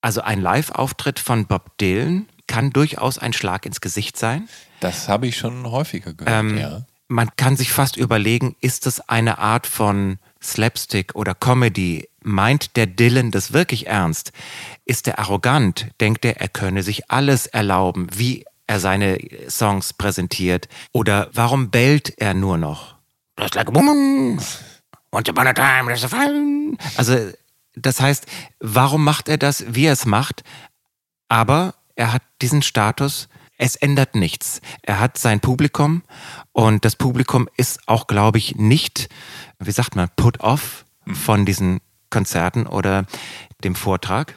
Also ein Live-Auftritt von Bob Dylan kann durchaus ein Schlag ins Gesicht sein. Das habe ich schon häufiger gehört, Ähm, ja. Man kann sich fast überlegen, ist es eine Art von Slapstick oder Comedy? Meint der Dylan das wirklich ernst? Ist er arrogant? Denkt er, er könne sich alles erlauben, wie er seine Songs präsentiert? Oder warum bellt er nur noch? Just like a woman, once upon a time, there's a fun. Also, das heißt, warum macht er das, wie er es macht? Aber er hat diesen Status, es ändert nichts. Er hat sein Publikum und das Publikum ist auch, glaube ich, nicht, wie sagt man, put off von diesen Konzerten oder dem Vortrag.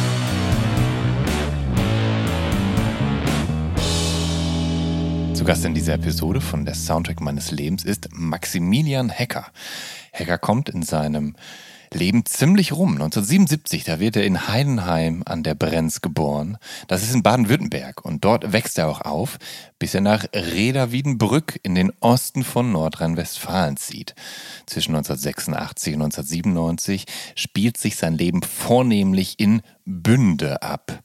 Zu Gast in dieser Episode von der Soundtrack meines Lebens ist Maximilian Hecker. Hecker kommt in seinem Leben ziemlich rum. 1977, da wird er in Heidenheim an der Brenz geboren. Das ist in Baden-Württemberg und dort wächst er auch auf, bis er nach Reda-Wiedenbrück in den Osten von Nordrhein-Westfalen zieht. Zwischen 1986 und 1997 spielt sich sein Leben vornehmlich in Bünde ab.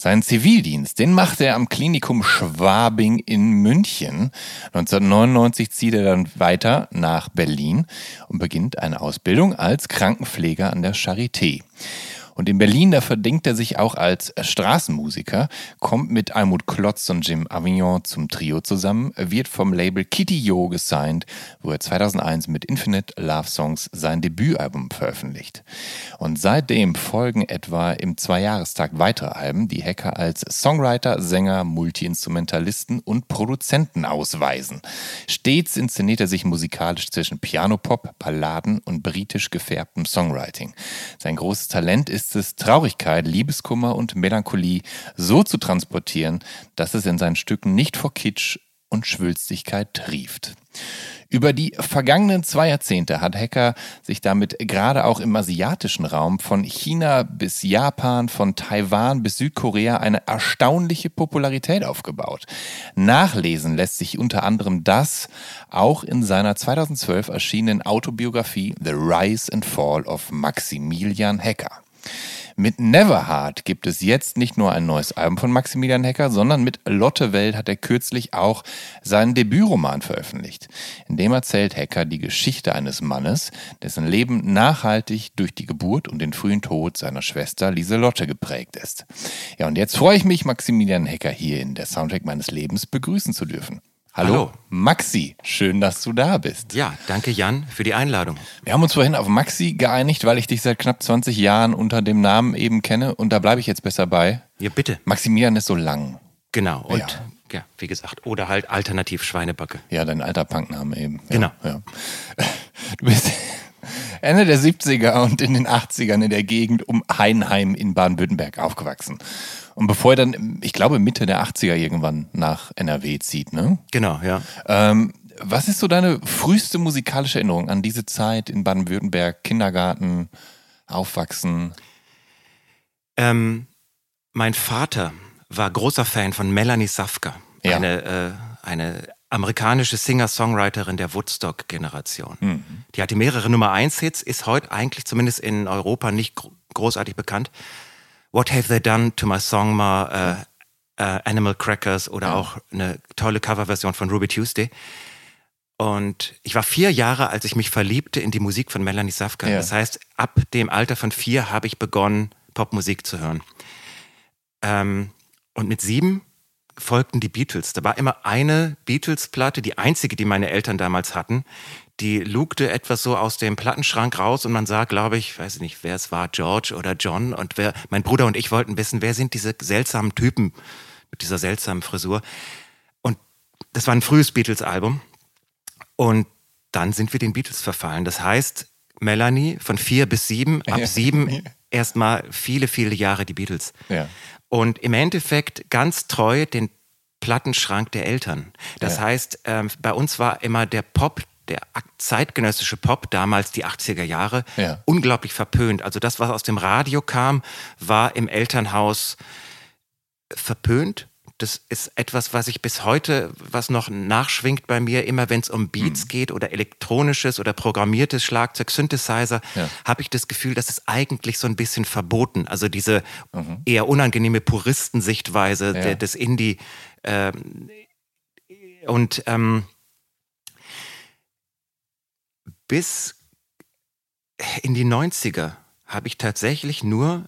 Seinen Zivildienst, den macht er am Klinikum Schwabing in München. 1999 zieht er dann weiter nach Berlin und beginnt eine Ausbildung als Krankenpfleger an der Charité. Und in Berlin, da verdingt er sich auch als Straßenmusiker, kommt mit Almut Klotz und Jim Avignon zum Trio zusammen, wird vom Label Kitty Yo gesigned, wo er 2001 mit Infinite Love Songs sein Debütalbum veröffentlicht. Und seitdem folgen etwa im Zweijahrestag weitere Alben, die Hacker als Songwriter, Sänger, Multiinstrumentalisten und Produzenten ausweisen. Stets inszeniert er sich musikalisch zwischen Pianopop, Balladen und britisch gefärbtem Songwriting. Sein großes Talent ist es, Traurigkeit, Liebeskummer und Melancholie so zu transportieren, dass es in seinen Stücken nicht vor Kitsch und Schwülstigkeit trieft. Über die vergangenen zwei Jahrzehnte hat Hacker sich damit gerade auch im asiatischen Raum von China bis Japan, von Taiwan bis Südkorea eine erstaunliche Popularität aufgebaut. Nachlesen lässt sich unter anderem das auch in seiner 2012 erschienenen Autobiografie The Rise and Fall of Maximilian Hacker. Mit Neverhard gibt es jetzt nicht nur ein neues Album von Maximilian Hecker, sondern mit Lotte Welt hat er kürzlich auch seinen Debütroman veröffentlicht. In dem erzählt Hecker die Geschichte eines Mannes, dessen Leben nachhaltig durch die Geburt und den frühen Tod seiner Schwester Lieselotte geprägt ist. Ja, und jetzt freue ich mich, Maximilian Hecker hier in der Soundtrack meines Lebens begrüßen zu dürfen. Hallo, Hallo. Maxi, schön, dass du da bist. Ja, danke Jan für die Einladung. Wir haben uns vorhin auf Maxi geeinigt, weil ich dich seit knapp 20 Jahren unter dem Namen eben kenne und da bleibe ich jetzt besser bei. Ja, bitte. Maximilian ist so lang. Genau. Und Ja. ja, wie gesagt, oder halt alternativ Schweinebacke. Ja, dein alter Punkname eben. Ja, Genau. Ja. Du bist Ende der 70er und in den 80ern in der Gegend um Heinheim in Baden-Württemberg aufgewachsen. Und bevor er dann, ich glaube, Mitte der 80er irgendwann nach NRW zieht, ne? Genau, ja. Ähm, was ist so deine früheste musikalische Erinnerung an diese Zeit in Baden-Württemberg, Kindergarten, Aufwachsen? Ähm, mein Vater war großer Fan von Melanie Safka, Ja. eine, äh, eine amerikanische Singer-Songwriterin der Woodstock-Generation. Mhm. Die hatte mehrere Nummer 1-Hits, ist heute eigentlich zumindest in Europa nicht gro großartig bekannt. What Have They Done to My Song mal äh, äh, Animal Crackers oder auch eine tolle Coverversion von Ruby Tuesday. Und ich war vier Jahre, als ich mich verliebte in die Musik von Melanie Safka. Ja. Das heißt, ab dem Alter von vier habe ich begonnen, Popmusik zu hören. Ähm, und mit sieben folgten die Beatles. Da war immer eine Beatles-Platte, die einzige, die meine Eltern damals hatten. Die lugte etwas so aus dem Plattenschrank raus und man sah, glaube ich, weiß ich nicht, wer es war, George oder John. Und wer, mein Bruder und ich wollten wissen, wer sind diese seltsamen Typen mit dieser seltsamen Frisur. Und das war ein frühes Beatles-Album. Und dann sind wir den Beatles verfallen. Das heißt, Melanie von vier bis sieben, ab Ja. sieben erstmal viele, viele Jahre die Beatles. Ja. Und im Endeffekt ganz treu den Plattenschrank der Eltern. Das Ja. heißt, ähm, bei uns war immer der Pop, der zeitgenössische Pop, damals die 80er Jahre, Ja. unglaublich verpönt. Also das, was aus dem Radio kam, war im Elternhaus verpönt. Das ist etwas, was ich bis heute, was noch nachschwingt bei mir, immer wenn es um Beats Mhm. geht oder elektronisches oder programmiertes Schlagzeug, Synthesizer, Ja. habe ich das Gefühl, das ist eigentlich so ein bisschen verboten. Also diese Mhm. eher unangenehme Puristensichtweise Ja. des Indie. Ähm, und ähm, bis in die 90er habe ich tatsächlich nur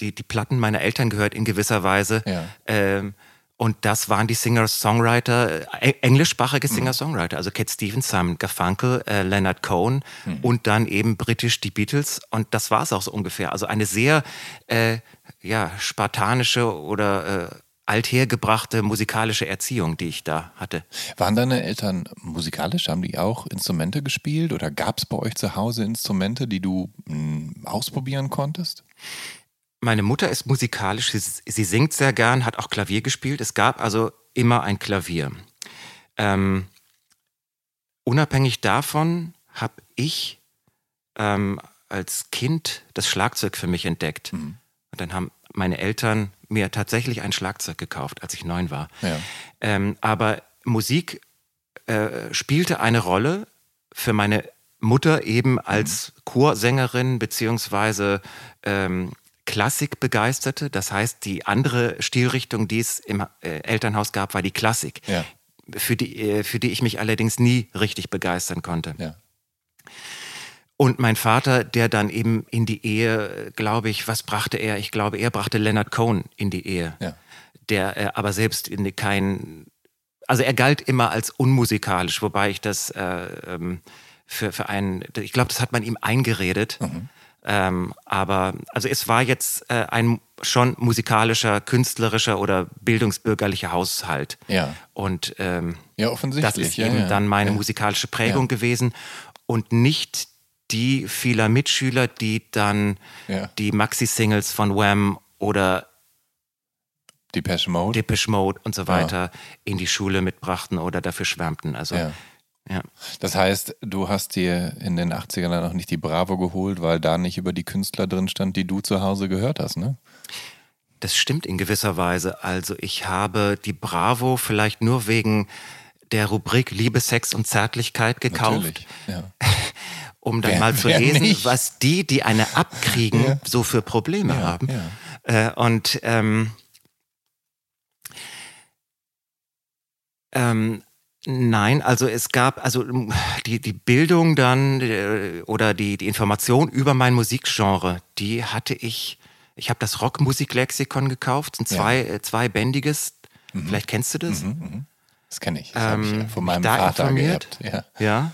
die, die Platten meiner Eltern gehört in gewisser Weise. Ja. Ähm, und das waren die Singer-Songwriter, äh, englischsprachige Mhm. Singer-Songwriter, also Cat Stevens, Simon Garfunkel, äh, Leonard Cohen Mhm. und dann eben britisch die Beatles. Und das war es auch so ungefähr. Also eine sehr äh, ja, spartanische oder äh, althergebrachte musikalische Erziehung, die ich da hatte. Waren deine Eltern musikalisch? Haben die auch Instrumente gespielt? Oder gab es bei euch zu Hause Instrumente, die du mh, ausprobieren konntest? Meine Mutter ist musikalisch, sie, sie singt sehr gern, hat auch Klavier gespielt. Es gab also immer ein Klavier. Ähm, unabhängig davon habe ich ähm, als Kind das Schlagzeug für mich entdeckt. Und dann haben meine Eltern mir tatsächlich ein Schlagzeug gekauft, als ich neun war. Ja. Ähm, aber Musik äh, spielte eine Rolle für meine Mutter eben als Chorsängerin beziehungsweise ähm, Klassikbegeisterte. Das heißt, die andere Stilrichtung, die es im äh, Elternhaus gab, war die Klassik, Ja. für, die, äh, für die ich mich allerdings nie richtig begeistern konnte. Ja. Und mein Vater, der dann eben in die Ehe, glaube ich, was brachte er? Ich glaube, er brachte Leonard Cohen in die Ehe. Ja. Der äh, aber selbst in kein, also er galt immer als unmusikalisch, wobei ich das äh, ähm, für, für einen, ich glaube, das hat man ihm eingeredet. Ähm, aber also es war jetzt äh, ein schon musikalischer, künstlerischer oder bildungsbürgerlicher Haushalt. Ja. Und ähm, Ja, offensichtlich. das ist ja, eben ja. dann meine musikalische Prägung gewesen und nicht die vieler Mitschüler, die dann Ja. die Maxi-Singles von Wham oder Depeche Mode. Depeche Mode und so weiter in die Schule mitbrachten oder dafür schwärmten. Also ja. ja. Das heißt, du hast dir in den 80ern dann noch nicht die Bravo geholt, weil da nicht über die Künstler drin stand, die du zu Hause gehört hast, ne? Das stimmt in gewisser Weise. Also ich habe die Bravo vielleicht nur wegen der Rubrik Liebe, Sex und Zärtlichkeit gekauft, Natürlich. Ja. um dann Wer- mal zu lesen, nicht? was die, die eine abkriegen, Ja. so für Probleme haben. ja. Äh, und ähm, ähm, nein, also es gab, also ähm, die, die Bildung dann äh, oder die, die Information über mein Musikgenre, die hatte ich, ich habe das Rockmusiklexikon gekauft, ein Ja. zwei, äh, zweibändiges, vielleicht kennst du das? Das kenne ich. Das habe ich Ähm, ja von mich meinem Vater informiert. geerbt. Ja. Ja.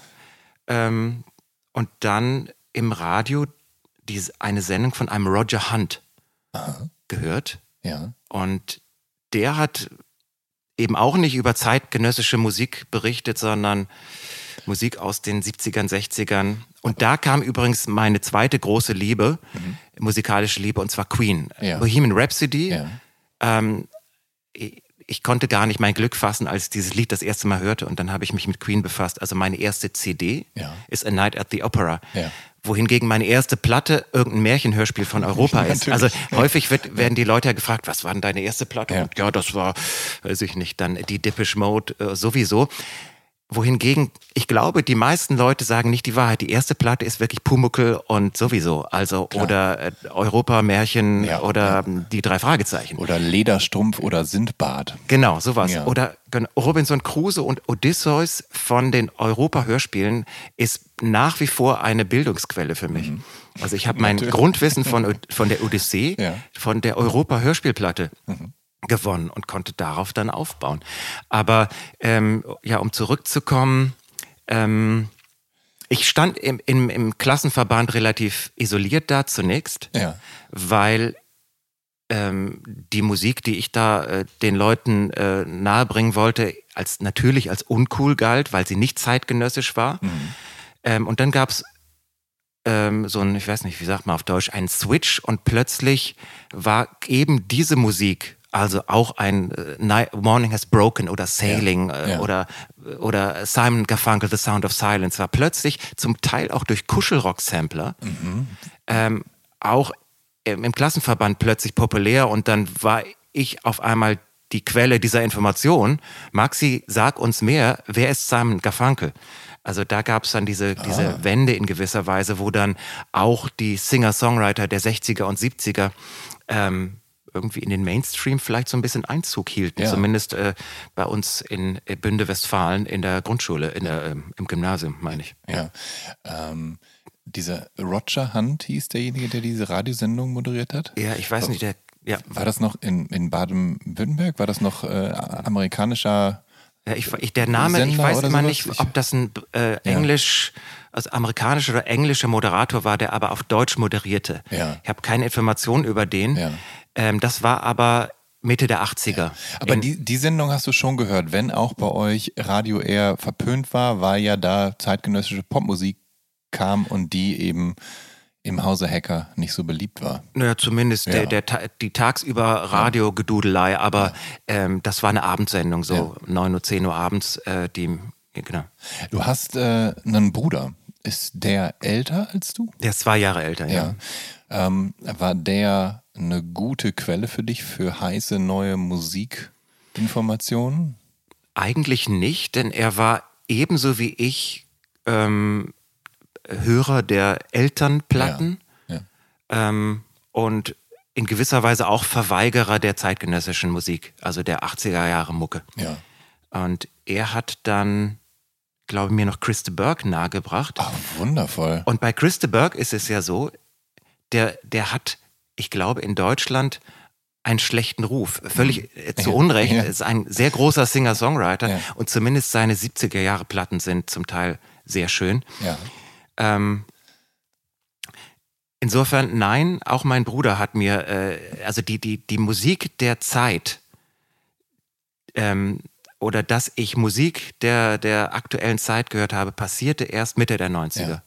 Ähm, und dann im Radio diese, eine Sendung von einem Roger Hunt gehört. ja. Und der hat eben auch nicht über zeitgenössische Musik berichtet, sondern Musik aus den 70ern, 60ern. Und da kam übrigens meine zweite große Liebe, musikalische Liebe, und zwar Queen. Mhm. Ja. Bohemian Rhapsody. Ja. Ähm, ich, konnte gar nicht mein Glück fassen, als ich dieses Lied das erste Mal hörte. Und dann habe ich mich mit Queen befasst. Also meine erste CD Ja. ist A Night at the Opera. Ja. Wohingegen meine erste Platte irgendein Märchenhörspiel von Europa ist. Also häufig wird, werden die Leute ja gefragt, was war denn deine erste Platte? Ja. Und ja, das war, weiß ich nicht, dann die Depeche Mode äh, sowieso. Wohingegen, ich glaube, die meisten Leute sagen nicht die Wahrheit. Die erste Platte ist wirklich Pumuckel und sowieso. Also, Klar. oder äh, Europa-Märchen ja, oder ja. die drei Fragezeichen. Oder Lederstrumpf oder Sindbad. Genau, sowas. Ja. Oder Robinson Crusoe und Odysseus von den Europa-Hörspielen ist nach wie vor eine Bildungsquelle für mich. Mhm. Also ich habe mein Grundwissen von, von der Odyssee, von der Europa-Hörspielplatte. Mhm gewonnen und konnte darauf dann aufbauen. Aber ähm, ja, um zurückzukommen, ähm, ich stand im, im, im, Klassenverband relativ isoliert da zunächst, ja. weil ähm, die Musik, die ich da äh, den Leuten äh, nahebringen wollte, als natürlich als uncool galt, weil sie nicht zeitgenössisch war. Mhm. Ähm, und dann gab es ähm, so ein, ich weiß nicht, wie sagt man auf Deutsch, ein Switch und plötzlich war eben diese Musik also auch ein äh, Morning Has Broken oder Sailing ja, äh, ja. oder oder Simon Garfunkel The Sound of Silence war plötzlich zum Teil auch durch Kuschelrock-Sampler mhm. ähm, auch im, im Klassenverband plötzlich populär und dann war ich auf einmal die Quelle dieser Information. Maxi, sag uns mehr, wer ist Simon Garfunkel? Also da gab es dann diese, ah. diese Wende in gewisser Weise, wo dann auch die Singer-Songwriter der 60er und 70er ähm, irgendwie in den Mainstream vielleicht so ein bisschen Einzug hielten, ja. zumindest äh, bei uns in äh, Bünde Westfalen in der Grundschule, in der, äh, im Gymnasium, meine ich. Ja. Ähm, dieser Roger Hunt hieß derjenige, der diese Radiosendung moderiert hat? Ja, ich weiß war, nicht, der. Ja. War das noch in, in Baden-Württemberg? War das noch äh, amerikanischer ja, ich, ich, der Name, Sender ich weiß immer nicht, ob das ein äh, Englisch, also amerikanischer oder englischer Moderator war, der aber auf Deutsch moderierte. Ja. Ich habe keine Informationen über den. Ja. Ähm, das war aber Mitte der 80er. Aber die, die Sendung hast du schon gehört. Wenn auch bei euch Radio eher verpönt war, weil ja da zeitgenössische Popmusik kam und die eben im Hause Hacker nicht so beliebt war. Naja, zumindest ja. der, der, die tagsüber Radio-Gedudelei, aber ja. ähm, das war eine Abendsendung, so ja. 9 Uhr, 10 Uhr abends, äh, die, genau. Du hast äh, einen Bruder. Ist der älter als du? Der ist zwei Jahre älter, ja. Ähm, war der eine gute Quelle für dich für heiße neue Musikinformationen? Eigentlich nicht, denn er war ebenso wie ich ähm, Hörer der Elternplatten ja, ja. Ähm, und in gewisser Weise auch Verweigerer der zeitgenössischen Musik, also der 80er Jahre Mucke. Ja. Und er hat dann, glaube ich, mir noch Christa Burke nahegebracht. Ach, wundervoll. Und bei Christa Burke ist es ja so, der, der hat, ich glaube, in Deutschland einen schlechten Ruf. Völlig äh, zu Unrecht. Ja. Ist ein sehr großer Singer-Songwriter ja. und zumindest seine 70er Jahre Platten sind zum Teil sehr schön. Ja. Ähm, insofern, nein, auch mein Bruder hat mir, äh, also die, die, die Musik der Zeit ähm, oder dass ich Musik der, der aktuellen Zeit gehört habe, passierte erst Mitte der 90er,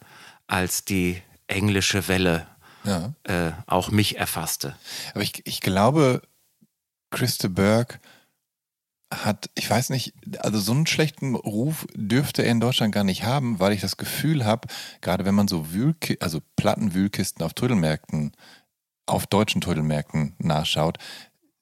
als die englische Welle ja. äh, auch mich erfasste. Aber ich, ich glaube, Christa Berg hat, ich weiß nicht, also so einen schlechten Ruf dürfte er in Deutschland gar nicht haben, weil ich das Gefühl habe, gerade wenn man so Wühlki also Plattenwühlkisten auf Trödelmärkten, auf deutschen Trödelmärkten nachschaut,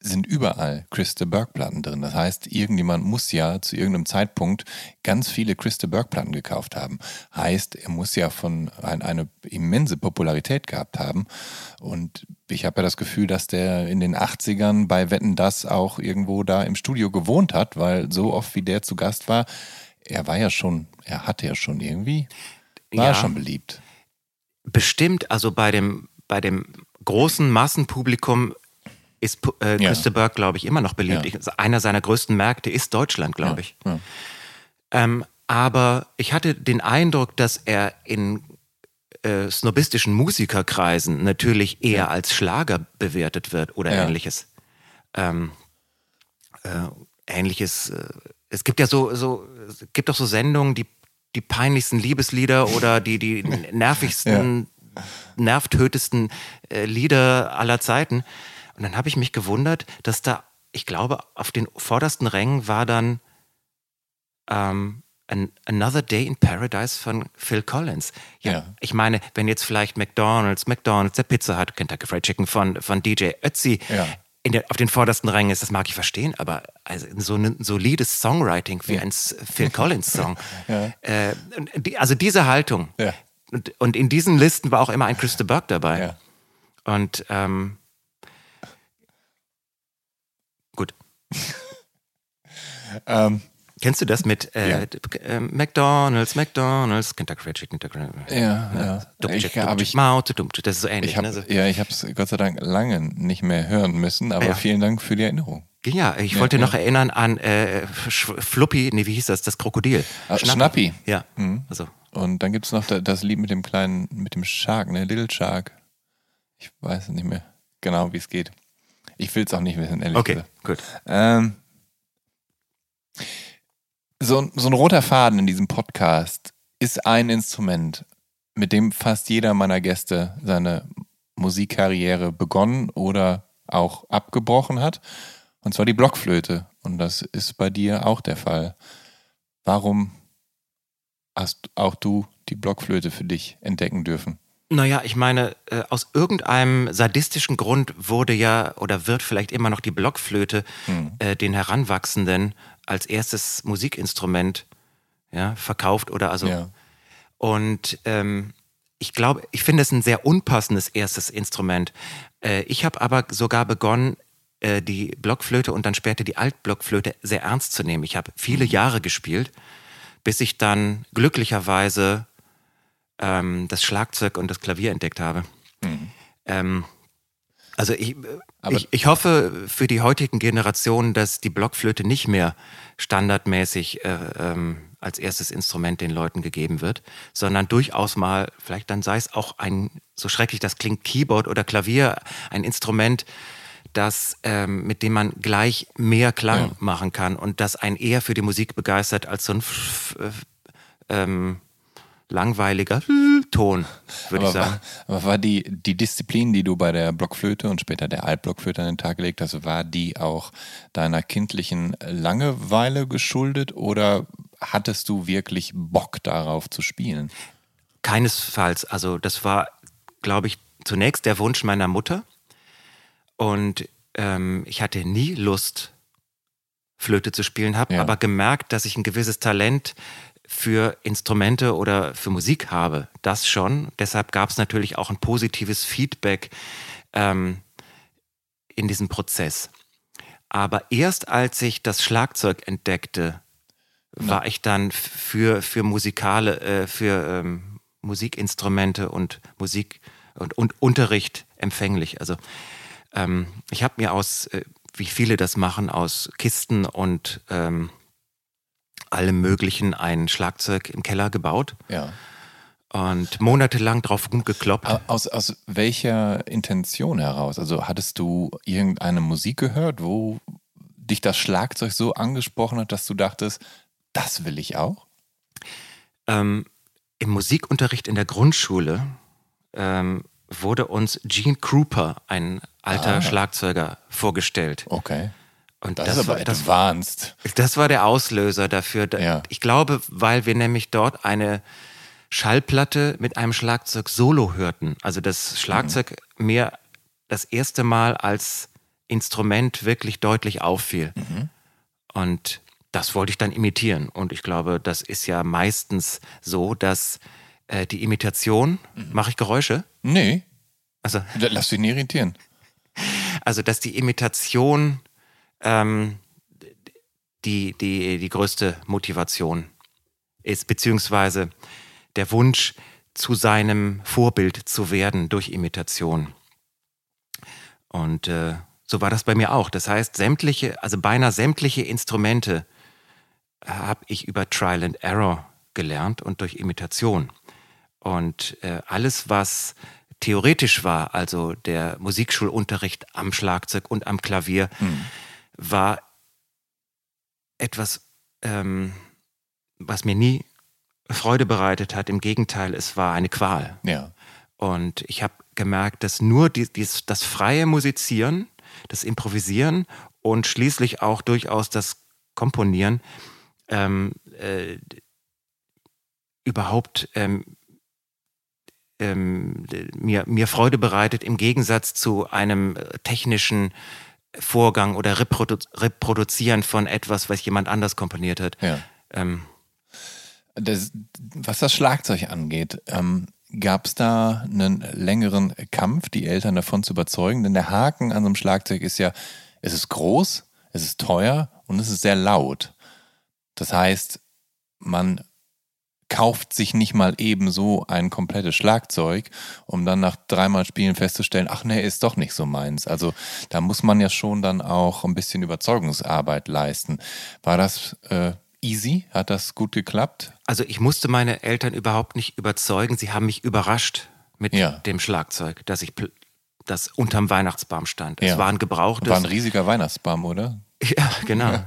sind überall Christa Burke-Platten drin. Das heißt, irgendjemand muss ja zu irgendeinem Zeitpunkt ganz viele Christa Burke-Platten gekauft haben. Heißt, er muss ja von ein, eine immense Popularität gehabt haben. Und ich habe ja das Gefühl, dass der in den 80ern bei Wetten das auch irgendwo da im Studio gewohnt hat, weil so oft wie der zu Gast war, er war ja schon, er hatte ja schon irgendwie, war ja, schon beliebt. Bestimmt, also bei dem, bei dem großen Massenpublikum ist äh, ja. Christa Burke, glaube ich, immer noch beliebt. Ja. Ich, einer seiner größten Märkte ist Deutschland, glaube ich. Ja. Ähm, aber ich hatte den Eindruck, dass er in äh, snobistischen Musikerkreisen natürlich eher als Schlager bewertet wird oder ähnliches. Ähm, äh, ähnliches. Äh, es gibt ja so, so, es gibt auch so Sendungen, die die peinlichsten Liebeslieder oder die, die nervigsten, nervtötesten äh, Lieder aller Zeiten. Und dann habe ich mich gewundert, dass da, ich glaube, auf den vordersten Rängen war dann ähm, an, Another Day in Paradise von Phil Collins. Ja, ja, Ich meine, wenn jetzt vielleicht McDonalds, McDonalds, der Pizza hat, Kentucky Fried Chicken von, von DJ Ötzi, ja. in der, auf den vordersten Rängen ist, das mag ich verstehen, aber also so ein solides Songwriting wie ein Phil Collins Song. ja. äh, also diese Haltung. Ja. Und, und, in diesen Listen war auch immer ein Christa Burke dabei. Ja. Und ähm, gut. ähm, Kennst du das mit äh, ja. äh, McDonalds, McDonalds, Chicken, Kentucky Ja, ja. Dumm, ich, dumm, ich, Maute, dumm, das ist so ähnlich. Ich hab, ne? so. Ja, ich habe es Gott sei Dank lange nicht mehr hören müssen, aber ja. vielen Dank für die Erinnerung. Ja, ich wollte ja, noch erinnern an äh, Fluppy, nee, wie hieß das, das Krokodil. Ah, Schnappi. Schnappi. Ja, mhm. also. Und dann gibt es noch das Lied mit dem kleinen, mit dem Shark, ne, Little Shark. Ich weiß nicht mehr genau, wie es geht. Ich will es auch nicht wissen, ehrlich okay, gesagt. Okay, gut. Ähm, so, so ein roter Faden in diesem Podcast ist ein Instrument, mit dem fast jeder meiner Gäste seine Musikkarriere begonnen oder auch abgebrochen hat. Und zwar die Blockflöte. Und das ist bei dir auch der Fall. Warum hast auch du die Blockflöte für dich entdecken dürfen? Naja, ich meine, äh, aus irgendeinem sadistischen Grund wurde ja oder wird vielleicht immer noch die Blockflöte hm. äh, den Heranwachsenden als erstes Musikinstrument ja, verkauft oder also. Ja. Und ähm, ich glaube, ich finde es ein sehr unpassendes erstes Instrument. Äh, ich habe aber sogar begonnen, äh, die Blockflöte und dann später die Altblockflöte sehr ernst zu nehmen. Ich habe viele mhm. Jahre gespielt, bis ich dann glücklicherweise ähm, das Schlagzeug und das Klavier entdeckt habe. Mhm. Ähm, also ich, ich, ich, hoffe für die heutigen Generationen, dass die Blockflöte nicht mehr standardmäßig äh, ähm, als erstes Instrument den Leuten gegeben wird, sondern durchaus mal, vielleicht dann sei es auch ein, so schrecklich das klingt, Keyboard oder Klavier, ein Instrument, das, ähm, mit dem man gleich mehr Klang ja. machen kann und das einen eher für die Musik begeistert als so ein ähm, langweiliger Ton, würde ich sagen. War, aber war die, die Disziplin, die du bei der Blockflöte und später der Altblockflöte an den Tag gelegt hast, war die auch deiner kindlichen Langeweile geschuldet oder hattest du wirklich Bock darauf zu spielen? Keinesfalls. Also das war, glaube ich, zunächst der Wunsch meiner Mutter. Und ähm, ich hatte nie Lust, Flöte zu spielen, habe ja. aber gemerkt, dass ich ein gewisses Talent für Instrumente oder für Musik habe. Das schon. Deshalb gab es natürlich auch ein positives Feedback ähm, in diesem Prozess. Aber erst als ich das Schlagzeug entdeckte, ja. war ich dann für, für Musikale, äh, für ähm, Musikinstrumente und Musik und, und Unterricht empfänglich. Also ähm, ich habe mir aus, äh, wie viele das machen, aus Kisten und ähm, allem Möglichen ein Schlagzeug im Keller gebaut. Ja. Und monatelang drauf rumgekloppt. Aus, aus welcher Intention heraus? Also hattest du irgendeine Musik gehört, wo dich das Schlagzeug so angesprochen hat, dass du dachtest, das will ich auch? Ähm, Im Musikunterricht in der Grundschule ähm, wurde uns Gene Krupa, ein alter ah. Schlagzeuger, vorgestellt. Okay. Und das, das ist aber war. Das, das war der Auslöser dafür. Ja. Ich glaube, weil wir nämlich dort eine Schallplatte mit einem Schlagzeug solo hörten. Also das Schlagzeug mhm. mir das erste Mal als Instrument wirklich deutlich auffiel. Mhm. Und das wollte ich dann imitieren. Und ich glaube, das ist ja meistens so, dass äh, die Imitation, mhm. mache ich Geräusche? Nee. Also, Lass dich nie irritieren. Also, dass die Imitation ähm, die, die, die größte Motivation ist, beziehungsweise der Wunsch, zu seinem Vorbild zu werden durch Imitation. Und äh, so war das bei mir auch. Das heißt, sämtliche, also beinahe sämtliche Instrumente habe ich über Trial and Error gelernt und durch Imitation. Und äh, alles, was theoretisch war, also der Musikschulunterricht am Schlagzeug und am Klavier, mhm war etwas, ähm, was mir nie Freude bereitet hat. Im Gegenteil, es war eine Qual. Ja. Und ich habe gemerkt, dass nur die, dies, das freie Musizieren, das Improvisieren und schließlich auch durchaus das Komponieren ähm, äh, überhaupt ähm, ähm, mir, mir Freude bereitet, im Gegensatz zu einem technischen Vorgang oder Reprodu Reproduzieren von etwas, was jemand anders komponiert hat. Ja. Ähm, das, was das Schlagzeug angeht, ähm, gab es da einen längeren Kampf, die Eltern davon zu überzeugen? Denn der Haken an so einem Schlagzeug ist ja, es ist groß, es ist teuer und es ist sehr laut. Das heißt, man kauft sich nicht mal ebenso ein komplettes Schlagzeug, um dann nach dreimal Spielen festzustellen, ach nee, ist doch nicht so meins. Also da muss man ja schon dann auch ein bisschen Überzeugungsarbeit leisten. War das äh, easy? Hat das gut geklappt? Also ich musste meine Eltern überhaupt nicht überzeugen. Sie haben mich überrascht mit ja. dem Schlagzeug, dass ich das unterm Weihnachtsbaum stand. Ja. Es war ein gebrauchtes. War ein riesiger Weihnachtsbaum, oder? Ja, genau. Ja.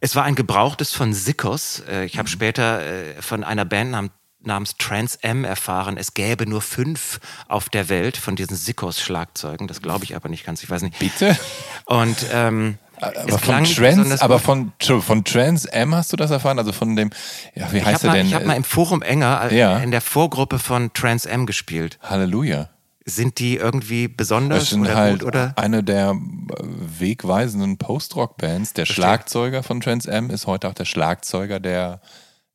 Es war ein gebrauchtes von Sickos. Äh, ich habe mhm. später äh, von einer Band namens Trans M erfahren, es gäbe nur fünf auf der Welt von diesen Sickos-Schlagzeugen. Das glaube ich aber nicht ganz. Ich weiß nicht. Bitte? Und ähm, aber von, Trans, aber von, von Trans M hast du das erfahren? Also von dem, ja, wie heißt er denn? Ich habe mal im Forum Enger äh, ja. in der Vorgruppe von Trans M gespielt. Halleluja. Sind die irgendwie besonders das sind oder halt gut, oder? Eine der äh, wegweisenden Post-Rock-Bands. Der Verstehe. Schlagzeuger von Trans M ist heute auch der Schlagzeuger der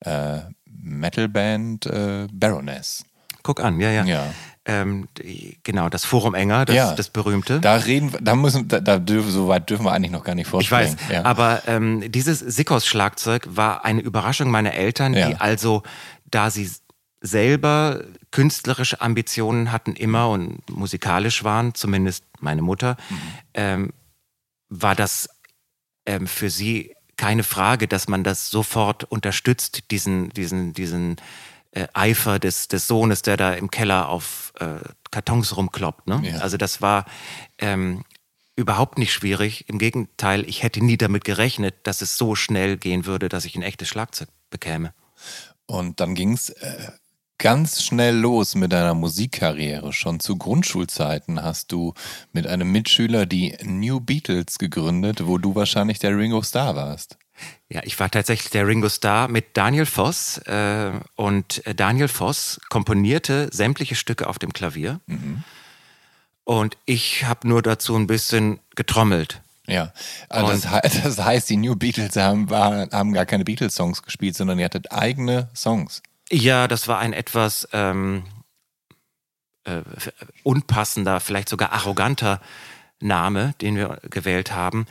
äh, Metal-Band äh, Baroness. Guck an, ja, ja. ja. Ähm, die, genau, das Forum Enger, das, ja, das berühmte. Da reden, da müssen, da, da dürfen, so weit dürfen wir eigentlich noch gar nicht vorstellen. Ich weiß, ja. aber ähm, dieses Sickos-Schlagzeug war eine Überraschung meiner Eltern, die also, da sie selber künstlerische Ambitionen hatten immer und musikalisch waren, zumindest meine Mutter, mhm. ähm, war das ähm, für sie keine Frage, dass man das sofort unterstützt, diesen, diesen, diesen äh, Eifer des, des Sohnes, der da im Keller auf äh, Kartons rumkloppt. Ne? Ja. Also das war ähm, überhaupt nicht schwierig. Im Gegenteil, ich hätte nie damit gerechnet, dass es so schnell gehen würde, dass ich ein echtes Schlagzeug bekäme. Und dann ging es äh, ganz schnell los mit deiner Musikkarriere. Schon zu Grundschulzeiten hast du mit einem Mitschüler die New Beatles gegründet, wo du wahrscheinlich der Ringo Starr warst. Ja, ich war tatsächlich der Ringo Starr mit Daniel Voss äh, und Daniel Voss komponierte sämtliche Stücke auf dem Klavier mhm. und ich habe nur dazu ein bisschen getrommelt. Ja, also das, das, heißt, die New Beatles haben, war, haben gar keine Beatles-Songs gespielt, sondern ihr hattet eigene Songs. Ja, das war ein etwas ähm, äh, unpassender, vielleicht sogar arroganter Name, den wir gewählt haben.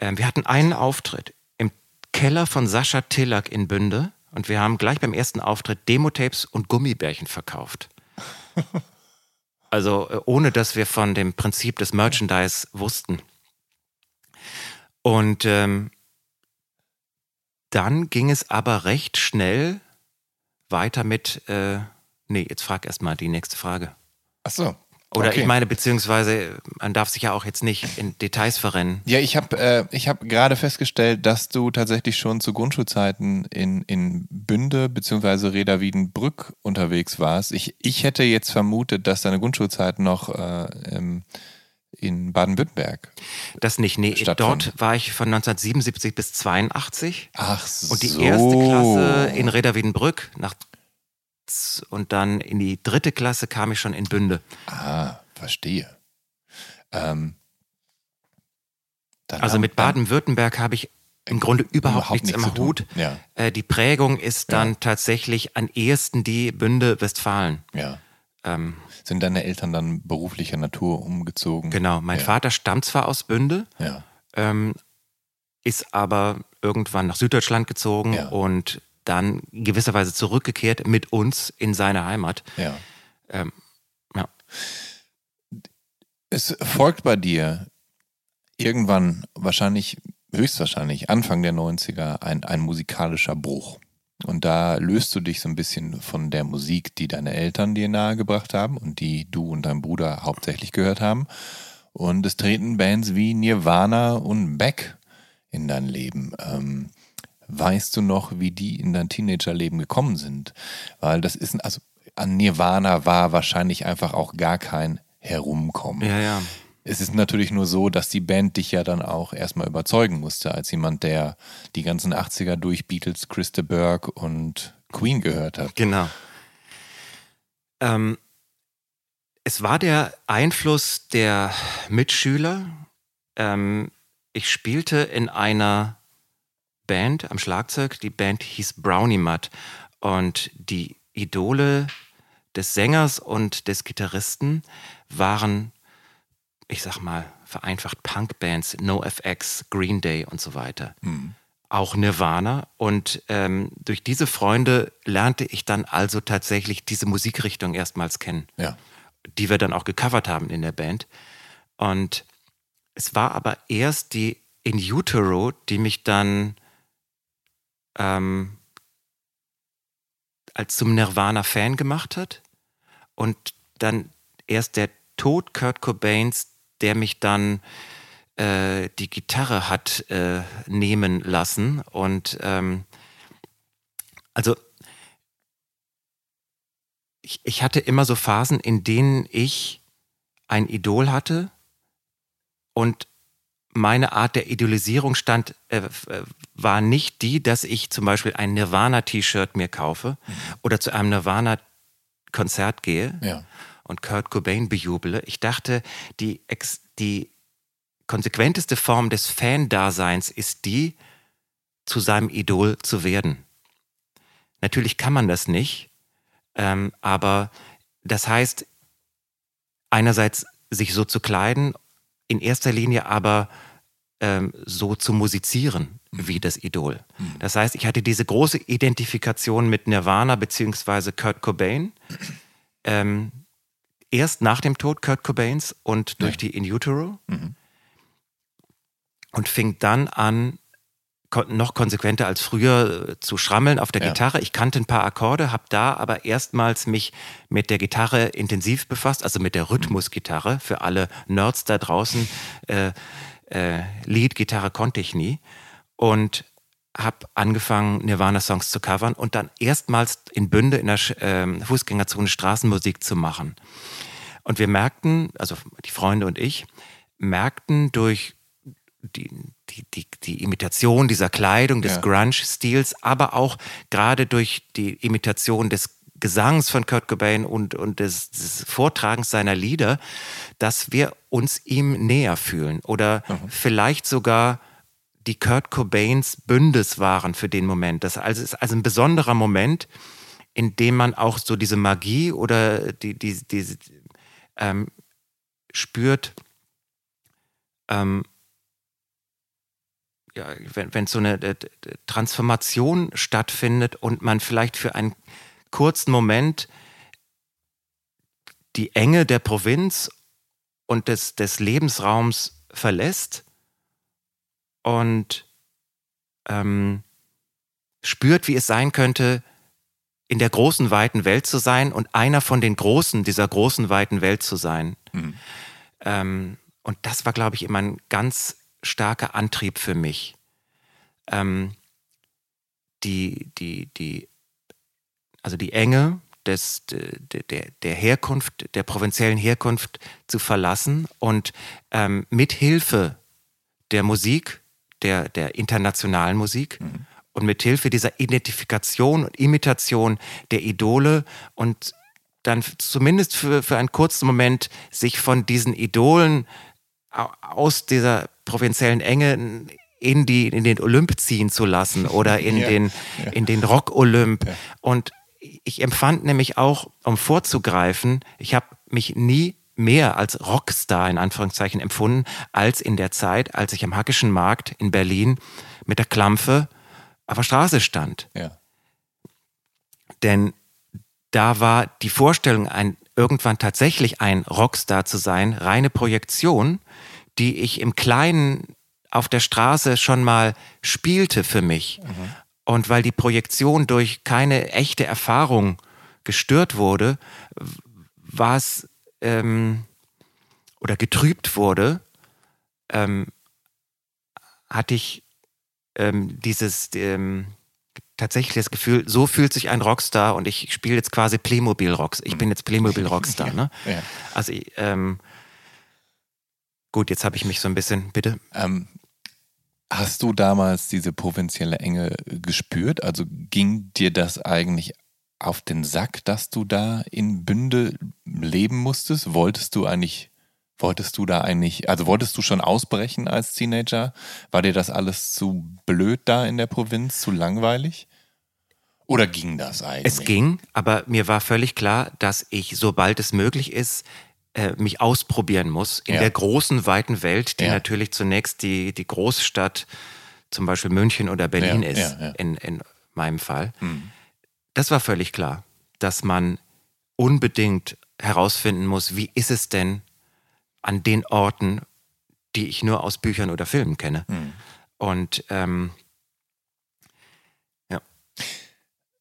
Ähm, wir hatten einen Auftritt im Keller von Sascha Tillack in Bünde und wir haben gleich beim ersten Auftritt Demotapes und Gummibärchen verkauft. also äh, ohne dass wir von dem Prinzip des Merchandise wussten. Und ähm, dann ging es aber recht schnell weiter mit, äh, nee, jetzt frag erst mal die nächste Frage. Ach so. Oder okay. ich meine, beziehungsweise man darf sich ja auch jetzt nicht in Details verrennen. Ja, ich habe äh, hab gerade festgestellt, dass du tatsächlich schon zu Grundschulzeiten in, in Bünde beziehungsweise Reda Wiedenbrück unterwegs warst. Ich, ich hätte jetzt vermutet, dass deine Grundschulzeit noch äh, im, in Baden-Württemberg. Das nicht, nee, dort war ich von 1977 bis 82. Ach so. Und die erste Klasse in Reda nach und dann in die dritte Klasse kam ich schon in Bünde. Ah, verstehe. Ähm, also mit Baden-Württemberg habe ich im Grunde überhaupt, überhaupt nichts, nichts im Hut. Ja. Äh, die Prägung ist dann ja. tatsächlich an ehesten die Bünde Westfalen. Ja. Ähm, Sind deine Eltern dann beruflicher Natur umgezogen? Genau, mein ja. Vater stammt zwar aus Bünde, ja. ähm, ist aber irgendwann nach Süddeutschland gezogen ja. und dann gewisserweise zurückgekehrt mit uns in seine Heimat. Ja. Ähm, ja. Es folgt bei dir irgendwann wahrscheinlich, höchstwahrscheinlich Anfang der 90er ein, ein musikalischer Bruch. Und da löst du dich so ein bisschen von der Musik, die deine Eltern dir nahegebracht haben und die du und dein Bruder hauptsächlich gehört haben. Und es treten Bands wie Nirvana und Beck in dein Leben. Ähm, weißt du noch, wie die in dein Teenagerleben gekommen sind? Weil das ist, also an Nirvana war wahrscheinlich einfach auch gar kein Herumkommen. Ja, ja. Es ist natürlich nur so, dass die Band dich ja dann auch erstmal überzeugen musste, als jemand, der die ganzen 80er durch Beatles, Christa Burke und Queen gehört hat. Genau. Ähm, es war der Einfluss der Mitschüler, ähm, ich spielte in einer Band am Schlagzeug. Die Band hieß Brownie Mud. Und die Idole des Sängers und des Gitarristen waren, ich sag mal, vereinfacht Punkbands, NoFX, Green Day und so weiter. Mhm. Auch Nirvana. Und ähm, durch diese Freunde lernte ich dann also tatsächlich diese Musikrichtung erstmals kennen. Ja. Die wir dann auch gecovert haben in der Band. Und es war aber erst die In Utero, die mich dann ähm, als zum Nirvana-Fan gemacht hat. Und dann erst der Tod Kurt Cobains, der mich dann äh, die Gitarre hat äh, nehmen lassen. Und ähm, also ich, ich hatte immer so Phasen, in denen ich ein Idol hatte und meine Art der Idolisierung stand, äh, äh, war nicht die, dass ich zum Beispiel ein Nirvana-T-Shirt mir kaufe mhm. oder zu einem Nirvana-Konzert gehe ja. Und Kurt Cobain bejubele. Ich dachte, die, die konsequenteste Form des Fan-Daseins ist die, zu seinem Idol zu werden. Natürlich kann man das nicht, ähm, aber das heißt, einerseits sich so zu kleiden in erster Linie aber ähm, so zu musizieren mhm. wie das Idol. Mhm. Das heißt, ich hatte diese große Identifikation mit Nirvana bzw. Kurt Cobain. Ähm, erst nach dem Tod Kurt Cobains und durch ja. die In Utero. Mhm. Und fing dann an, noch konsequenter als früher äh, zu schrammeln auf der ja. Gitarre. Ich kannte ein paar Akkorde, habe da aber erstmals mich mit der Gitarre intensiv befasst, also mit der Rhythmusgitarre. Für alle Nerds da draußen, äh, äh, Lead-Gitarre konnte ich nie. Und habe angefangen, Nirvana-Songs zu covern und dann erstmals in Bünde in der äh, Fußgängerzone Straßenmusik zu machen. Und wir merkten, also die Freunde und ich, merkten durch die, die, die, die Imitation dieser Kleidung, des ja. Grunge-Stils, aber auch gerade durch die Imitation des Gesangs von Kurt Cobain und, und des, des Vortragens seiner Lieder, dass wir uns ihm näher fühlen oder mhm. vielleicht sogar die Kurt Cobains Bündes waren für den Moment. Das also ist also ein besonderer Moment, in dem man auch so diese Magie oder die, die, die ähm, spürt, ähm, ja, wenn, wenn so eine äh, Transformation stattfindet und man vielleicht für einen kurzen Moment die Enge der Provinz und des, des Lebensraums verlässt und ähm, spürt, wie es sein könnte, in der großen, weiten Welt zu sein und einer von den Großen dieser großen, weiten Welt zu sein. Mhm. Ähm, und das war, glaube ich, immer ein ganz starker Antrieb für mich. Ähm, die, die, die, also die Enge des, der, der, der Herkunft, der provinziellen Herkunft zu verlassen und ähm, mit Hilfe der Musik, der, der internationalen Musik mhm. Und mit Hilfe dieser Identifikation und Imitation der Idole und dann zumindest für, für einen kurzen Moment sich von diesen Idolen aus dieser provinziellen Enge in, die, in den Olymp ziehen zu lassen oder in ja, den, ja. in den Rock-Olymp. Ja. Und ich empfand nämlich auch, um vorzugreifen, ich habe mich nie mehr als Rockstar in Anführungszeichen empfunden, als in der Zeit, als ich am Hackischen Markt in Berlin mit der Klampfe auf der Straße stand. Ja. Denn da war die Vorstellung, ein, irgendwann tatsächlich ein Rockstar zu sein, reine Projektion die ich im Kleinen auf der Straße schon mal spielte für mich. Mhm. Und weil die Projektion durch keine echte Erfahrung gestört wurde, war es ähm, oder getrübt wurde, ähm, hatte ich ähm, dieses ähm, tatsächlich das Gefühl, so fühlt sich ein Rockstar und ich spiele jetzt quasi Playmobil Rocks. Ich bin jetzt Playmobil Rockstar. Ne? ja. Also ähm, Gut, jetzt habe ich mich so ein bisschen, bitte. Ähm, hast du damals diese provinzielle Enge gespürt? Also ging dir das eigentlich auf den Sack, dass du da in Bünde leben musstest? Wolltest du eigentlich Wolltest du da eigentlich, also wolltest du schon ausbrechen als Teenager? War dir das alles zu blöd da in der Provinz, zu langweilig? Oder ging das eigentlich? Es ging, aber mir war völlig klar, dass ich, sobald es möglich ist, äh, mich ausprobieren muss in Ja. der großen, weiten Welt, die Ja. natürlich zunächst die, die Großstadt, zum Beispiel München oder Berlin Ja, ist. In, in meinem Fall. Hm. Das war völlig klar, dass man unbedingt herausfinden muss, wie ist es denn an den Orten, die ich nur aus Büchern oder Filmen kenne. Hm. Und ähm,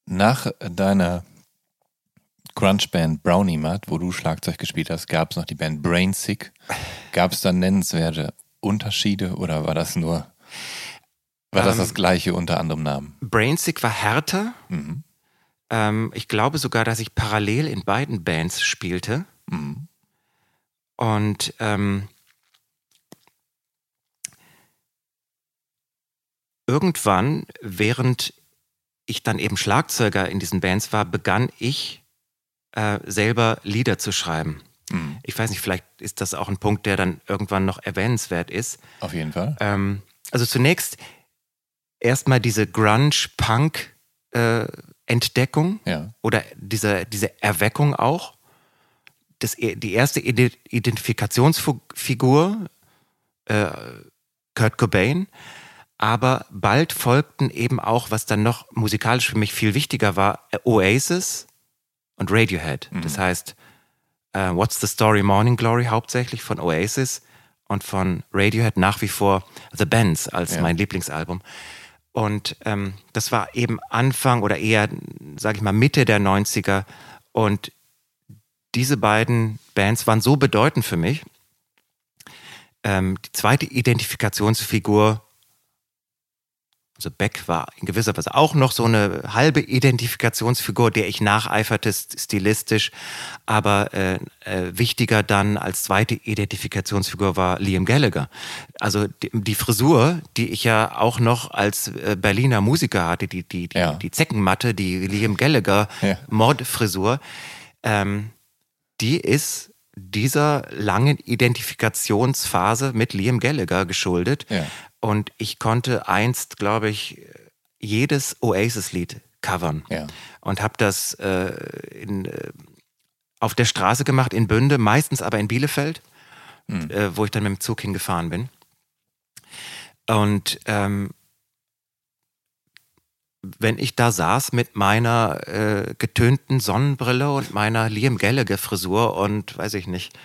Nach deiner Grunge-Band Brownie Mud, wo du Schlagzeug gespielt hast, gab es noch die Band Brain Sick. Gab es da nennenswerte Unterschiede oder war das nur, war das Ähm, das gleiche unter anderem Namen? Brainsick war härter. Mhm. Ähm, ich glaube sogar, dass ich parallel in beiden Bands spielte. Mhm. Und ähm, irgendwann, während ich dann eben Schlagzeuger in diesen Bands war, begann ich äh, selber Lieder zu schreiben. Mhm. Ich weiß nicht, vielleicht ist das auch ein Punkt, der dann irgendwann noch erwähnenswert ist. Auf jeden Fall. Ähm, also zunächst erstmal diese Grunge-Punk-Entdeckung Ja. oder diese, diese Erweckung auch. Das, die erste Ide- Identifikationsfigur, äh, Kurt Cobain. Aber bald folgten eben auch, was dann noch musikalisch für mich viel wichtiger war, äh, Oasis und Radiohead. Das heißt, äh, What's the Story Morning Glory hauptsächlich von Oasis und von Radiohead nach wie vor The Bands als Ja. mein Lieblingsalbum. Und ähm, das war eben Anfang oder eher, sage ich mal, Mitte der 90er. Und diese beiden Bands waren so bedeutend für mich. Ähm, die zweite Identifikationsfigur, also Beck war in gewisser Weise auch noch so eine halbe Identifikationsfigur, der ich nacheiferte stilistisch, aber äh, äh, wichtiger dann als zweite Identifikationsfigur war Liam Gallagher. Also die, die Frisur, die ich ja auch noch als äh, Berliner Musiker hatte, die, die, die, Ja. die Zeckenmatte, die Liam Gallagher Ja. Mordfrisur, ähm, die ist dieser langen Identifikationsphase mit Liam Gallagher geschuldet. Ja. Und ich konnte einst, glaube ich, jedes Oasis-Lied covern. Ja. Und habe das äh, in, äh, auf der Straße gemacht, in Bünde, meistens aber in Bielefeld, äh, wo ich dann mit dem Zug hingefahren bin. Und ähm, wenn ich da saß mit meiner äh, getönten Sonnenbrille und meiner Liam Gallagher Frisur und weiß ich nicht,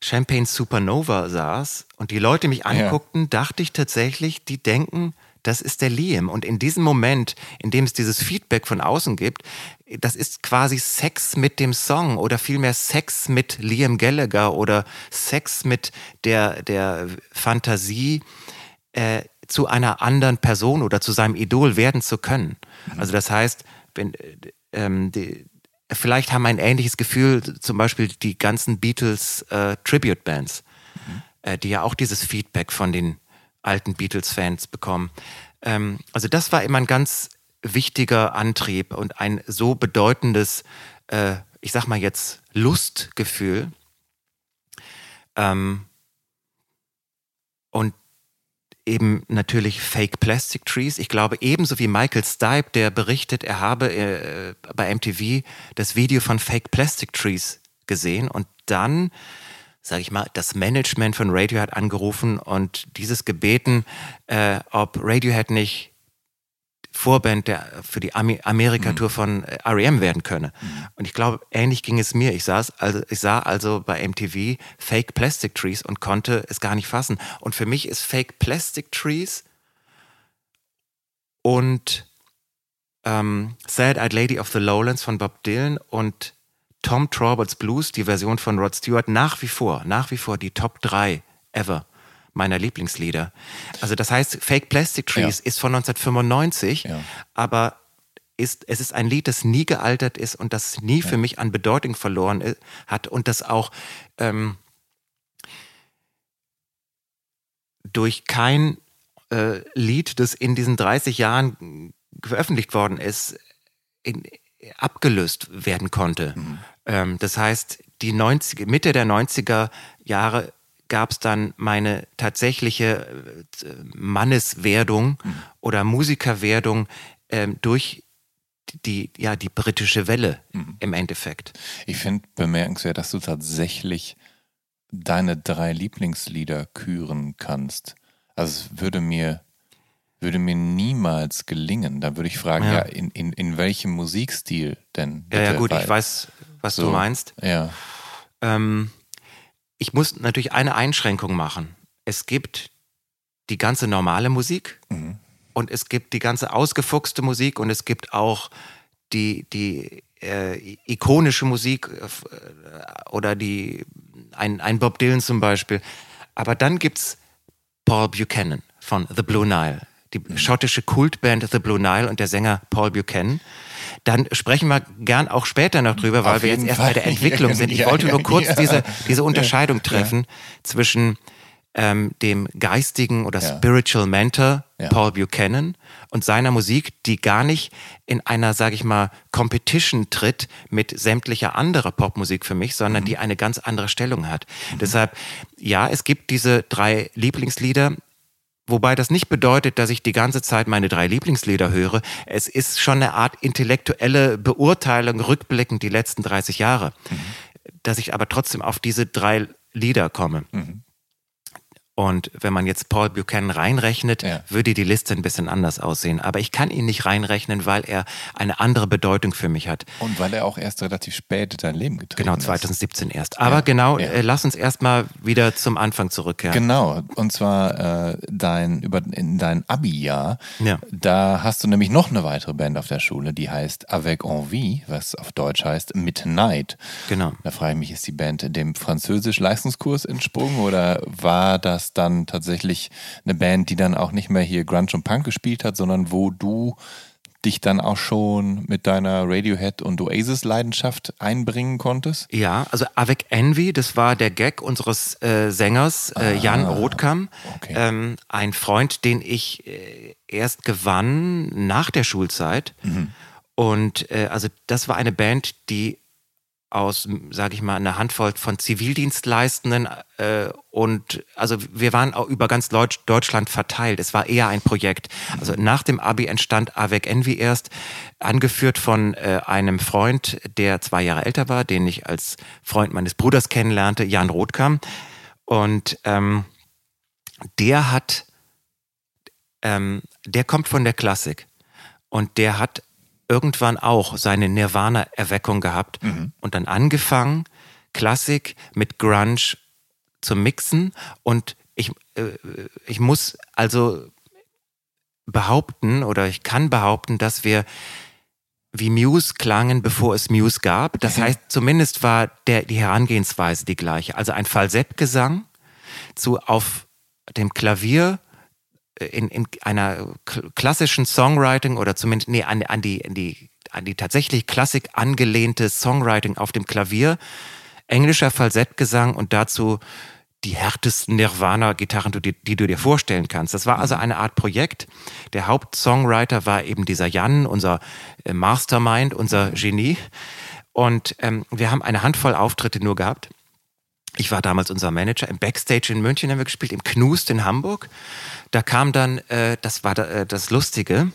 Champagne Supernova saß und die Leute mich anguckten, dachte ich tatsächlich, die denken, das ist der Liam. Und in diesem Moment, in dem es dieses Feedback von außen gibt, das ist quasi Sex mit dem Song oder vielmehr Sex mit Liam Gallagher oder Sex mit der, der Fantasie, äh, zu einer anderen Person oder zu seinem Idol werden zu können. Also das heißt, wenn, äh, ähm, die, vielleicht haben ein ähnliches Gefühl zum Beispiel die ganzen Beatles äh, Tribute Bands, äh, die ja auch dieses Feedback von den alten Beatles-Fans bekommen. Ähm, also das war immer ein ganz wichtiger Antrieb und ein so bedeutendes, äh, ich sag mal jetzt Lustgefühl. Ähm, eben natürlich Fake Plastic Trees. Ich glaube, ebenso wie Michael Stipe, der berichtet, er habe äh, bei MTV das Video von Fake Plastic Trees gesehen und dann, sage ich mal, das Management von Radiohead angerufen und dieses gebeten, äh, ob Radiohead nicht Vorband der, für die Amerika-Tour von äh, R.E.M. werden könne. Und ich glaube, ähnlich ging es mir. Ich, saß also, ich sah also bei MTV Fake Plastic Trees und konnte es gar nicht fassen. Und für mich ist Fake Plastic Trees und ähm, Sad Eyed Lady of the Lowlands von Bob Dylan und Tom Trauberts Blues, die Version von Rod Stewart, nach wie vor, nach wie vor die Top 3 ever meiner Lieblingslieder. Also das heißt, Fake Plastic Trees Ja. ist von 1995, Ja. aber ist, es ist ein Lied, das nie gealtert ist und das nie für mich an Bedeutung verloren hat und das auch ähm, durch kein äh, Lied, das in diesen 30 Jahren veröffentlicht worden ist, in, abgelöst werden konnte. Ähm, das heißt, die 90, Mitte der 90er Jahre gab es dann meine tatsächliche äh, Manneswerdung mhm. oder Musikerwerdung ähm, durch die, ja, die britische Welle mhm. im Endeffekt. Ich finde bemerkenswert, dass du tatsächlich deine drei Lieblingslieder küren kannst. Also es würde mir, würde mir niemals gelingen. Da würde ich fragen, ja, ja in, in, in welchem Musikstil denn? Bitte? Ja, ja, gut, Weil, ich weiß, was so, du meinst. Ja. Ähm, ich muss natürlich eine Einschränkung machen. Es gibt die ganze normale Musik mhm. und es gibt die ganze ausgefuchste Musik und es gibt auch die, die äh, ikonische Musik äh, oder die ein, ein Bob Dylan zum Beispiel. Aber dann gibt es Paul Buchanan von The Blue Nile, die mhm. schottische Kultband The Blue Nile und der Sänger Paul Buchanan. Dann sprechen wir gern auch später noch drüber, weil wir jetzt erst Fall. bei der Entwicklung sind. Ich ja, wollte nur kurz ja. diese, diese Unterscheidung treffen zwischen ähm, dem geistigen oder Spiritual Mentor Paul Buchanan und seiner Musik, die gar nicht in einer, sage ich mal, Competition tritt mit sämtlicher anderer Popmusik für mich, sondern mhm. die eine ganz andere Stellung hat. Mhm. Deshalb, ja, es gibt diese drei Lieblingslieder. Wobei das nicht bedeutet, dass ich die ganze Zeit meine drei Lieblingslieder höre. Es ist schon eine Art intellektuelle Beurteilung rückblickend die letzten 30 Jahre, mhm. dass ich aber trotzdem auf diese drei Lieder komme. Mhm. Und wenn man jetzt Paul Buchanan reinrechnet, ja. würde die Liste ein bisschen anders aussehen. Aber ich kann ihn nicht reinrechnen, weil er eine andere Bedeutung für mich hat. Und weil er auch erst relativ spät in dein Leben getreten genau, ist. Genau, 2017 ist. erst. Aber ja. genau, ja. Äh, lass uns erstmal wieder zum Anfang zurückkehren. Genau, und zwar äh, dein, über, in dein Abi-Jahr. Ja. Da hast du nämlich noch eine weitere Band auf der Schule, die heißt Avec Envie, was auf Deutsch heißt Midnight. Genau. Da frage ich mich, ist die Band dem Französisch-Leistungskurs entsprungen oder war das das dann tatsächlich eine Band, die dann auch nicht mehr hier Grunge und Punk gespielt hat, sondern wo du dich dann auch schon mit deiner Radiohead und Oasis-Leidenschaft einbringen konntest? Ja, also Avec Envy, das war der Gag unseres äh, Sängers äh, Jan Rothkamp. Okay. Ähm, ein Freund, den ich äh, erst gewann nach der Schulzeit. Mhm. Und äh, also das war eine Band, die aus, sage ich mal, einer Handvoll von Zivildienstleistenden äh, und also wir waren auch über ganz Deutschland verteilt. Es war eher ein Projekt. Also nach dem Abi entstand Avec Envy erst, angeführt von äh, einem Freund, der zwei Jahre älter war, den ich als Freund meines Bruders kennenlernte, Jan Rothkam. Und ähm, der hat, ähm, der kommt von der Klassik und der hat irgendwann auch seine Nirvana-Erweckung gehabt mhm. und dann angefangen, Klassik mit Grunge zu mixen. Und ich, äh, ich muss also behaupten oder ich kann behaupten, dass wir wie Muse klangen, bevor es Muse gab. Das heißt, zumindest war der, die Herangehensweise die gleiche. Also ein Falsettgesang zu auf dem Klavier in, in einer klassischen Songwriting oder zumindest nee, an, an, die, an, die, an die tatsächlich Klassik angelehnte Songwriting auf dem Klavier, englischer Falsettgesang und dazu die härtesten Nirvana-Gitarren, die, die, du dir vorstellen kannst. Das war also eine Art Projekt. Der Hauptsongwriter war eben dieser Jan, unser äh, Mastermind, unser Genie. Und ähm, wir haben eine Handvoll Auftritte nur gehabt. Ich war damals unser Manager. Im Backstage in München haben wir gespielt, im Knust in Hamburg. Da kam dann, äh, das war da, äh, das Lustige,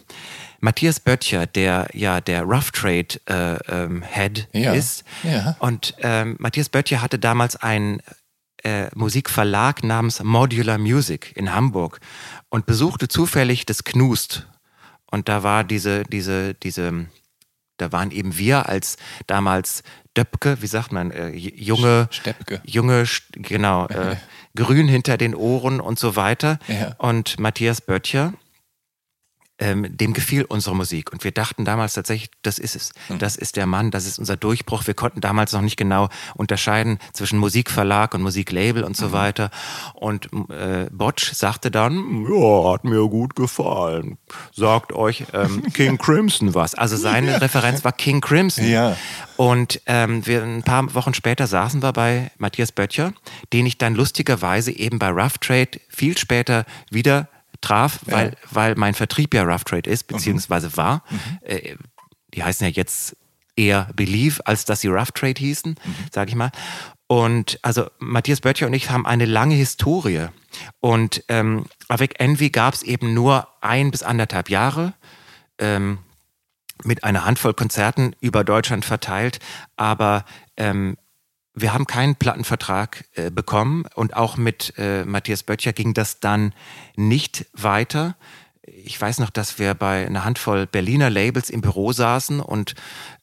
Matthias Böttcher, der ja der Rough Trade äh, ähm, Head ja. ist. Ja. Und ähm, Matthias Böttcher hatte damals einen äh, Musikverlag namens Modular Music in Hamburg und besuchte zufällig das Knust. Und da war diese, diese, diese, da waren eben wir als damals Döpke, wie sagt man, äh, junge, Steppke. junge, genau, äh, grün hinter den Ohren und so weiter. Ja. Und Matthias Böttcher, ähm, dem gefiel unsere Musik. Und wir dachten damals tatsächlich, das ist es. Mhm. Das ist der Mann, das ist unser Durchbruch. Wir konnten damals noch nicht genau unterscheiden zwischen Musikverlag und Musiklabel und so mhm. weiter. Und äh, Botsch sagte dann, ja, hat mir gut gefallen. Sagt euch ähm, King Crimson was. Also seine Referenz war King Crimson. Ja. Und ähm, wir, ein paar Wochen später saßen wir bei Matthias Böttcher, den ich dann lustigerweise eben bei Rough Trade viel später wieder traf, weil, ja. weil mein Vertrieb ja Rough Trade ist, beziehungsweise war. Mhm. Äh, die heißen ja jetzt eher Believe, als dass sie Rough Trade hießen, mhm. sag ich mal. Und also Matthias Böttcher und ich haben eine lange Historie. Und ähm, Avec Envy gab es eben nur ein bis anderthalb Jahre. Ähm, mit einer Handvoll Konzerten über Deutschland verteilt, aber ähm, wir haben keinen Plattenvertrag äh, bekommen und auch mit äh, Matthias Böttcher ging das dann nicht weiter. Ich weiß noch, dass wir bei einer Handvoll Berliner Labels im Büro saßen und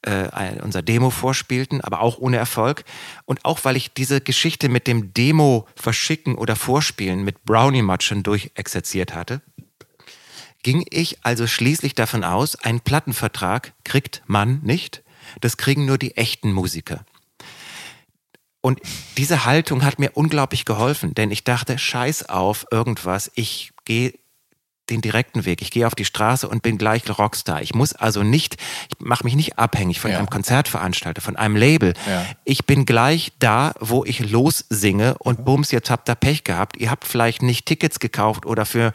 äh, unser Demo vorspielten, aber auch ohne Erfolg. Und auch weil ich diese Geschichte mit dem Demo verschicken oder vorspielen mit Brownie Matschen durchexerziert hatte, ging ich also schließlich davon aus, einen Plattenvertrag kriegt man nicht. Das kriegen nur die echten Musiker. Und diese Haltung hat mir unglaublich geholfen, denn ich dachte, scheiß auf irgendwas, ich gehe den direkten Weg. Ich gehe auf die Straße und bin gleich Rockstar. Ich muss also nicht, ich mache mich nicht abhängig von ja. einem Konzertveranstalter, von einem Label. Ja. Ich bin gleich da, wo ich lossinge und bums, jetzt habt ihr Pech gehabt. Ihr habt vielleicht nicht Tickets gekauft oder für,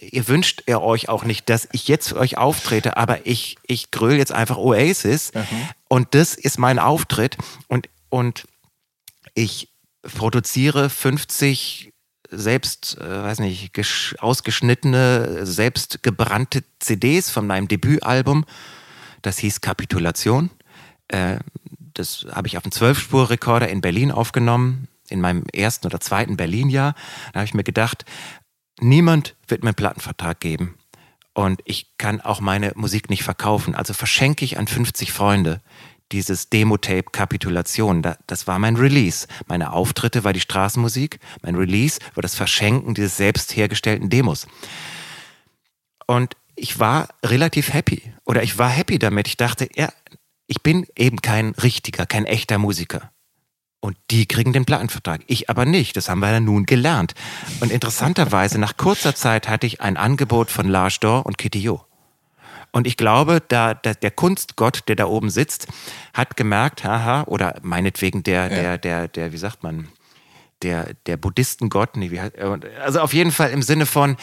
ihr wünscht ihr euch auch nicht, dass ich jetzt für euch auftrete, aber ich, ich gröle jetzt einfach Oasis mhm. und das ist mein Auftritt und, und ich produziere 50 selbst, äh, weiß nicht, ausgeschnittene, selbst gebrannte CDs von meinem Debütalbum. Das hieß Kapitulation. Äh, das habe ich auf einem Zwölfspurrekorder in Berlin aufgenommen, in meinem ersten oder zweiten Berlin-Jahr. Da habe ich mir gedacht, niemand wird mir einen Plattenvertrag geben. Und ich kann auch meine Musik nicht verkaufen. Also verschenke ich an 50 Freunde dieses Demo-Tape Kapitulation. das war mein Release. Meine Auftritte war die Straßenmusik. Mein Release war das Verschenken dieses selbst hergestellten Demos. Und ich war relativ happy. Oder ich war happy damit. Ich dachte, ja, ich bin eben kein richtiger, kein echter Musiker. Und die kriegen den Plattenvertrag. Ich aber nicht. Das haben wir ja nun gelernt. Und interessanterweise, nach kurzer Zeit hatte ich ein Angebot von Lars Dor und Kitty Jo. Und ich glaube, da, da, der Kunstgott, der da oben sitzt, hat gemerkt, haha, oder meinetwegen der, ja. der, der, der, wie sagt man, der, der Buddhistengott, nee, wie, also auf jeden Fall im Sinne von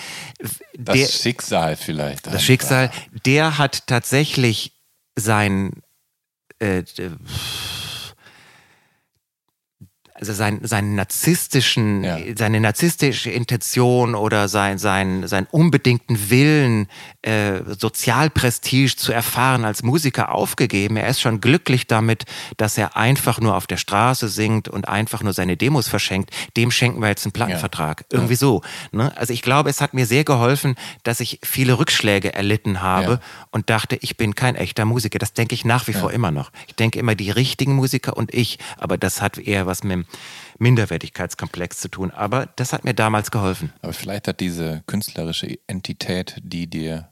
der, das Schicksal vielleicht. Das Schicksal, der hat tatsächlich sein äh, also sein, seinen narzisstischen, ja. seine narzisstische Intention oder sein, sein, seinen unbedingten Willen, äh, Sozialprestige zu erfahren als Musiker aufgegeben. Er ist schon glücklich damit, dass er einfach nur auf der Straße singt und einfach nur seine Demos verschenkt. Dem schenken wir jetzt einen Plattenvertrag. Ja. Irgendwie ja. so. Ne? Also ich glaube, es hat mir sehr geholfen, dass ich viele Rückschläge erlitten habe und dachte, ich bin kein echter Musiker. Das denke ich nach wie vor immer noch. Ich denke immer die richtigen Musiker und ich, aber das hat eher was mit dem Minderwertigkeitskomplex zu tun. Aber das hat mir damals geholfen. Aber vielleicht hat diese künstlerische Entität, die dir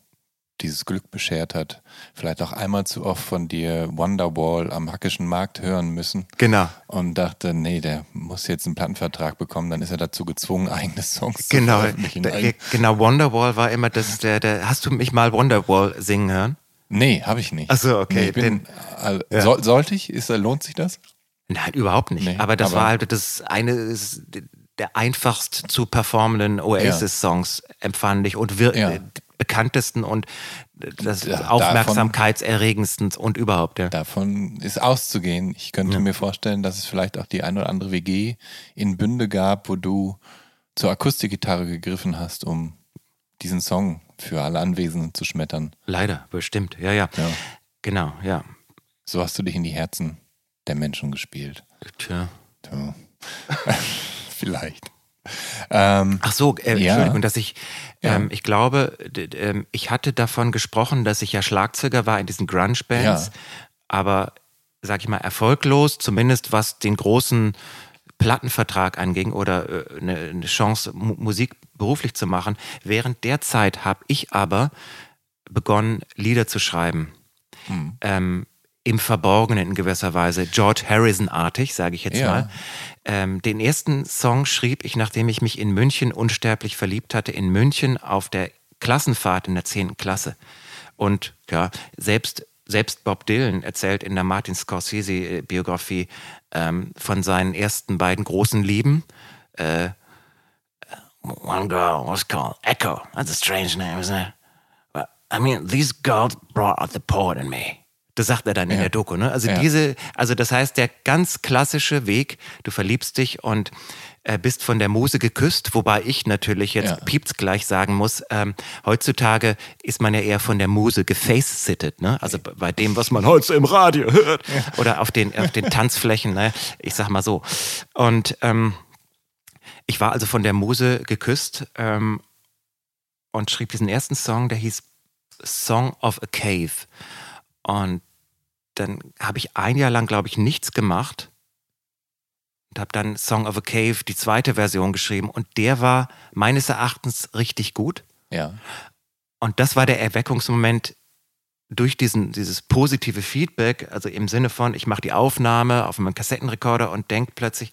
dieses Glück beschert hat, vielleicht auch einmal zu oft von dir Wonderwall am Hackischen Markt hören müssen. Genau. Und dachte, nee, der muss jetzt einen Plattenvertrag bekommen, dann ist er dazu gezwungen, eigene Songs genau. zu veröffentlichen. Da, genau, Wonderwall war immer das, der, der, hast du mich mal Wonderwall singen hören? Nee, habe ich nicht. Achso, okay. Nee, bin, Den, also, ja. soll, sollte ich? Ist, lohnt sich das? Nein, überhaupt nicht. Nee, aber das aber war halt das eine der einfachst zu performenden Oasis-Songs, ja. empfand ich, und ja. bekanntesten und das ja, aufmerksamkeitserregendsten und überhaupt. Ja. Davon ist auszugehen. Ich könnte ja. mir vorstellen, dass es vielleicht auch die ein oder andere WG in Bünde gab, wo du zur Akustikgitarre gegriffen hast, um diesen Song für alle Anwesenden zu schmettern. Leider, bestimmt. Ja, ja. Genau, ja. So hast du dich in die Herzen der Menschen gespielt. Tja. Tja. Vielleicht. Ähm, Ach so, äh, ja. Entschuldigung, dass ich, ähm, ja. ich glaube, ähm, ich hatte davon gesprochen, dass ich ja Schlagzeuger war in diesen Grunge-Bands, ja. aber, sag ich mal, erfolglos, zumindest was den großen Plattenvertrag anging oder äh, eine, eine Chance, Musik beruflich zu machen. Während der Zeit habe ich aber begonnen, Lieder zu schreiben. Hm. Ähm, im Verborgenen in gewisser Weise, George Harrison-artig, sage ich jetzt ja. mal. Ähm, den ersten Song schrieb ich, nachdem ich mich in München unsterblich verliebt hatte, in München auf der Klassenfahrt in der 10. Klasse. Und ja, selbst, selbst Bob Dylan erzählt in der Martin Scorsese-Biografie ähm, von seinen ersten beiden großen Lieben. Äh, one girl was called Echo. That's a strange name, isn't it? But, I mean, these girls brought out the poet in me Das sagt er dann in Ja. der Doku, ne? Also Ja. diese, also das heißt, der ganz klassische Weg, du verliebst dich und äh, bist von der Muse geküsst, wobei ich natürlich jetzt Ja. piept's gleich sagen muss, ähm, heutzutage ist man ja eher von der Muse geface-sittet, ne? Also bei dem, was man heute im Radio hört oder auf den, auf den Tanzflächen, ne? Ich sag mal so. Und ähm, ich war also von der Muse geküsst ähm, und schrieb diesen ersten Song, der hieß Song of a Cave. Und dann habe ich ein Jahr lang, glaube ich, nichts gemacht und habe dann Song of a Cave, die zweite Version geschrieben. Und der war meines Erachtens richtig gut. Ja. Und das war der Erweckungsmoment durch diesen, dieses positive Feedback, also im Sinne von, ich mache die Aufnahme auf meinem Kassettenrekorder und denke plötzlich,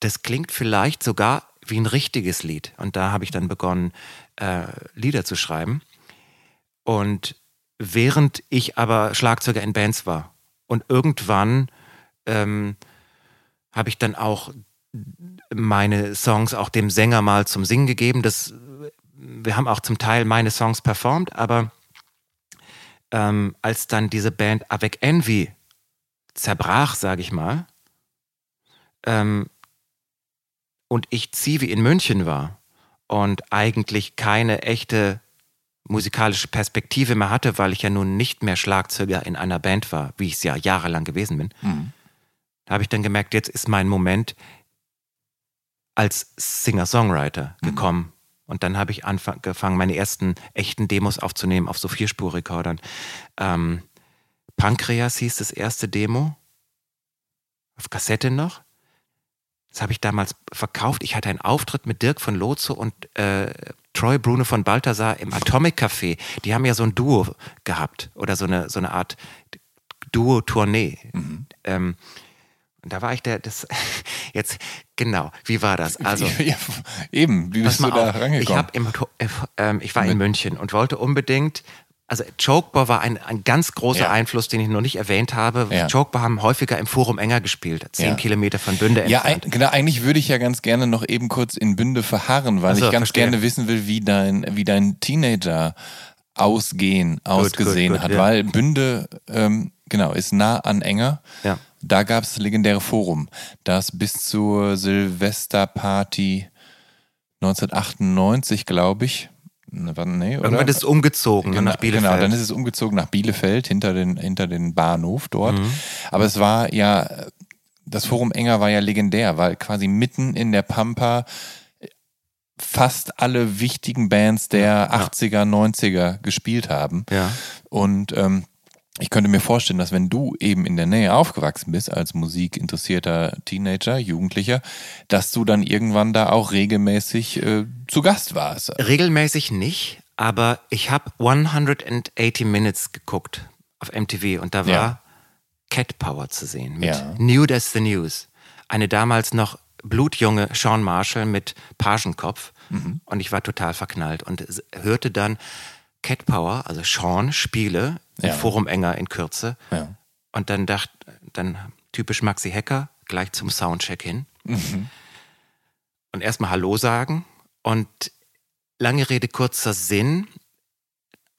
das klingt vielleicht sogar wie ein richtiges Lied. Und da habe ich dann begonnen, äh, Lieder zu schreiben. Und während ich aber Schlagzeuger in Bands war und irgendwann ähm, habe ich dann auch meine Songs auch dem Sänger mal zum Singen gegeben. Das, wir haben auch zum Teil meine Songs performt, aber ähm, als dann diese Band Avec Envy zerbrach, sage ich mal, ähm, und ich Zivi in München war und eigentlich keine echte musikalische Perspektive mehr hatte, weil ich ja nun nicht mehr Schlagzeuger in einer Band war, wie ich es ja jahrelang gewesen bin, Mhm. da habe ich dann gemerkt, jetzt ist mein Moment als Singer-Songwriter gekommen. Und dann habe ich angefangen, meine ersten echten Demos aufzunehmen auf so Vierspurrekordern. Ähm, Pankreas hieß das erste Demo. Auf Kassette noch. Das habe ich damals verkauft. Ich hatte einen Auftritt mit Dirk von Lotso und äh, Troy Bruno von Balthasar im Atomic Café. Die haben ja so ein Duo gehabt oder so eine, so eine Art Duo-Tournee. Ähm, und da war ich der, das, jetzt, genau, wie war das? Also, ja, eben, wie bist du da auf, ich, rangekommen? hab im, äh, ähm, ich war in München und wollte unbedingt, also Chokeball war ein, ein ganz großer Ja. Einfluss, den ich noch nicht erwähnt habe. Ja. Chokeball haben häufiger im Forum enger gespielt, zehn Ja. Kilometer von Bünde Ja, entfernt. genau, eigentlich würde ich ja ganz gerne noch eben kurz in Bünde verharren, weil Ach so, ich ganz verstehe. gerne wissen will, wie dein, wie dein Teenager ausgehen, ausgesehen gut, hat, ja. weil Bünde, ähm, genau, ist nah an Enger. Ja. Da gab es das legendäre Forum, das bis zur Silvesterparty 1998, glaube ich, wann- nee? Irgendwann ist es umgezogen Genau, nach Bielefeld. Genau, dann ist es umgezogen nach Bielefeld, hinter den, hinter den Bahnhof dort. Mhm. Aber es war ja, das Forum Enger war ja legendär, weil quasi mitten in der Pampa fast alle wichtigen Bands der 80er, 90er gespielt haben. ja. Und ähm, ich könnte mir vorstellen, dass wenn du eben in der Nähe aufgewachsen bist, als musikinteressierter Teenager, Jugendlicher, dass du dann irgendwann da auch regelmäßig äh, zu Gast warst. Regelmäßig nicht, aber ich habe 180 Minutes geguckt auf MTV und da war Ja. Cat Power zu sehen mit Ja. Nude as the News. Eine damals noch blutjunge Sean Marshall mit Pagenkopf Mhm. und ich war total verknallt und hörte dann Cat Power, also Sean Spiele im Ja. Forum enger in Kürze Ja. und dann dachte, dann typisch Maxi Hacker, gleich zum Soundcheck hin. Und erstmal Hallo sagen. Und lange Rede, kurzer Sinn.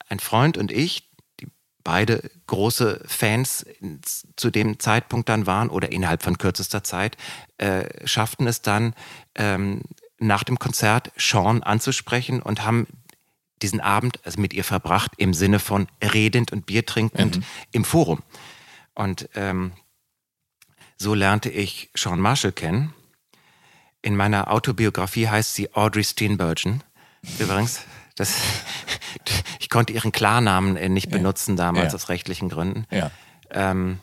Ein Freund und ich, die beide große Fans zu dem Zeitpunkt dann waren oder innerhalb von kürzester Zeit, äh, schafften es dann, ähm, nach dem Konzert Sean anzusprechen und haben diesen Abend also mit ihr verbracht im Sinne von redend und Bier trinkend im Forum. Und ähm, so lernte ich Sean Marshall kennen. In meiner Autobiografie heißt sie Audrey Steenburgen. Übrigens, das, ich konnte ihren Klarnamen äh, nicht benutzen damals Ja. aus rechtlichen Gründen. Ja. Ähm,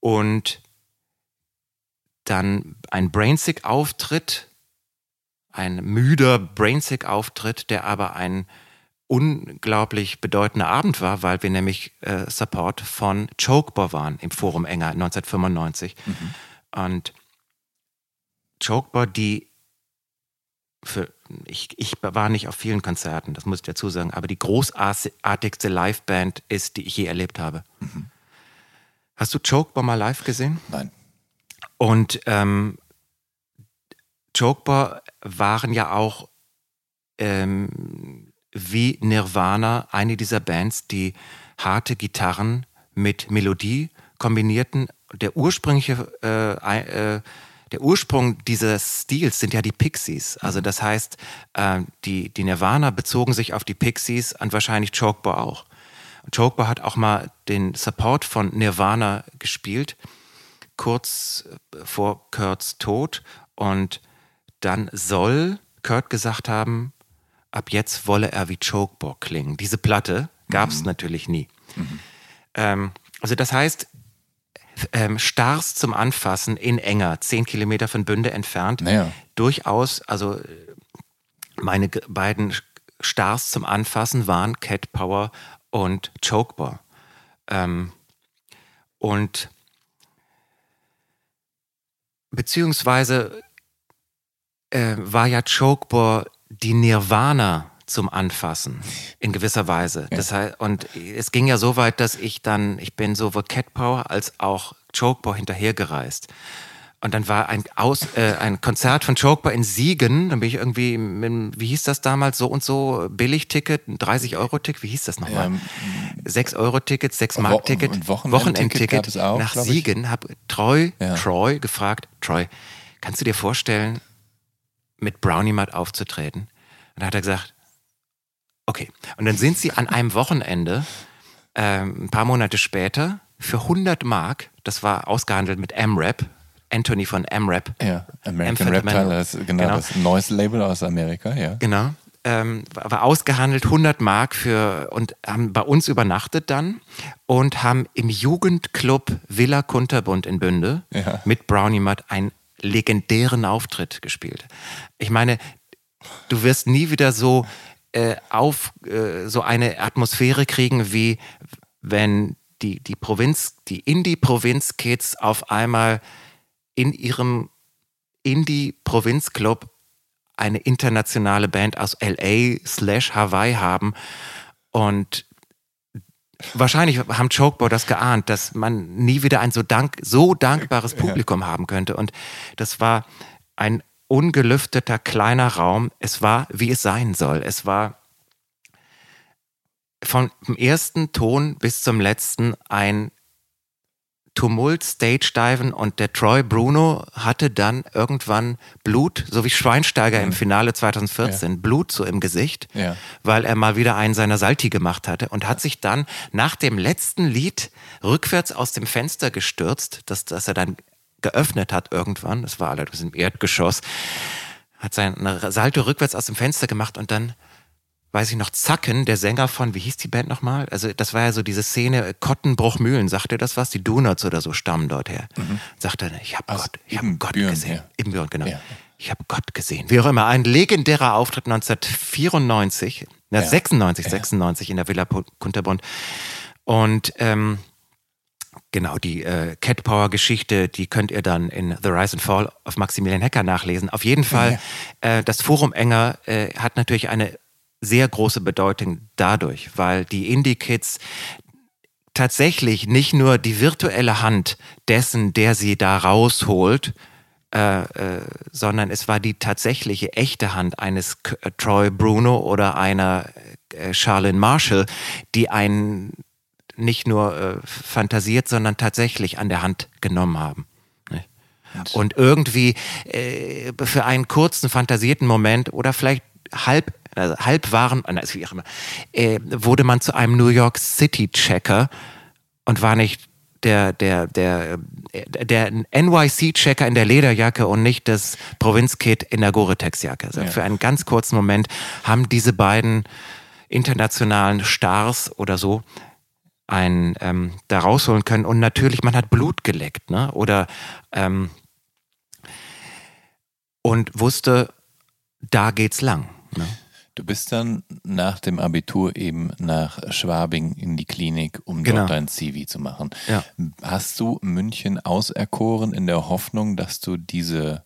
und dann ein Brainsick-Auftritt, ein müder Brainsick-Auftritt, der aber ein unglaublich bedeutender Abend war, weil wir nämlich äh, Support von Chokeball waren im Forum Enger 1995. Und Chokeball, die für, ich, ich war nicht auf vielen Konzerten, das muss ich dazu sagen, aber die großartigste Liveband ist, die ich je erlebt habe. Hast du Chokeball mal live gesehen? Nein. Und ähm, Chokeball waren ja auch ähm, wie Nirvana eine dieser Bands, die harte Gitarren mit Melodie kombinierten. Der ursprüngliche, äh, äh, der Ursprung dieses Stils sind ja die Pixies. Also das heißt, äh, die, die Nirvana bezogen sich auf die Pixies und wahrscheinlich Chokebore auch. Und Chokebore hat auch mal den Support von Nirvana gespielt, kurz vor Kurts Tod. Und dann soll Kurt gesagt haben, ab jetzt wolle er wie Chokebore klingen. Diese Platte gab es mhm. natürlich nie. Mhm. Ähm, also das heißt, ähm, Stars zum Anfassen in Enger, zehn Kilometer von Bünde entfernt, naja. durchaus, also meine beiden Stars zum Anfassen waren Cat Power und Chokebore. Ähm, und beziehungsweise äh, war ja Chokebore die Nirvana zum Anfassen in gewisser Weise. Ja. Das heißt, und es ging ja so weit, dass ich dann, ich bin sowohl Cat Power als auch Chokebore hinterhergereist. Und dann war ein, Aus, äh, ein Konzert von Chokebore in Siegen. Dann bin ich irgendwie, mit, wie hieß das damals, so und so Billigticket, ein 30-Euro-Ticket, wie hieß das nochmal? Ähm, 6-Euro-Ticket, 6-Mark-Ticket, Wo Wochenendticket nach Siegen. Hab Troy, ja. Troy gefragt, Troy, kannst du dir vorstellen, mit Brownie Mud aufzutreten? Und dann hat er gesagt, okay. Und dann sind sie an einem Wochenende, äh, ein paar Monate später, für 100 Mark, das war ausgehandelt mit M-Rap, Anthony von M-Rap. Ja, American Reptile, das, genau, genau, das neues Label aus Amerika, ja. Genau. Ähm, war ausgehandelt 100 Mark für und haben bei uns übernachtet dann und haben im Jugendclub Villa Kunterbund in Bünde ja. mit Brownie Mutt einen legendären Auftritt gespielt. Ich meine, du wirst nie wieder so äh, auf äh, so eine Atmosphäre kriegen, wie wenn die, die Provinz, die Indie-Provinz-Kids auf einmal in ihrem Indie-Provinz-Club eine internationale Band aus LA slash Hawaii haben und wahrscheinlich haben Chokeboard das geahnt, dass man nie wieder ein so, dank, so dankbares Publikum haben könnte und das war ein ungelüfteter kleiner Raum. Es war, wie es sein soll. Es war vom ersten Ton bis zum letzten ein Tumult, Stage Diven und der Troy Bruno hatte dann irgendwann Blut, so wie Schweinsteiger mhm. im Finale 2014, ja. Blut so im Gesicht, ja. weil er mal wieder einen seiner Salti gemacht hatte und hat sich dann nach dem letzten Lied rückwärts aus dem Fenster gestürzt, dass, dass er dann geöffnet hat irgendwann, das war allerdings im Erdgeschoss, hat seine Salto rückwärts aus dem Fenster gemacht und dann weiß ich noch, Zacken, der Sänger von, wie hieß die Band nochmal? Also das war ja so diese Szene, Kottenbruchmühlen, sagt ihr das was? Die Donuts oder so stammen dort her. Mhm. Sagt er, ich habe Gott, ich habe Gott gesehen. Ja. Im Büren, genau. Ja. Ich habe Gott gesehen. Wie auch immer, ein legendärer Auftritt 1994, na, ja. 96, 96 in der Villa Kunterbund. Und ähm, Genau, die äh, Cat Power Geschichte, die könnt ihr dann in The Rise and Fall of Maximilian Hacker nachlesen. Auf jeden Fall, ja. äh, das Forum Enger äh, hat natürlich eine sehr große Bedeutung dadurch, weil die Indie-Kids tatsächlich nicht nur die virtuelle Hand dessen, der sie da rausholt, äh, äh, sondern es war die tatsächliche echte Hand eines äh, Troy Bruno oder einer äh, Charlene Marshall, die einen nicht nur äh, fantasiert, sondern tatsächlich an der Hand genommen haben. Und irgendwie äh, für einen kurzen, fantasierten Moment oder vielleicht halb also halb waren, also wie auch immer, äh, wurde man zu einem New York City Checker und war nicht der, der, der, der NYC-Checker in der Lederjacke und nicht das Provinzkid in der Gore-Tex-Jacke. Also ja. Für einen ganz kurzen Moment haben diese beiden internationalen Stars oder so einen ähm, da rausholen können. Und natürlich, man hat Blut geleckt, ne? Oder ähm, und wusste, da geht's lang. Ne? Du bist dann nach dem Abitur eben nach Schwabing in die Klinik, um genau. dort dein CV zu machen. Ja. Hast du München auserkoren in der Hoffnung, dass du diese,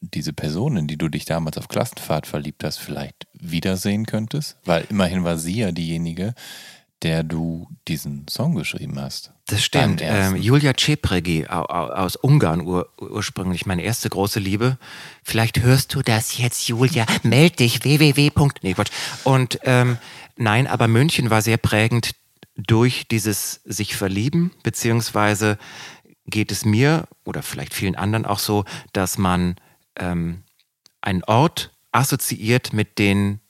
diese Person, in die du dich damals auf Klassenfahrt verliebt hast, vielleicht wiedersehen könntest? Weil immerhin war sie ja diejenige, der du diesen Song geschrieben hast. Das stimmt. Ähm, Julia Cepregi aus Ungarn ur ursprünglich, meine erste große Liebe. Vielleicht hörst du das jetzt, Julia. Meld dich www. Nee, Quatsch. Und ähm, nein, aber München war sehr prägend durch dieses sich verlieben, beziehungsweise geht es mir oder vielleicht vielen anderen auch so, dass man ähm, einen Ort assoziiert mit den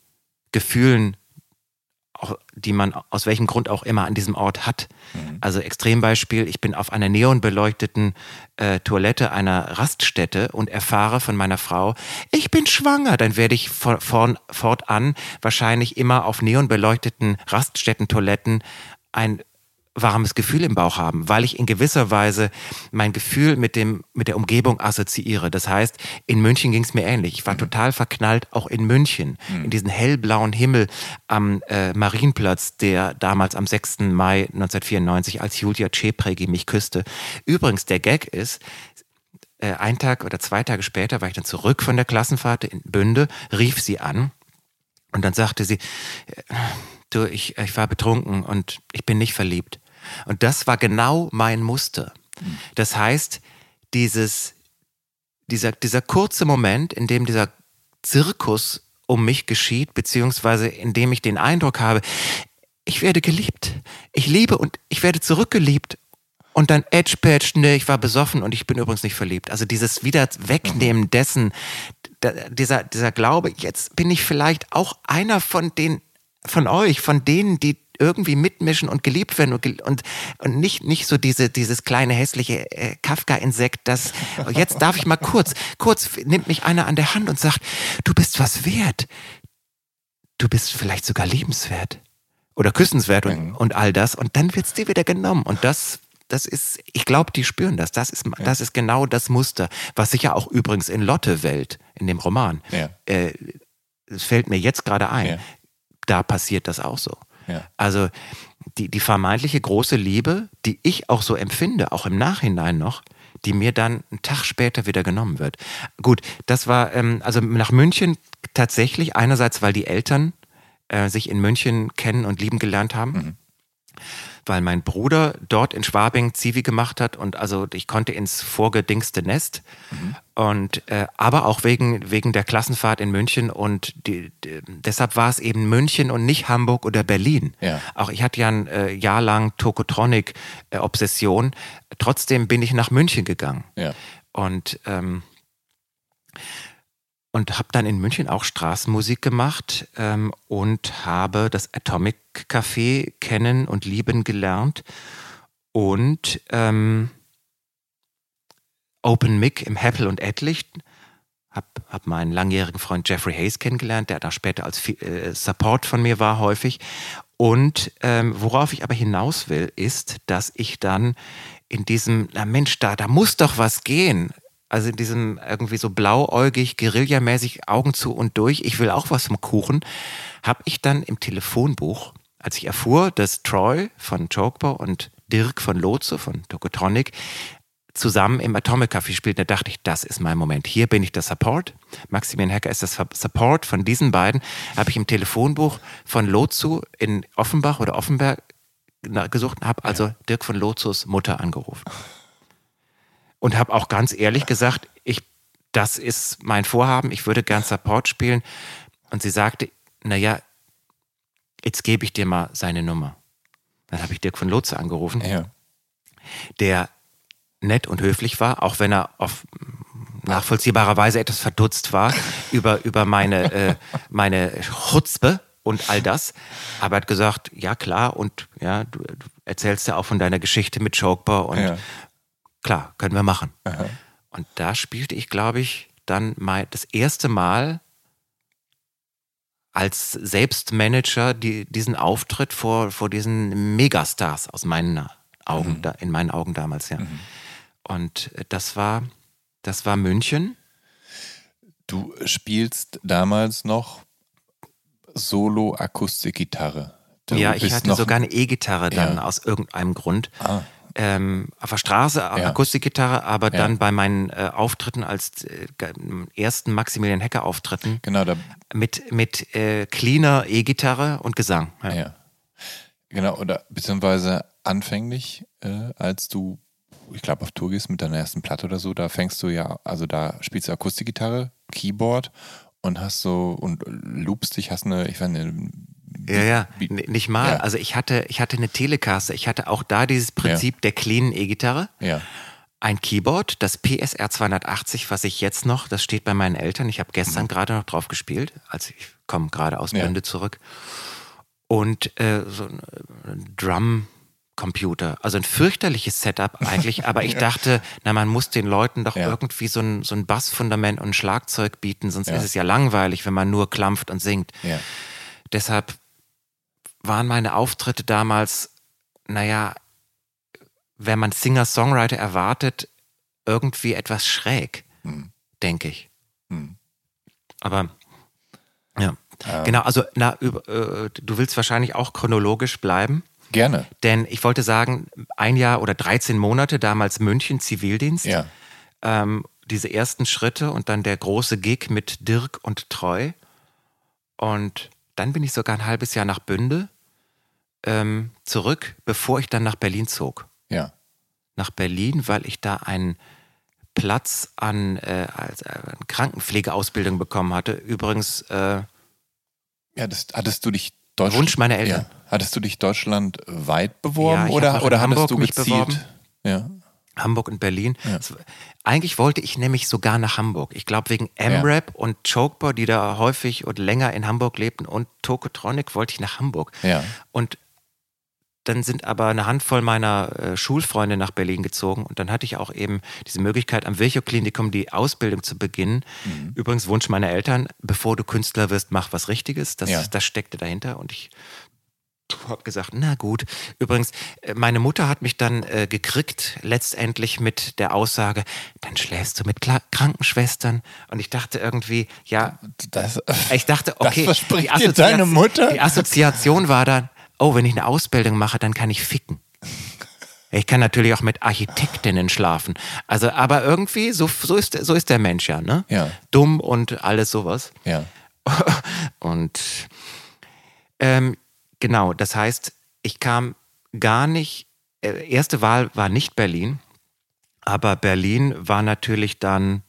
Gefühlen, die man aus welchem Grund auch immer an diesem Ort hat. Mhm. Also Extrembeispiel, ich bin auf einer neonbeleuchteten äh, Toilette einer Raststätte und erfahre von meiner Frau, ich bin schwanger. Dann werde ich vor, vor, fortan wahrscheinlich immer auf neonbeleuchteten Raststätten-Toiletten ein warmes Gefühl im Bauch haben, weil ich in gewisser Weise mein Gefühl mit dem mit der Umgebung assoziiere. Das heißt, in München ging es mir ähnlich. Ich war mhm. total verknallt, auch in München, mhm. in diesen hellblauen Himmel am äh, Marienplatz, der damals am 6. Mai 1994 als Julia Cepregi mich küsste. Übrigens, der Gag ist, äh, ein Tag oder zwei Tage später war ich dann zurück von der Klassenfahrt in Bünde, rief sie an und dann sagte sie, äh, du, ich, ich war betrunken und ich bin nicht verliebt. Und das war genau mein Muster. Das heißt, dieses, dieser, dieser kurze Moment, in dem dieser Zirkus um mich geschieht, beziehungsweise in dem ich den Eindruck habe, ich werde geliebt. Ich liebe und ich werde zurückgeliebt. Und dann Edge Patch, ne, ich war besoffen und ich bin übrigens nicht verliebt. Also dieses wieder wegnehmen dessen, dieser, dieser Glaube, jetzt bin ich vielleicht auch einer von den, von euch, von denen, die irgendwie mitmischen und geliebt werden und, und, und nicht, nicht so diese, dieses kleine hässliche äh, Kafka-Insekt, das jetzt darf ich mal kurz, kurz nimmt mich einer an der Hand und sagt, du bist was wert. Du bist vielleicht sogar liebenswert oder küssenswert und, mhm. und all das und dann wird es dir wieder genommen und das das ist, ich glaube, die spüren das. Das ist, ja. das ist genau das Muster, was sich ja auch übrigens in Lotte Welt, in dem Roman, ja. äh, es fällt mir jetzt gerade ein, ja. da passiert das auch so. Ja. Also die, die vermeintliche große Liebe, die ich auch so empfinde, auch im Nachhinein noch, die mir dann einen Tag später wieder genommen wird. Gut, das war ähm, also nach München tatsächlich einerseits, weil die Eltern äh, sich in München kennen und lieben gelernt haben. Mhm weil mein Bruder dort in Schwabing Zivi gemacht hat und also ich konnte ins vorgedingste Nest. Mhm. Und äh, aber auch wegen, wegen der Klassenfahrt in München und die, die, deshalb war es eben München und nicht Hamburg oder Berlin. Ja. Auch ich hatte ja ein äh, Jahr lang Tokotronic-Obsession. Äh, Trotzdem bin ich nach München gegangen. Ja. Und ähm, und habe dann in München auch Straßenmusik gemacht ähm, und habe das Atomic Café kennen und lieben gelernt und ähm, Open Mic im Heppel und Etlich. Hab, hab meinen langjährigen Freund Jeffrey Hayes kennengelernt, der da später als äh, Support von mir war häufig. Und ähm, worauf ich aber hinaus will, ist, dass ich dann in diesem, na Mensch, da, da muss doch was gehen also in diesem irgendwie so blauäugig, guerillamäßig Augen zu und durch, ich will auch was vom Kuchen, habe ich dann im Telefonbuch, als ich erfuhr, dass Troy von Chokebau und Dirk von Lotse von Tokotronic zusammen im Atomic Café spielten, da dachte ich, das ist mein Moment. Hier bin ich der Support. Maximilian Hacker ist das Support von diesen beiden. Habe ich im Telefonbuch von Lotzu in Offenbach oder Offenberg gesucht und habe also Dirk von Lotzus Mutter angerufen und habe auch ganz ehrlich gesagt, ich, das ist mein Vorhaben, ich würde gern Support spielen. Und sie sagte, naja, jetzt gebe ich dir mal seine Nummer. Dann habe ich Dirk von Lotze angerufen, ja. der nett und höflich war, auch wenn er auf nachvollziehbarer Weise etwas verdutzt war über, über meine, äh, meine Chutzpe und all das. Aber er hat gesagt, ja klar, und ja, du, du erzählst ja auch von deiner Geschichte mit Chokbar und ja klar, können wir machen. Aha. Und da spielte ich, glaube ich, dann mal das erste Mal als Selbstmanager die, diesen Auftritt vor, vor diesen Megastars aus meinen Augen, mhm. da, in meinen Augen damals, ja. Mhm. Und das war, das war München. Du spielst damals noch Solo-Akustikgitarre. Ja, ich hatte sogar eine E-Gitarre dann ja. aus irgendeinem Grund. Ah ähm, auf der Straße, ja. Akustikgitarre, aber ja. dann bei meinen äh, Auftritten als äh, ersten Maximilian Hacker Auftritten genau, da mit, mit äh, cleaner E-Gitarre und Gesang. Ja. ja. Genau, oder beziehungsweise anfänglich, äh, als du, ich glaube, auf Tour gehst mit deiner ersten Platte oder so, da fängst du ja, also da spielst du Akustikgitarre, Keyboard und hast so und loopst dich, hast eine, ich weiß nicht, Ja, ja, N- nicht mal. Ja. Also ich hatte, ich hatte eine Telecaster. Ich hatte auch da dieses Prinzip der cleanen E-Gitarre. Ja. Ein Keyboard, das PSR 280, was ich jetzt noch, das steht bei meinen Eltern. Ich habe gestern gerade noch drauf gespielt, als ich komme gerade aus Mhm. Ja. Bünde zurück. Und äh, so ein äh, Drum-Computer. Also ein fürchterliches Setup eigentlich, aber ich dachte, na, man muss den Leuten doch Ja. irgendwie so ein, so ein Bassfundament und ein Schlagzeug bieten, sonst Ja. ist es ja langweilig, wenn man nur klampft und singt. Ja. Deshalb waren meine Auftritte damals, naja, wenn man Singer-Songwriter erwartet, irgendwie etwas schräg, Hm. denke ich. Hm. Aber ja, genau, also na, über, äh, du willst wahrscheinlich auch chronologisch bleiben, Gerne. denn ich wollte sagen, ein Jahr oder 13 Monate, damals München, Zivildienst, Ja. ähm, diese ersten Schritte und dann der große Gig mit Dirk und Treu. Und dann bin ich sogar ein halbes Jahr nach Bünde ähm, zurück, bevor ich dann nach Berlin zog. Ja. Nach Berlin, weil ich da einen Platz an, äh, als, äh, Krankenpflegeausbildung bekommen hatte. Übrigens, äh, Ja, das, hattest du dich Deutschland, Wunsch meiner Eltern. Ja. Hattest du dich deutschlandweit beworben Ja, ich hab oder, oder hattest du mich beworben. Ja. Hamburg und Berlin. Es- Eigentlich wollte ich nämlich sogar nach Hamburg. Ich glaube, wegen M-Rap und Chokeboy, die da häufig und länger in Hamburg lebten, und Tokotronic wollte ich nach Hamburg. Ja. Und dann sind aber eine Handvoll meiner äh, Schulfreunde nach Berlin gezogen und dann hatte ich auch eben diese Möglichkeit, am Virchow-Klinikum die Ausbildung zu beginnen. Mhm. Übrigens Wunsch meiner Eltern, bevor du Künstler wirst, mach was Richtiges. Das, Ja. das steckte dahinter und ich habe gesagt, na gut. Übrigens, äh, meine Mutter hat mich dann äh, gekriegt, letztendlich mit der Aussage, dann schläfst du mit Kla Krankenschwestern. Und ich dachte irgendwie, ja, Das, ich dachte, Das okay, verspricht die dir deine Mutter? Die Assoziation war dann, oh, wenn ich eine Ausbildung mache, dann kann ich ficken. Ich kann natürlich auch mit Architektinnen schlafen. Also, aber irgendwie, so, so, ist, so ist der Mensch ja, ne? Ja. Dumm und alles sowas. ja. Und ähm, genau, das heißt, ich kam gar nicht, äh, erste Wahl war nicht Berlin, aber Berlin war natürlich dann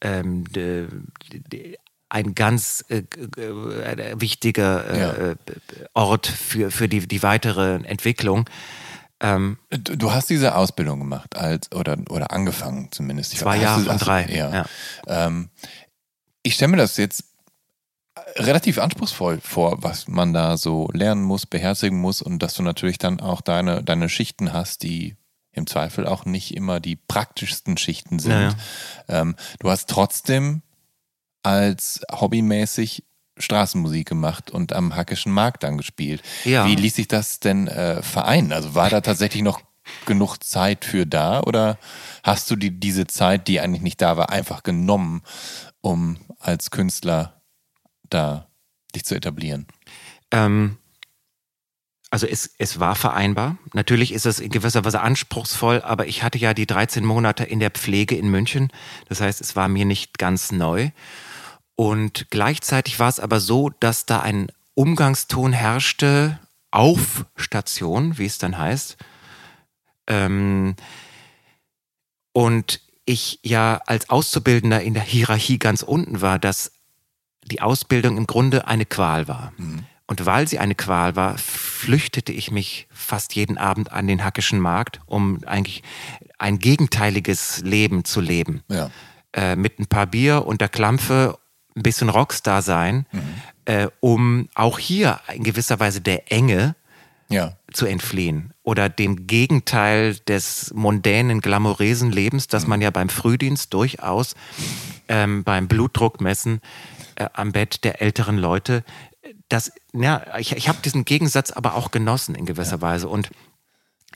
ähm, de, de, ein ganz äh, äh, wichtiger äh, Ja. Ort für, für die, die weitere Entwicklung. Ähm, Du, du hast diese Ausbildung gemacht als oder oder angefangen zumindest. Ich Zwei Jahre du- drei, Ja. ja. Ähm, ich stelle mir das jetzt relativ anspruchsvoll vor, was man da so lernen muss, beherzigen muss und dass du natürlich dann auch deine deine Schichten hast, die im Zweifel auch nicht immer die praktischsten Schichten sind. Ja, Ähm, du hast trotzdem als hobbymäßig Straßenmusik gemacht und am Hackischen Markt dann gespielt. Ja. Wie ließ sich das denn äh, vereinen? Also war da tatsächlich noch genug Zeit für da oder hast du die, diese Zeit, die eigentlich nicht da war, einfach genommen, um als Künstler da dich zu etablieren? Ähm, also es, es war vereinbar. Natürlich ist es in gewisser Weise anspruchsvoll, aber ich hatte ja die 13 Monate in der Pflege in München. Das heißt, es war mir nicht ganz neu. Und gleichzeitig war es aber so, dass da ein Umgangston herrschte auf Station, wie es dann heißt. Ähm, und ich ja als Auszubildender in der Hierarchie ganz unten war, dass die Ausbildung im Grunde eine Qual war. Und weil sie eine Qual war, flüchtete ich mich fast jeden Abend an den Hackischen Markt, um eigentlich ein gegenteiliges Leben zu leben. Ja. Äh, mit ein paar Bier und der Klampfe, ein bisschen Rockstar sein, äh, um auch hier in gewisser Weise der Enge Ja. zu entfliehen oder dem Gegenteil des mondänen, glamourösen Lebens, das man ja beim Frühdienst durchaus ähm, beim Blutdruckmessen äh, am Bett der älteren Leute, das, ja, ich, ich habe diesen Gegensatz aber auch genossen in gewisser Weise und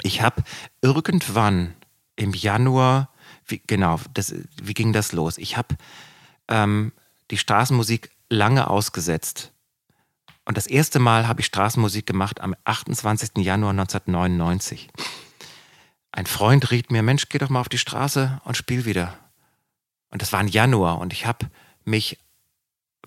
ich habe irgendwann im Januar, wie, genau, das, wie ging das los? Ich habe ähm, die Straßenmusik lange ausgesetzt. Und das erste Mal habe ich Straßenmusik gemacht am 28. Januar 1999. Ein Freund riet mir, Mensch, geh doch mal auf die Straße und spiel wieder. Und das war im Januar und ich habe mich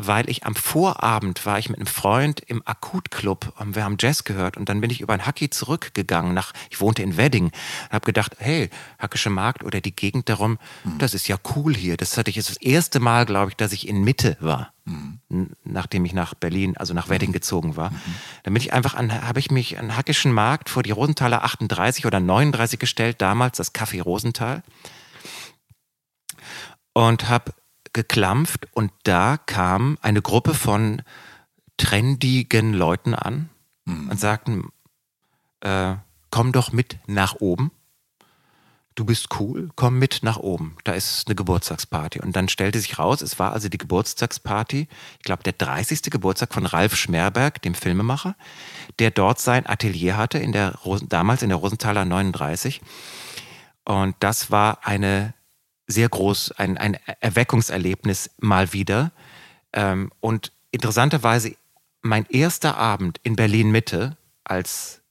weil ich am Vorabend war ich mit einem Freund im Akutclub und wir haben Jazz gehört und dann bin ich über ein Hacky zurückgegangen nach, ich wohnte in Wedding und habe gedacht, hey, Hackische Markt oder die Gegend darum, mhm. das ist ja cool hier. Das hatte ich jetzt das erste Mal, glaube ich, dass ich in Mitte war, mhm. nachdem ich nach Berlin, also nach Wedding gezogen war. Mhm. Dann bin ich einfach an, habe ich mich an Hackischen Markt vor die Rosenthaler 38 oder 39 gestellt, damals das Café Rosenthal und habe geklampft und da kam eine Gruppe von trendigen Leuten an mhm. und sagten, äh, komm doch mit nach oben. Du bist cool, komm mit nach oben. Da ist eine Geburtstagsparty. Und dann stellte sich raus, es war also die Geburtstagsparty, ich glaube der 30. Geburtstag von Ralf Schmerberg, dem Filmemacher, der dort sein Atelier hatte, in der Rosen, damals in der Rosenthaler 39. Und das war eine sehr groß, ein, ein Erweckungserlebnis mal wieder. Ähm, und interessanterweise mein erster Abend in Berlin Mitte als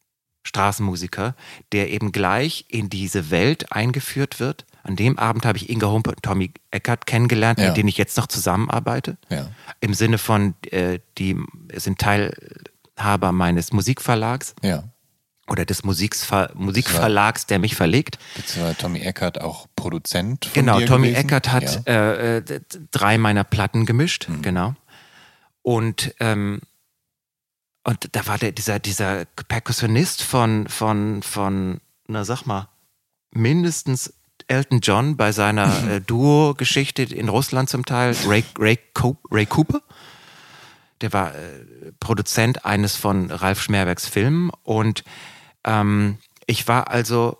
Straßenmusiker, der eben gleich in diese Welt eingeführt wird. An dem Abend habe ich Inga Humpe und Tommy Eckert kennengelernt, ja. mit denen ich jetzt noch zusammenarbeite. Ja. Im Sinne von, äh, die sind Teilhaber meines Musikverlags. Ja oder des Musikver Musikverlags, der mich verlegt. Jetzt war Tommy Eckert auch Produzent von Genau, Tommy gewesen? Eckert hat ja. äh, äh drei meiner Platten gemischt, mhm. genau. Und, ähm, und da war der, dieser, dieser Perkussionist von, von, von, na sag mal, mindestens Elton John bei seiner äh, Duo-Geschichte in Russland zum Teil, Ray, Ray, Ray Cooper der war äh, Produzent eines von Ralf Schmerbergs Filmen und ähm, ich war also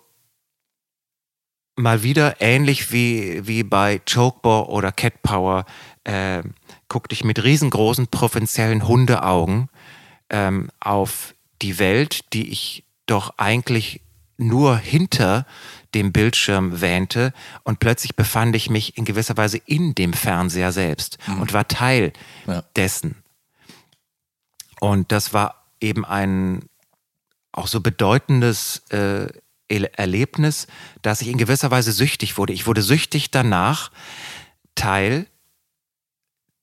mal wieder ähnlich wie, wie bei Chokebore oder Cat Power, äh, guckte ich mit riesengroßen provinziellen Hundeaugen ähm, auf die Welt, die ich doch eigentlich nur hinter dem Bildschirm wähnte und plötzlich befand ich mich in gewisser Weise in dem Fernseher selbst mhm. und war Teil ja. dessen. Und das war eben ein auch so bedeutendes äh, Erlebnis, dass ich in gewisser Weise süchtig wurde. Ich wurde süchtig danach, Teil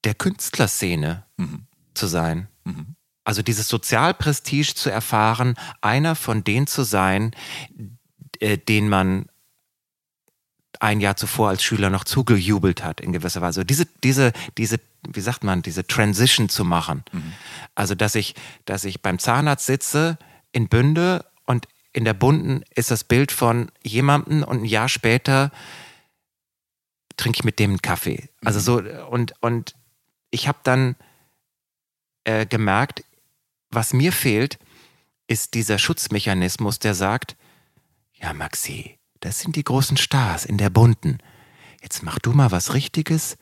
der Künstlerszene mhm. zu sein. Mhm. Also dieses Sozialprestige zu erfahren, einer von denen zu sein, äh, den man ein Jahr zuvor als Schüler noch zugejubelt hat in gewisser Weise. Diese, diese, diese, wie sagt man, diese Transition zu machen. Mhm. Also dass ich, dass ich beim Zahnarzt sitze, in Bünde und in der Bunden ist das Bild von jemandem und ein Jahr später trinke ich mit dem einen Kaffee. Also so, und, und ich habe dann äh, gemerkt, was mir fehlt, ist dieser Schutzmechanismus, der sagt, ja Maxi, das sind die großen Stars in der Bunten. Jetzt mach du mal was Richtiges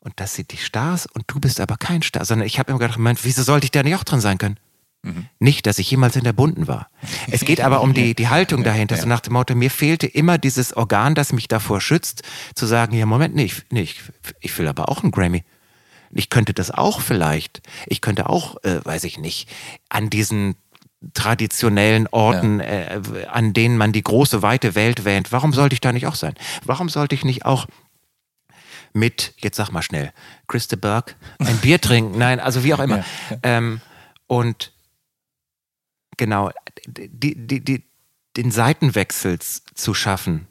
und das sind die Stars und du bist aber kein Star, sondern ich habe immer gedacht, Moment, wieso sollte ich da nicht auch drin sein können? Mhm. Nicht, dass ich jemals in der Bunten war. Es geht aber um die, die Haltung dahinter. Ja. So nach dem Motto, mir fehlte immer dieses Organ, das mich davor schützt, zu sagen, ja, Moment, nee, ich, nee, ich, ich will aber auch einen Grammy. Ich könnte das auch vielleicht. Ich könnte auch, äh, weiß ich nicht, an diesen traditionellen Orten, ja. äh, an denen man die große, weite Welt wähnt. Warum sollte ich da nicht auch sein? Warum sollte ich nicht auch mit, jetzt sag mal schnell, Christa Burke ein Bier trinken? Nein, also wie auch immer. Ähm, und genau, die, die, die, den Seitenwechsel zu schaffen.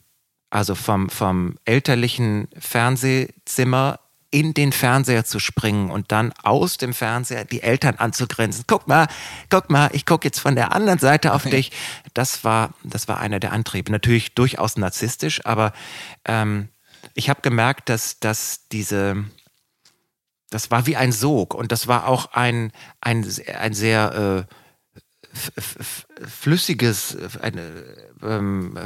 Also vom, vom elterlichen Fernsehzimmer in den Fernseher zu springen und dann aus dem Fernseher die Eltern anzugrenzen. Guck mal, guck mal, ich gucke jetzt von der anderen Seite auf dich. Das war, das war einer der Antriebe. Natürlich durchaus narzisstisch, aber ähm, ich habe gemerkt, dass, dass diese, das war wie ein Sog und das war auch ein, ein, ein sehr äh, flüssiges ähm,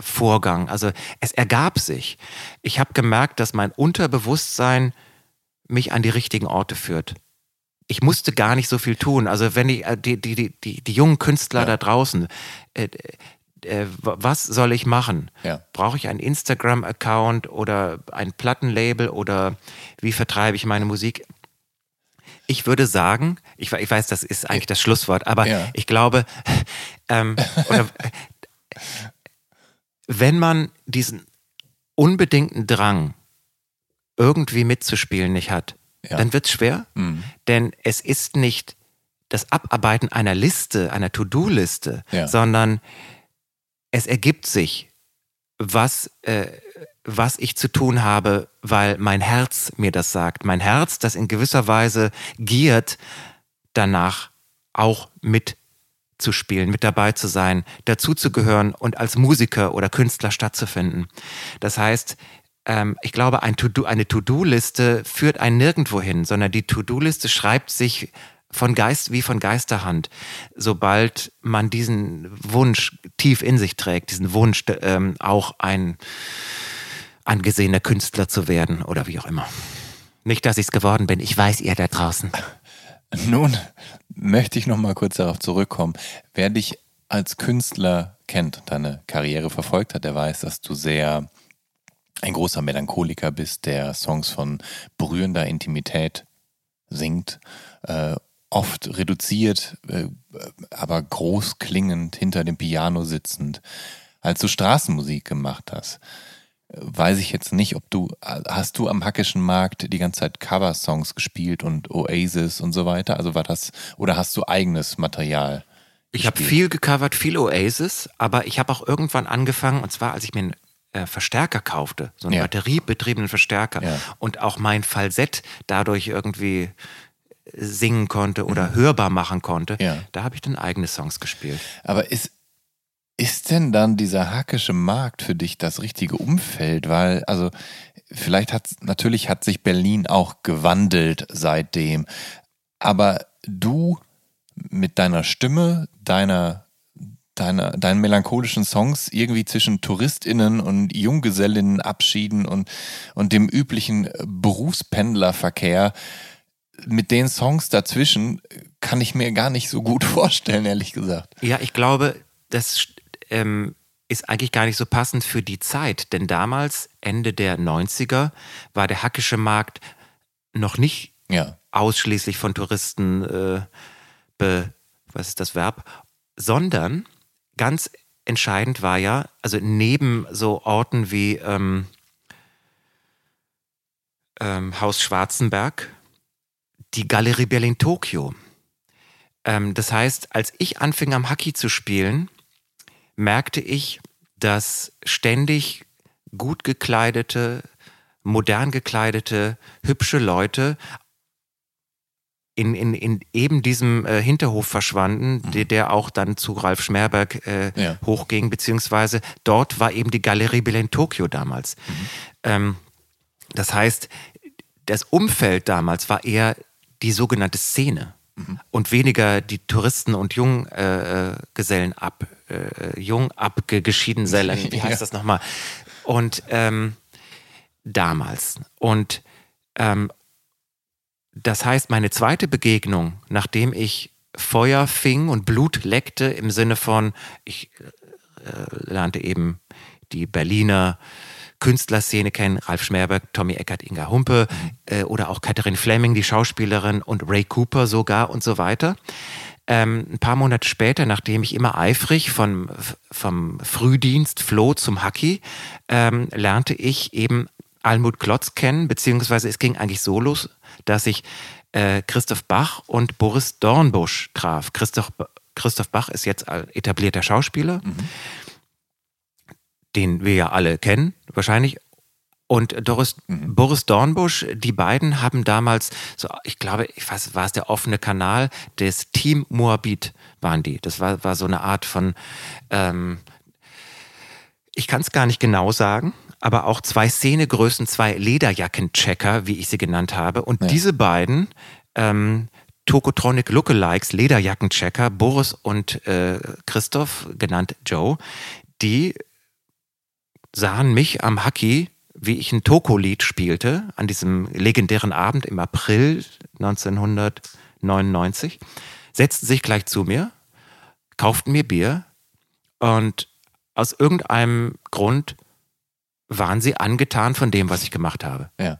Vorgang. Also es ergab sich. Ich habe gemerkt, dass mein Unterbewusstsein mich an die richtigen Orte führt. Ich musste gar nicht so viel tun. Also wenn ich äh, die, die, die, die, die jungen Künstler ja. da draußen, äh, äh, was soll ich machen? Ja. Brauche ich einen Instagram-Account oder ein Plattenlabel oder wie vertreibe ich meine Musik? Ich würde sagen, ich, ich weiß, das ist eigentlich das Schlusswort, aber ja. ich glaube, ähm, oder, wenn man diesen unbedingten Drang, irgendwie mitzuspielen, nicht hat, ja. dann wird es schwer, mhm. denn es ist nicht das Abarbeiten einer Liste, einer To-Do-Liste, ja. sondern es ergibt sich, was, äh, was ich zu tun habe, weil mein Herz mir das sagt. Mein Herz, das in gewisser Weise giert, danach auch mitzuspielen, mit dabei zu sein, dazuzugehören und als Musiker oder Künstler stattzufinden. Das heißt, ähm, ich glaube, ein to eine To-Do-Liste führt einen nirgendwo hin, sondern die To-Do-Liste schreibt sich von Geist wie von Geisterhand, sobald man diesen Wunsch tief in sich trägt, diesen Wunsch ähm, auch ein angesehener Künstler zu werden oder wie auch immer. Nicht, dass ich es geworden bin, ich weiß ihr da draußen. Nun möchte ich noch mal kurz darauf zurückkommen. Wer dich als Künstler kennt und deine Karriere verfolgt hat, der weiß, dass du sehr ein großer Melancholiker bist, der Songs von berührender Intimität singt, äh, oft reduziert, äh, aber groß klingend hinter dem Piano sitzend. Als du Straßenmusik gemacht hast, weiß ich jetzt nicht, ob du, hast du am Hackischen Markt die ganze Zeit Cover-Songs gespielt und Oasis und so weiter? Also war das, oder hast du eigenes Material? Ich habe viel gecovert, viel Oasis, aber ich habe auch irgendwann angefangen, und zwar als ich mir einen äh, Verstärker kaufte, so einen ja. batteriebetriebenen Verstärker ja. und auch mein Falsett dadurch irgendwie singen konnte oder mhm. hörbar machen konnte, ja. da habe ich dann eigene Songs gespielt. Aber ist, ist denn dann dieser hackische Markt für dich das richtige Umfeld? Weil, also, vielleicht hat, natürlich hat sich Berlin auch gewandelt seitdem. Aber du mit deiner Stimme, deiner, deiner, deinen melancholischen Songs irgendwie zwischen TouristInnen und Junggesellinnenabschieden und, und dem üblichen Berufspendlerverkehr, mit den Songs dazwischen kann ich mir gar nicht so gut vorstellen, ehrlich gesagt. Ja, ich glaube, das ähm, ist eigentlich gar nicht so passend für die Zeit, denn damals, Ende der 90er, war der hackische Markt noch nicht ja. ausschließlich von Touristen, äh, be, was ist das Verb, sondern ganz entscheidend war ja, also neben so Orten wie ähm, ähm, Haus Schwarzenberg, die Galerie Berlin Tokio. Ähm, das heißt, als ich anfing am Hockey zu spielen, merkte ich, dass ständig gut gekleidete, modern gekleidete, hübsche Leute in, in, in eben diesem äh, Hinterhof verschwanden, mhm. der, der, auch dann zu Ralf Schmerberg äh, ja. hochging, beziehungsweise dort war eben die Galerie Berlin Tokio damals. Mhm. Ähm, das heißt, das Umfeld damals war eher die sogenannte Szene mhm. und weniger die Touristen und Junggesellen äh, ab, äh, jung abgeschieden Sellen, wie heißt ja. das nochmal? Und ähm, damals. Und ähm, das heißt, meine zweite Begegnung, nachdem ich Feuer fing und Blut leckte, im Sinne von, ich äh, lernte eben die Berliner Künstlerszene kennen, Ralf Schmerberg, Tommy Eckert, Inga Humpe mhm. äh, oder auch Catherine Fleming, die Schauspielerin und Ray Cooper sogar und so weiter. Ähm, ein paar Monate später, nachdem ich immer eifrig von, vom Frühdienst floh zum Hacky, ähm, lernte ich eben Almut Klotz kennen, beziehungsweise es ging eigentlich so los, dass ich äh, Christoph Bach und Boris Dornbusch traf. Christoph, Christoph Bach ist jetzt etablierter Schauspieler. Mhm den wir ja alle kennen, wahrscheinlich. Und Doris, mhm. Boris Dornbusch, die beiden haben damals, so, ich glaube, ich weiß, war es der offene Kanal des Team Moabit, waren die. Das war, war so eine Art von, ähm, ich kann es gar nicht genau sagen, aber auch zwei Szenegrößen, zwei Lederjacken-Checker, wie ich sie genannt habe. Und ja. diese beiden, ähm, Tokotronic Lookalikes, Lederjacken-Checker, Boris und äh, Christoph, genannt Joe, die sahen mich am Hacky, wie ich ein Toko-Lied spielte, an diesem legendären Abend im April 1999, setzten sich gleich zu mir, kauften mir Bier und aus irgendeinem Grund waren sie angetan von dem, was ich gemacht habe. Ja.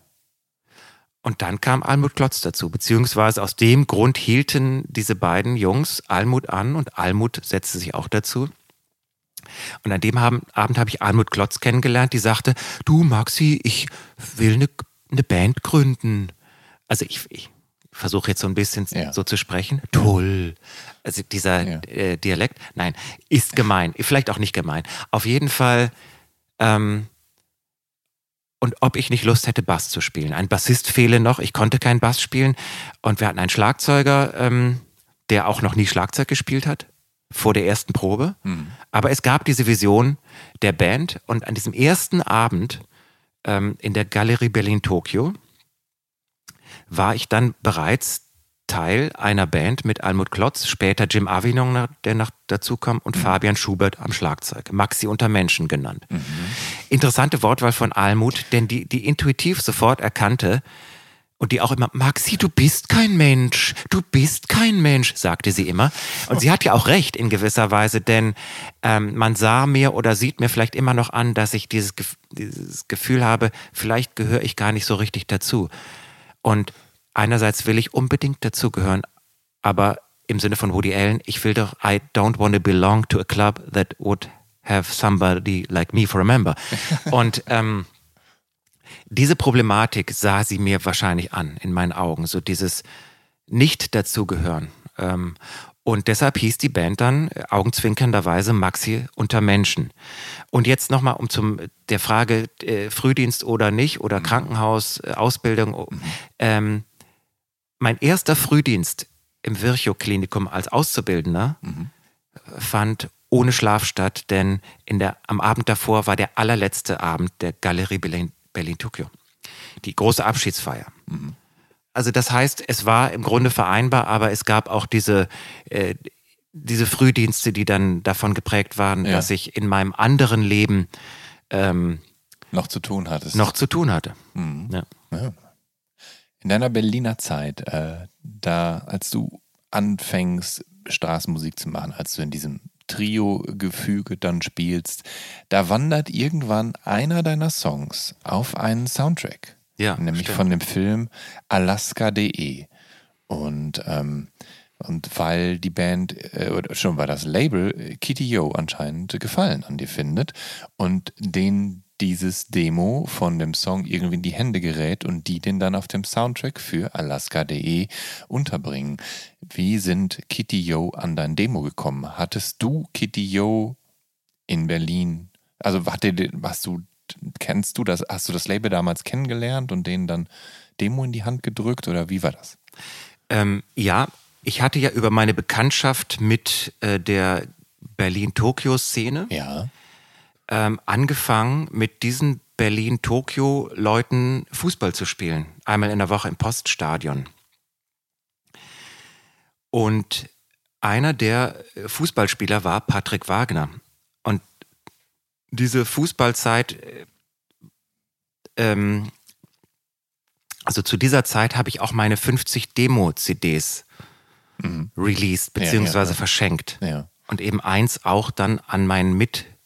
Und dann kam Almut Klotz dazu, beziehungsweise aus dem Grund hielten diese beiden Jungs Almut an und Almut setzte sich auch dazu. Und an dem Abend, habe ich Almut Klotz kennengelernt, die sagte, du Maxi, ich will eine, eine Band gründen. also ich, ich versuche jetzt so ein bisschen Ja. so zu sprechen. Toll. Also dieser Ja. äh, Dialekt, nein, ist gemein. Vielleicht auch nicht gemein. Auf jeden Fall, ähm, und ob ich nicht Lust hätte, Bass zu spielen. Ein Bassist fehle noch, ich konnte keinen Bass spielen. Und wir hatten einen Schlagzeuger, ähm, der auch noch nie Schlagzeug gespielt hat, vor der ersten Probe. Aber es gab diese Vision der Band und an diesem ersten Abend ähm, in der Galerie Berlin Tokio war ich dann bereits Teil einer Band mit Almut Klotz, später Jim Avinon, na- der noch dazu kam, und Fabian Schubert am Schlagzeug. Maxi unter Menschen genannt. Interessante Wortwahl von Almut, denn die, die intuitiv sofort erkannte und die auch immer, Maxi, du bist kein Mensch, du bist kein Mensch, sagte sie immer. Und sie hat ja auch recht in gewisser Weise, denn ähm, man sah mir oder sieht mir vielleicht immer noch an, dass ich dieses, dieses Gefühl habe, vielleicht gehöre ich gar nicht so richtig dazu. Und einerseits will ich unbedingt dazugehören, aber im Sinne von Woody Allen, ich will doch, I don't want to belong to a club that would have somebody like me for a member. Und ähm, diese Problematik sah sie mir wahrscheinlich an, in meinen Augen, so dieses Nicht-Dazugehören. Ähm, und deshalb hieß die Band dann äh, augenzwinkernderweise Maxi unter Menschen. Und jetzt nochmal um zum der Frage äh, Frühdienst oder nicht oder Krankenhaus, äh, Ausbildung. oh, Ähm, mein erster Frühdienst im Virchow-Klinikum als Auszubildender fand ohne Schlaf statt, denn in der, am Abend davor war der allerletzte Abend der Galerie Berlin, Berlin Tokio. Die große Abschiedsfeier. Also das heißt, es war im Grunde vereinbar, aber es gab auch diese, äh, diese Frühdienste, die dann davon geprägt waren, Ja. dass ich in meinem anderen Leben ähm, Noch zu tun hattest. noch zu tun hatte. Mhm. Ja. Ja. In deiner Berliner Zeit, äh, da, als du anfängst, Straßenmusik zu machen, als du in diesem Trio-Gefüge dann spielst, da wandert irgendwann einer deiner Songs auf einen Soundtrack. Ja, Nämlich stimmt. von dem Film Alaska.de. Und, ähm, und weil die Band, äh, oder schon weil das Label äh, Kitty Yo anscheinend Gefallen an dir findet und den dieses Demo von dem Song irgendwie in die Hände gerät und die den dann auf dem Soundtrack für Alaska.de unterbringen. Wie sind Kitty Yo an dein Demo gekommen? Hattest du Kitty Yo in Berlin? Also hast du, kennst du das, hast du das Label damals kennengelernt und denen dann Demo in die Hand gedrückt oder wie war das? Ähm, ja, ich hatte ja über meine Bekanntschaft mit äh, der Berlin-Tokio-Szene Ja. Ähm, angefangen, mit diesen Berlin-Tokio-Leuten Fußball zu spielen. Einmal in der Woche im Poststadion. Und einer der Fußballspieler war Patrick Wagner. Und diese Fußballzeit, äh, ähm, also zu dieser Zeit habe ich auch meine 50 Demo-CDs released, Ja, ja, beziehungsweise ja. verschenkt. Ja. Und eben eins auch dann an meinen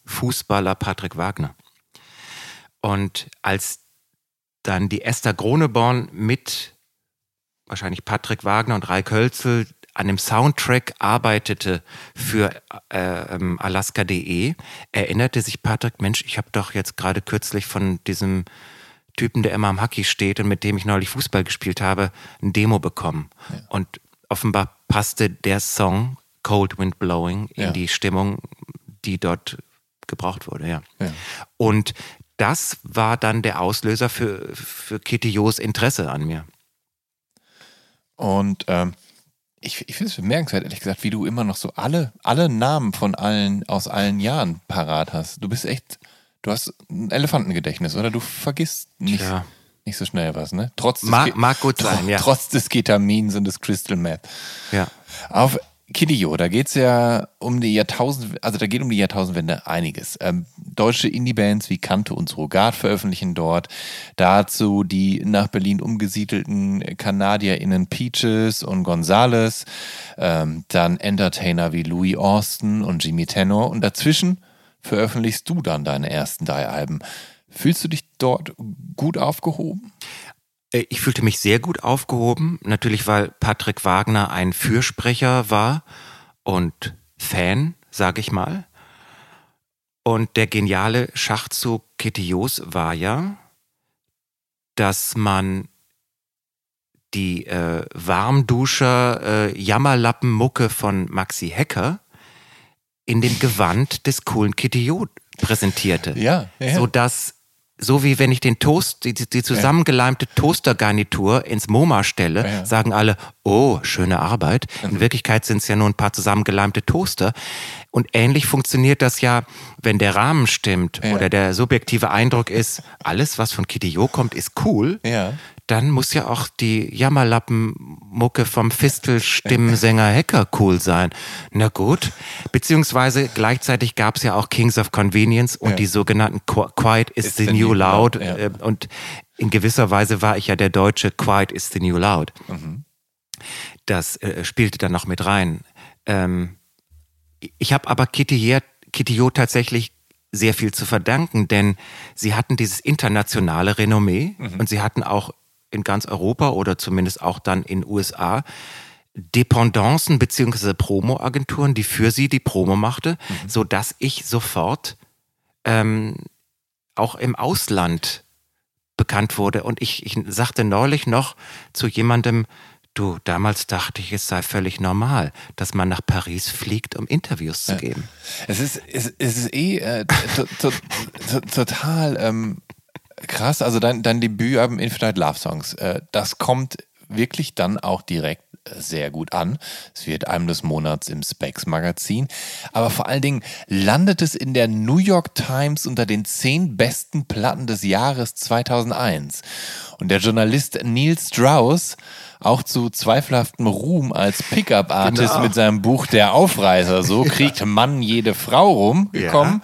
Mitfußballer Patrick Wagner. Und als dann die Esther Groneborn mit wahrscheinlich Patrick Wagner und Rai Kölzel an dem Soundtrack arbeitete für äh, ähm, Alaska.de, erinnerte sich Patrick, Mensch, ich habe doch jetzt gerade kürzlich von diesem Typen, der immer am Hockey steht und mit dem ich neulich Fußball gespielt habe, ein Demo bekommen. Und offenbar passte der Song Cold Wind Blowing in Ja. die Stimmung, die dort gebraucht wurde, ja. Ja. Und das war dann der Auslöser für, für Kitty Jo's Interesse an mir. Und ähm, ich, ich finde es bemerkenswert, ehrlich gesagt, wie du immer noch so alle, alle Namen von allen aus allen Jahren parat hast. Du bist echt, du hast ein Elefantengedächtnis, oder? Du vergisst nicht, Tja. nicht so schnell was, ne? Trotz des, Mag- mag gut sein, ja. trotz des Ketamins und des Crystal Meth. Ja. Auf Kiddio, da geht es ja um die Jahrtausend, also da geht um die Jahrtausendwende einiges. Ähm, deutsche Indie-Bands wie Kante und Surrogat veröffentlichen dort. Dazu die nach Berlin umgesiedelten KanadierInnen Peaches und Gonzales. Ähm, dann Entertainer wie Louis Austin und Jimmy Tenor. Und dazwischen veröffentlichst du dann deine ersten drei Alben. Fühlst du dich dort gut aufgehoben? Äh, Ich fühlte mich sehr gut aufgehoben, natürlich weil Patrick Wagner ein Fürsprecher war und Fan, sage ich mal. Und der geniale Schachzug Ketios war ja, dass man die äh, Warmduscher äh, Jammerlappenmucke von Maxi Hecker in dem Gewand des coolen Kitiot präsentierte. Ja, ja. So dass so wie wenn ich den Toast, die, die zusammengeleimte Toastergarnitur ins MoMA stelle, Ja. sagen alle, oh, schöne Arbeit. In Wirklichkeit sind es ja nur ein paar zusammengeleimte Toaster. Und ähnlich funktioniert das ja, wenn der Rahmen stimmt Ja. oder der subjektive Eindruck ist, alles, was von Kitty Jo kommt, ist cool. Ja. Dann muss ja auch die Jammerlappenmucke vom Fistel-Stimmensänger Hacker cool sein. Na gut. Beziehungsweise gleichzeitig gab es ja auch Kings of Convenience und Ja. die sogenannten Qu- Quiet is the, New Loud. ja. Äh, Und in gewisser Weise war ich ja der deutsche Quiet is the New Loud. Mhm. Das äh, spielte dann noch mit rein. Ähm, ich habe aber Kitty Jo tatsächlich sehr viel zu verdanken, denn sie hatten dieses internationale Renommee und sie hatten auch in ganz Europa oder zumindest auch dann in USA Dependancen beziehungsweise Promo-Agenturen, die für sie die Promo machte, so dass ich sofort ähm, auch im Ausland bekannt wurde. Und ich, ich sagte neulich noch zu jemandem, du, damals dachte ich, es sei völlig normal, dass man nach Paris fliegt, um Interviews zu geben. Es ist, es, es ist eh äh, to, to, to, total ähm, krass. Also dein, dein Debütalbum Infinite Love Songs, äh, das kommt wirklich dann auch direkt äh, sehr gut an. Es wird einem des Monats im Specs Magazin. Aber vor allen Dingen landet es in der New York Times unter den zehn besten Platten des Jahres 2001. Und der Journalist Neil Strauss, auch zu zweifelhaftem Ruhm als Pickup-Artist Genau. mit seinem Buch Der Aufreißer, so kriegt Mann jede Frau rumgekommen,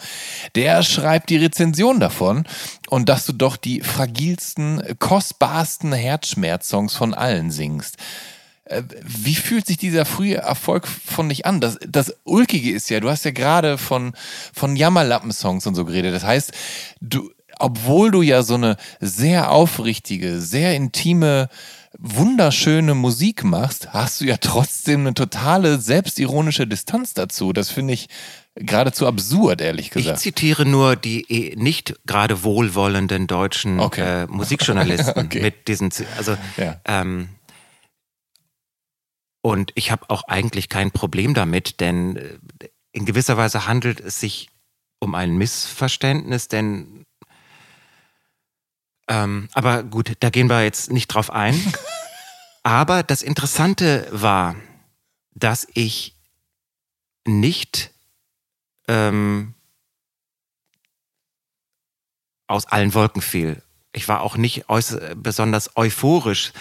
der schreibt die Rezension davon und dass du doch die fragilsten, kostbarsten Herzschmerzsongs von allen singst. Äh, Wie fühlt sich dieser frühe Erfolg von dich an? Das, das Ulkige ist ja, du hast ja gerade von, von Jammerlappen-Songs und so geredet. Das heißt, du, obwohl du ja so eine sehr aufrichtige, sehr intime, wunderschöne Musik machst, hast du ja trotzdem eine totale selbstironische Distanz dazu. Das finde ich geradezu absurd, ehrlich Ich gesagt. zitiere nur die eh nicht gerade wohlwollenden deutschen Okay. äh, Musikjournalisten Okay. mit diesen, Z- also Ja. ähm, und ich habe auch eigentlich kein Problem damit, denn äh, in gewisser Weise handelt es sich um ein Missverständnis, denn ähm, aber gut, da gehen wir jetzt nicht drauf ein. aber das Interessante war, dass ich nicht ähm, aus allen Wolken fiel. Ich war auch nicht äußer, besonders euphorisch.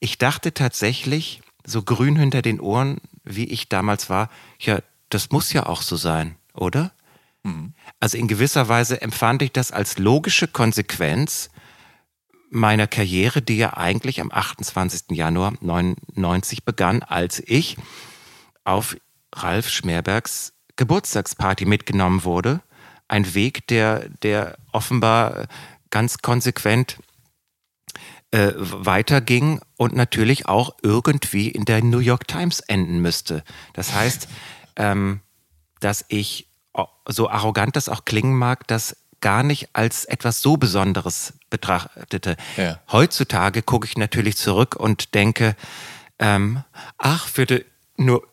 Ich dachte tatsächlich, so grün hinter den Ohren, wie ich damals war, ja, das muss ja auch so sein, oder? Also in gewisser Weise empfand ich das als logische Konsequenz meiner Karriere, die ja eigentlich am 28. Januar 99 begann, als ich auf Ralf Schmerbergs Geburtstagsparty mitgenommen wurde. Ein Weg, der, der offenbar ganz konsequent äh, weiterging und natürlich auch irgendwie in der New York Times enden müsste. Das heißt, ähm, dass ich, so arrogant das auch klingen mag, das gar nicht als etwas so Besonderes betrachtete. Ja. Heutzutage gucke ich natürlich zurück und denke, ähm, ach, würde nur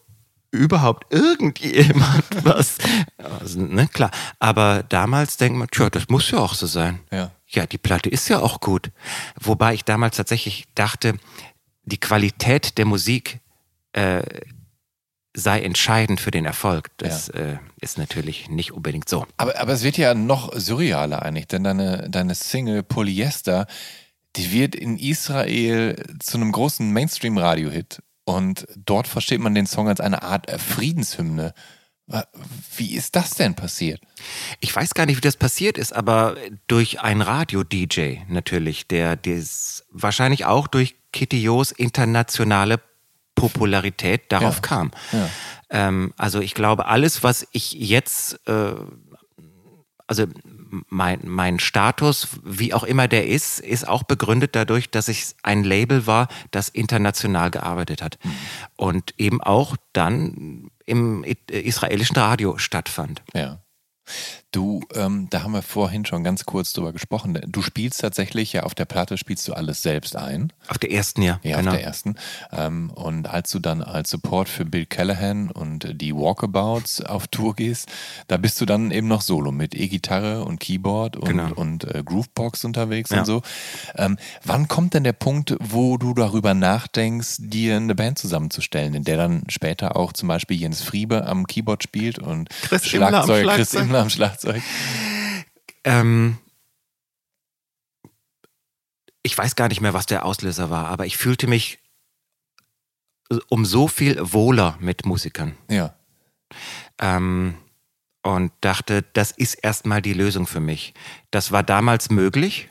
überhaupt irgendjemand was. Also, ne, klar. Aber damals denkt man, tja, das muss ja auch so sein. Ja. Ja, die Platte ist ja auch gut. Wobei ich damals tatsächlich dachte, die Qualität der Musik äh, sei entscheidend für den Erfolg. Das äh, ist natürlich nicht unbedingt so. Aber, aber es wird ja noch surrealer eigentlich, denn deine, deine Single Polyester, die wird in Israel zu einem großen Mainstream-Radio-Hit. Und dort versteht man den Song als eine Art äh, Friedenshymne. Wie ist das denn passiert? Ich weiß gar nicht, wie das passiert ist, aber durch einen Radio-DJ natürlich, der das wahrscheinlich auch durch Kitty Jo's internationale Popularität darauf Ja. kam. Ja. Ähm, also ich glaube, alles, was ich jetzt, äh, also mein, mein Status, wie auch immer der ist, ist auch begründet dadurch, dass ich ein Label war, das international gearbeitet hat und eben auch dann im i- israelischen Radio stattfand. Ja. Du, ähm, da haben wir vorhin schon ganz kurz drüber gesprochen. Du spielst tatsächlich ja auf der Platte, spielst du alles selbst ein. Auf der ersten, ja. Ja, genau. auf der ersten. Ähm, und als du dann als Support für Bill Callahan und die Walkabouts auf Tour gehst, da bist du dann eben noch solo mit E-Gitarre und Keyboard und, genau. und äh, Groovebox unterwegs ja. und so. Ähm, wann kommt denn der Punkt, wo du darüber nachdenkst, dir eine Band zusammenzustellen, in der dann später auch zum Beispiel Jens Friebe am Keyboard spielt und Chris Schlagzeuger Chris Imler am Schlagzeug? Ähm, ich weiß gar nicht mehr, was der Auslöser war, aber ich fühlte mich um so viel wohler mit Musikern. Ja. Ähm, und dachte, das ist erstmal die Lösung für mich. Das war damals möglich.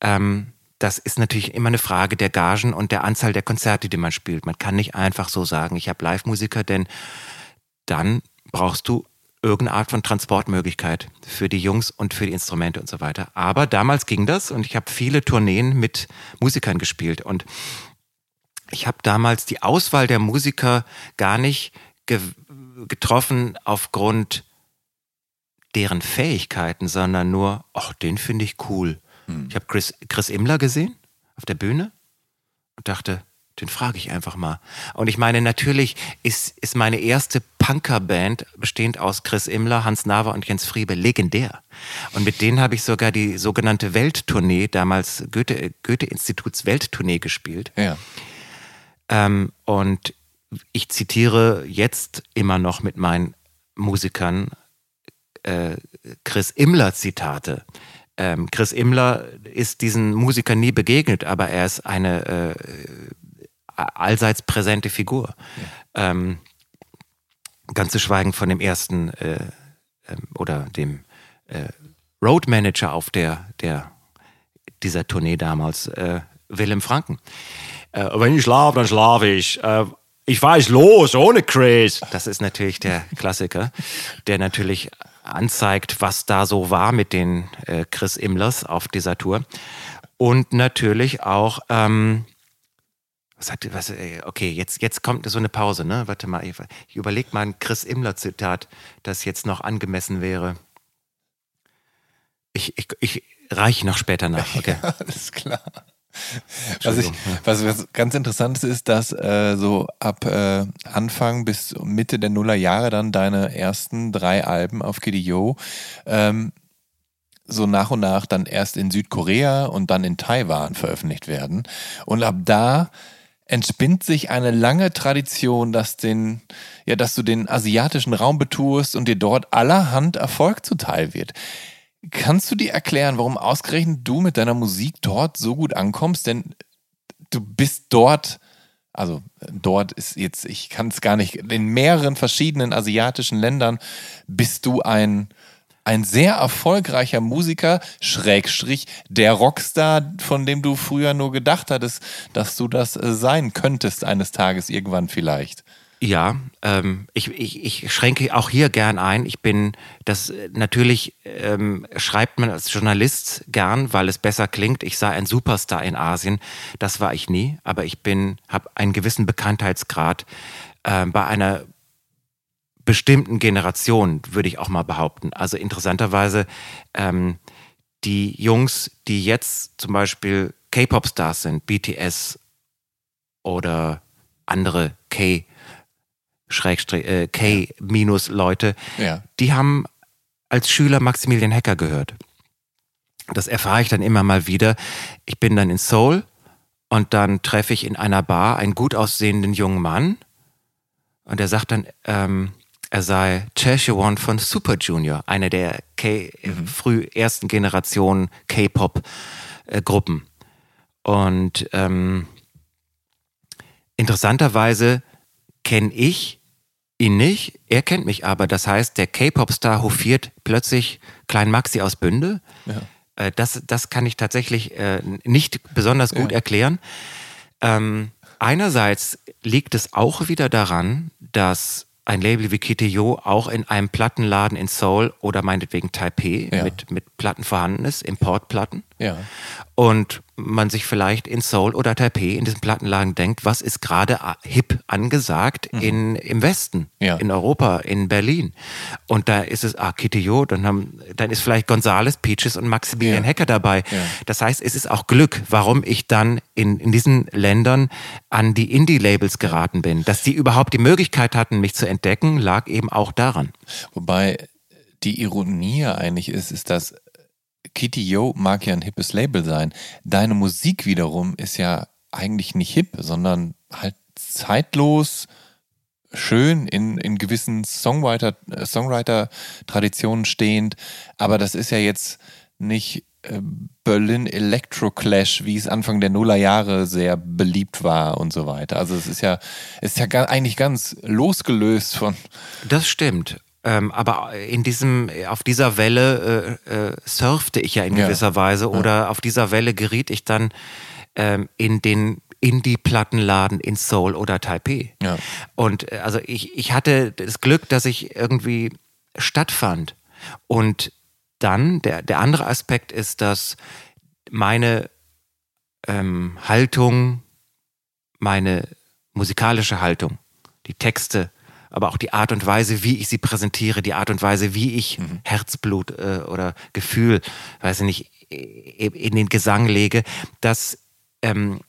Ähm, das ist natürlich immer eine Frage der Gagen und der Anzahl der Konzerte, die man spielt. Man kann nicht einfach so sagen, ich habe Live-Musiker, denn dann brauchst du irgendeine Art von Transportmöglichkeit für die Jungs und für die Instrumente und so weiter. Aber damals ging das und ich habe viele Tourneen mit Musikern gespielt und ich habe damals die Auswahl der Musiker gar nicht ge getroffen aufgrund deren Fähigkeiten, sondern nur, ach, den finde ich cool. Hm. Ich habe Chris, Chris Imler gesehen auf der Bühne und dachte, den frage ich einfach mal. Und ich meine, natürlich ist, ist meine erste Punker-Band bestehend aus Chris Imler, Hans Naver und Jens Friebe legendär. Und mit denen habe ich sogar die sogenannte Welttournee, damals Goethe, Goethe-Instituts Welttournee gespielt. Ja. Ähm, und ich zitiere jetzt immer noch mit meinen Musikern äh, Chris Imler Zitate. Ähm, Chris Imler ist diesen Musikern nie begegnet, aber er ist eine äh, allseits präsente Figur. Ja. Ähm, ganz zu schweigen von dem ersten äh, äh, oder dem äh, Road Manager auf der, der dieser Tournee damals, äh, Willem Franken. Äh, wenn ich schlafe, dann schlafe ich. Äh, ich ich los ohne Chris. Das ist natürlich der Klassiker, der natürlich anzeigt, was da so war mit den äh, Chris Imlers auf dieser Tour. Und natürlich auch, ähm, was hat, was, äh, okay, jetzt, jetzt kommt so eine Pause, ne? Warte mal, ich, ich überlege mal ein Chris Imler-Zitat, das jetzt noch angemessen wäre. Ich, ich, ich reiche noch später nach, okay. Ja, alles klar. Was, ich, was, was, ganz interessant ist, ist, dass äh, so ab äh, Anfang bis Mitte der Nullerjahre dann deine ersten drei Alben auf KDO ähm, so nach und nach dann erst in Südkorea und dann in Taiwan veröffentlicht werden. Und ab da entspinnt sich eine lange Tradition, dass den, ja, dass du den asiatischen Raum betuest und dir dort allerhand Erfolg zuteil wird. Kannst du dir erklären, warum ausgerechnet du mit deiner Musik dort so gut ankommst? Denn du bist dort, also dort ist jetzt, ich kann es gar nicht, in mehreren verschiedenen asiatischen Ländern bist du ein, ein sehr erfolgreicher Musiker, Schrägstrich, der Rockstar, von dem du früher nur gedacht hattest, dass du das äh, sein könntest eines Tages irgendwann vielleicht. Ja, ähm, ich, ich, ich schränke auch hier gern ein. Ich bin, das natürlich ähm, schreibt man als Journalist gern, weil es besser klingt. Ich sei ein Superstar in Asien. Das war ich nie, aber ich bin, habe einen gewissen Bekanntheitsgrad äh, bei einer bestimmten Generation, würde ich auch mal behaupten. Also interessanterweise ähm, die Jungs, die jetzt zum Beispiel K-Pop-Stars sind, BTS oder andere K- äh, K-Leute, ja. die haben als Schüler Maximilian Hacker gehört. Das erfahre ich dann immer mal wieder. Ich bin dann in Seoul und dann treffe ich in einer Bar einen gut aussehenden jungen Mann und er sagt dann, ähm, er sei Cheshire von Super Junior, eine der K mhm. früh ersten Generation K-Pop-Gruppen. Äh, und ähm, interessanterweise kenne ich ihn nicht, er kennt mich aber. Das heißt, der K-Pop-Star hofiert plötzlich Klein Maxi aus Bünde. Ja. Äh, das, das kann ich tatsächlich äh, nicht besonders gut ja. erklären. Ähm, einerseits liegt es auch wieder daran, dass ein Label wie Kiteo auch in einem Plattenladen in Seoul oder meinetwegen Taipei ja. mit, mit Platten vorhanden ist, Importplatten. Ja. Und man sich vielleicht in Seoul oder Taipei in diesen Plattenlagen denkt, was ist gerade hip angesagt mhm. in, im Westen, ja. in Europa, in Berlin. Und da ist es ah, Kitty Jo, dann, haben, dann ist vielleicht Gonzales, Peaches und Maximilian ja. Hacker dabei. Ja. Das heißt, es ist auch Glück, warum ich dann in, in diesen Ländern an die Indie-Labels geraten bin. Dass die überhaupt die Möglichkeit hatten, mich zu entdecken, lag eben auch daran. Wobei die Ironie eigentlich ist, ist, dass Kitty Yo mag ja ein hippes Label sein. Deine Musik wiederum ist ja eigentlich nicht hip, sondern halt zeitlos, schön in, in gewissen Songwriter, Songwriter-Traditionen stehend. Aber das ist ja jetzt nicht äh, Berlin Electro Clash, wie es Anfang der Nullerjahre sehr beliebt war und so weiter. Also es ist ja, es ist ja eigentlich ganz losgelöst von. Das stimmt. Ähm, aber in diesem, auf dieser Welle äh, äh, surfte ich ja in gewisser ja. Weise oder ja. auf dieser Welle geriet ich dann ähm, in den Indie-Plattenladen in Seoul oder Taipei. Ja. Und äh, also ich, ich hatte das Glück, dass ich irgendwie stattfand. Und dann, der, der andere Aspekt ist, dass meine ähm, Haltung, meine musikalische Haltung, die Texte, aber auch die Art und Weise, wie ich sie präsentiere, die Art und Weise, wie ich mhm. Herzblut äh, oder Gefühl, weiß ich nicht, in den Gesang lege, das ähm,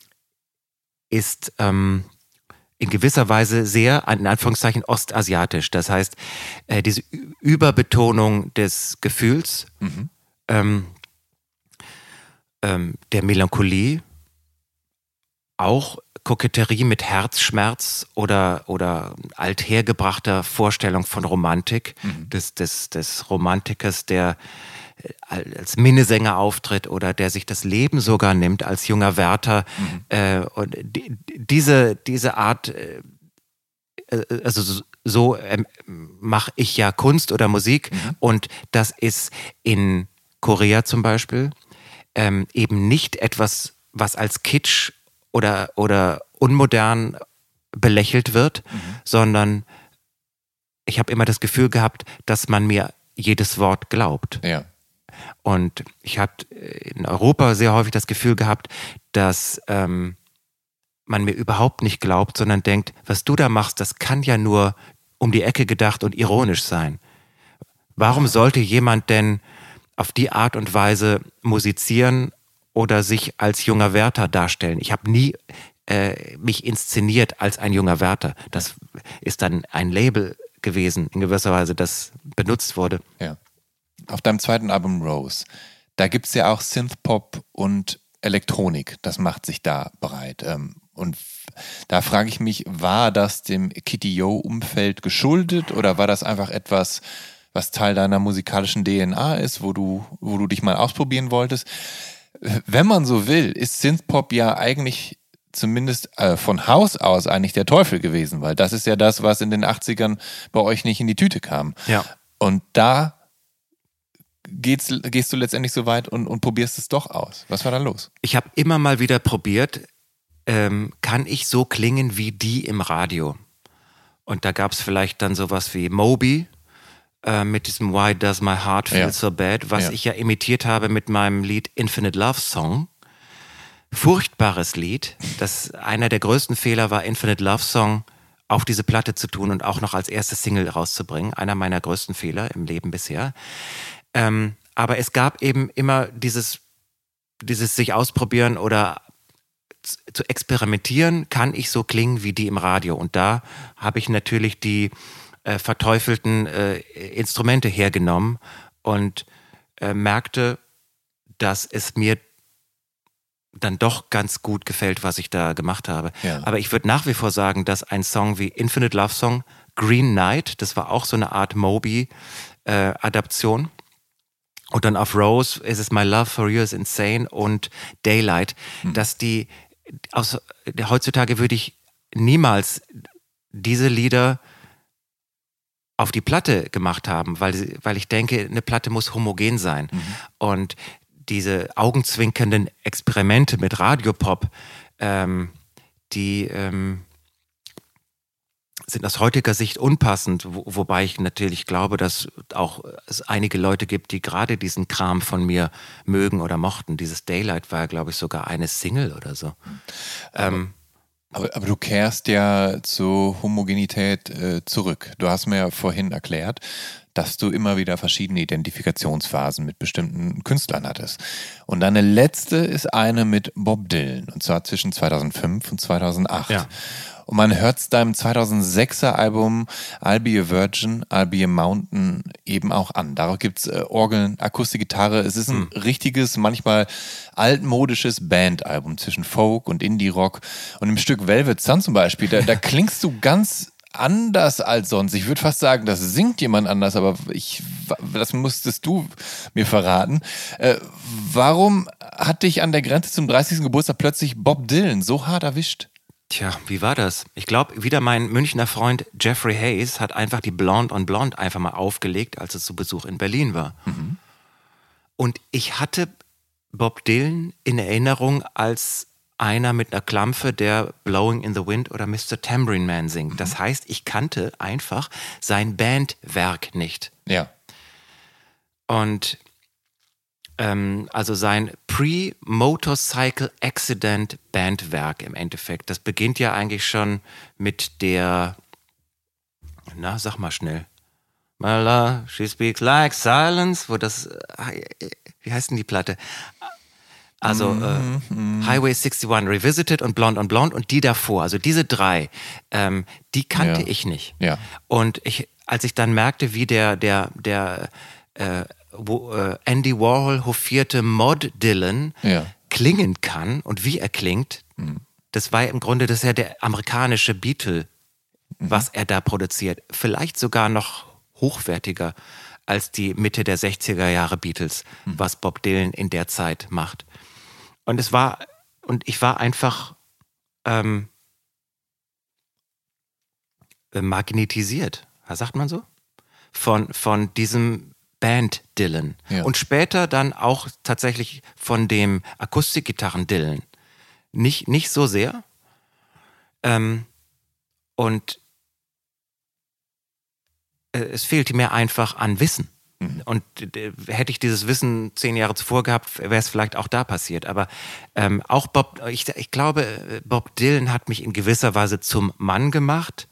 ist ähm, in gewisser Weise sehr, in Anführungszeichen, ostasiatisch. Das heißt, äh, diese Überbetonung des Gefühls, mhm. ähm, ähm der Melancholie, auch Koketterie mit Herzschmerz oder, oder althergebrachter Vorstellung von Romantik, mhm. des, des, des Romantikers, der äh, als Minnesänger auftritt oder der sich das Leben sogar nimmt als junger Wärter. Mhm. Äh, und die, diese, diese Art, äh, äh also so, so ähm, mache ich ja Kunst oder Musik mhm. und das ist in Korea zum Beispiel ähm, eben nicht etwas, was als Kitsch oder, oder unmodern belächelt wird, mhm. sondern ich habe immer das Gefühl gehabt, dass man mir jedes Wort glaubt. Ja. Und ich habe in Europa sehr häufig das Gefühl gehabt, dass ähm, man mir überhaupt nicht glaubt, sondern denkt, was du da machst, das kann ja nur um die Ecke gedacht und ironisch sein. Warum sollte jemand denn auf die Art und Weise musizieren oder sich als junger Wärter darstellen. Ich habe nie äh, mich inszeniert als ein junger Wärter. Das ist dann ein Label gewesen, in gewisser Weise, das benutzt wurde. Ja. Auf deinem zweiten Album Rose, da gibt es ja auch Synthpop und Elektronik. Das macht sich da bereit. Ähm, und da frage ich mich, war das dem Kitty Yo-Umfeld geschuldet oder war das einfach etwas, was Teil deiner musikalischen DNA ist, wo du, wo du dich mal ausprobieren wolltest? Wenn man so will, ist Synthpop ja eigentlich zumindest äh, von Haus aus eigentlich der Teufel gewesen, weil das ist ja das, was in den 80ern bei euch nicht in die Tüte kam. Ja. Und da geht's, gehst du letztendlich so weit und, und probierst es doch aus. Was war da los? Ich habe immer mal wieder probiert, ähm, kann ich so klingen wie die im Radio? Und da gab es vielleicht dann sowas wie Moby, äh, mit diesem Why Does My Heart Feel ja. So Bad, was ja. ich ja imitiert habe mit meinem Lied Infinite Love Song. Furchtbares Lied. Das einer der größten Fehler war, Infinite Love Song auf diese Platte zu tun und auch noch als erste Single rauszubringen. Einer meiner größten Fehler im Leben bisher. Ähm, aber es gab eben immer dieses, dieses sich ausprobieren oder zu experimentieren, kann ich so klingen wie die im Radio. Und da habe ich natürlich die äh, verteufelten äh, Instrumente hergenommen und äh, merkte, dass es mir dann doch ganz gut gefällt, was ich da gemacht habe. Ja. Aber ich würde nach wie vor sagen, dass ein Song wie Infinite Love Song, Green Night, das war auch so eine Art Moby-Adaption. Äh, und dann auf Rose ist es My Love for You is Insane und Daylight, hm. dass die aus, heutzutage würde ich niemals diese Lieder auf die Platte gemacht haben, weil, weil ich denke, eine Platte muss homogen sein. Mhm. Und diese augenzwinkernden Experimente mit Radiopop, ähm, die ähm, sind aus heutiger Sicht unpassend, wo, wobei ich natürlich glaube, dass auch es einige Leute gibt, die gerade diesen Kram von mir mögen oder mochten. Dieses Daylight war, glaube ich, sogar eine Single oder so. Ähm, aber, aber, du kehrst ja zur Homogenität äh, zurück. Du hast mir ja vorhin erklärt, dass du immer wieder verschiedene Identifikationsphasen mit bestimmten Künstlern hattest. Und deine letzte ist eine mit Bob Dylan, und zwar zwischen 2005 und 2008. Ja. Und man hört es deinem 2006er Album I'll Be a Virgin, I'll Be a Mountain eben auch an. Darauf gibt's äh, Orgeln, Akustikgitarre. Es ist ein hm. richtiges, manchmal altmodisches Bandalbum zwischen Folk und Indie-Rock. Und im Stück Velvet Sun zum Beispiel, da, da klingst du ganz anders als sonst. Ich würde fast sagen, das singt jemand anders, aber ich, das musstest du mir verraten. Äh, warum hat dich an der Grenze zum 30. Geburtstag plötzlich Bob Dylan so hart erwischt? Tja, wie war das? Ich glaube, wieder mein Münchner Freund Jeffrey Hayes hat einfach die Blonde on Blonde einfach mal aufgelegt, als es zu Besuch in Berlin war. Mhm. Und ich hatte Bob Dylan in Erinnerung als einer mit einer Klampfe, der Blowing in the Wind oder Mr. Tambourine Man singt. Mhm. Das heißt, ich kannte einfach sein Bandwerk nicht. Ja. Und ähm, also sein Pre-Motorcycle Accident Bandwerk im Endeffekt. Das beginnt ja eigentlich schon mit der, na, sag mal schnell. Mala, she speaks like silence, wo das, äh, wie heißt denn die Platte? Also äh, mm Highway 61 Revisited und Blonde on Blonde und die davor, also diese drei, ähm, die kannte ja. ich nicht. Ja. Und ich, als ich dann merkte, wie der, der, der äh, äh, Andy Warhol hofierte Mod Dylan ja. klingen kann und wie er klingt, mhm. das war im Grunde, das ist ja der amerikanische Beatle, mhm. was er da produziert. Vielleicht sogar noch hochwertiger als die Mitte der 60er Jahre Beatles, mhm. was Bob Dylan in der Zeit macht. Und es war, und ich war einfach ähm, magnetisiert, sagt man so? Von, von diesem Band Dylan. Ja. Und später dann auch tatsächlich von dem Akustikgitarren Dylan. Nicht, nicht so sehr. Ähm, und äh, es fehlte mir einfach an Wissen. Mhm. Und äh, hätte ich dieses Wissen zehn Jahre zuvor gehabt, wäre es vielleicht auch da passiert. Aber ähm, auch Bob, ich, ich glaube, äh, Bob Dylan hat mich in gewisser Weise zum Mann gemacht.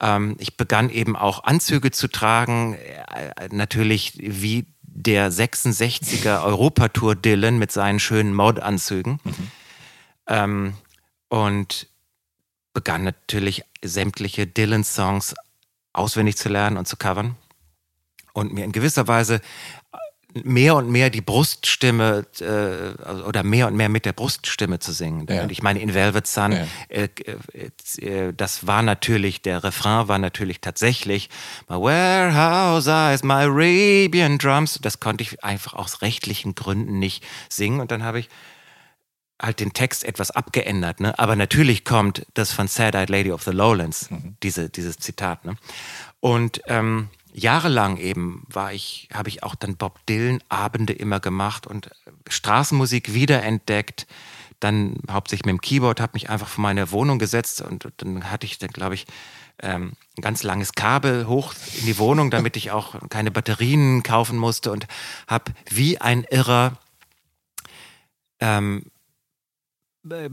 Ähm, ich begann eben auch Anzüge zu tragen, äh, natürlich wie der 66er Europatour Dylan mit seinen schönen Modanzügen. Mhm. Ähm, und begann natürlich sämtliche Dylan-Songs auswendig zu lernen und zu covern und mir in gewisser Weise mehr und mehr die Bruststimme äh, oder mehr und mehr mit der Bruststimme zu singen. Ja. Und ich meine, in Velvet Sun, ja. äh, äh, das war natürlich, der Refrain war natürlich tatsächlich My warehouse eyes, my Arabian drums. Das konnte ich einfach aus rechtlichen Gründen nicht singen. Und dann habe ich halt den Text etwas abgeändert. Ne? Aber natürlich kommt das von Sad-Eyed Lady of the Lowlands, mhm. diese, dieses Zitat. Ne? Und ähm, jahrelang eben war ich, habe ich auch dann Bob Dylan Abende immer gemacht und Straßenmusik wiederentdeckt. Dann hauptsächlich mit dem Keyboard, habe mich einfach vor meine Wohnung gesetzt und dann hatte ich dann, glaube ich, ähm, ein ganz langes Kabel hoch in die Wohnung, damit ich auch keine Batterien kaufen musste und habe wie ein Irrer ähm, äh,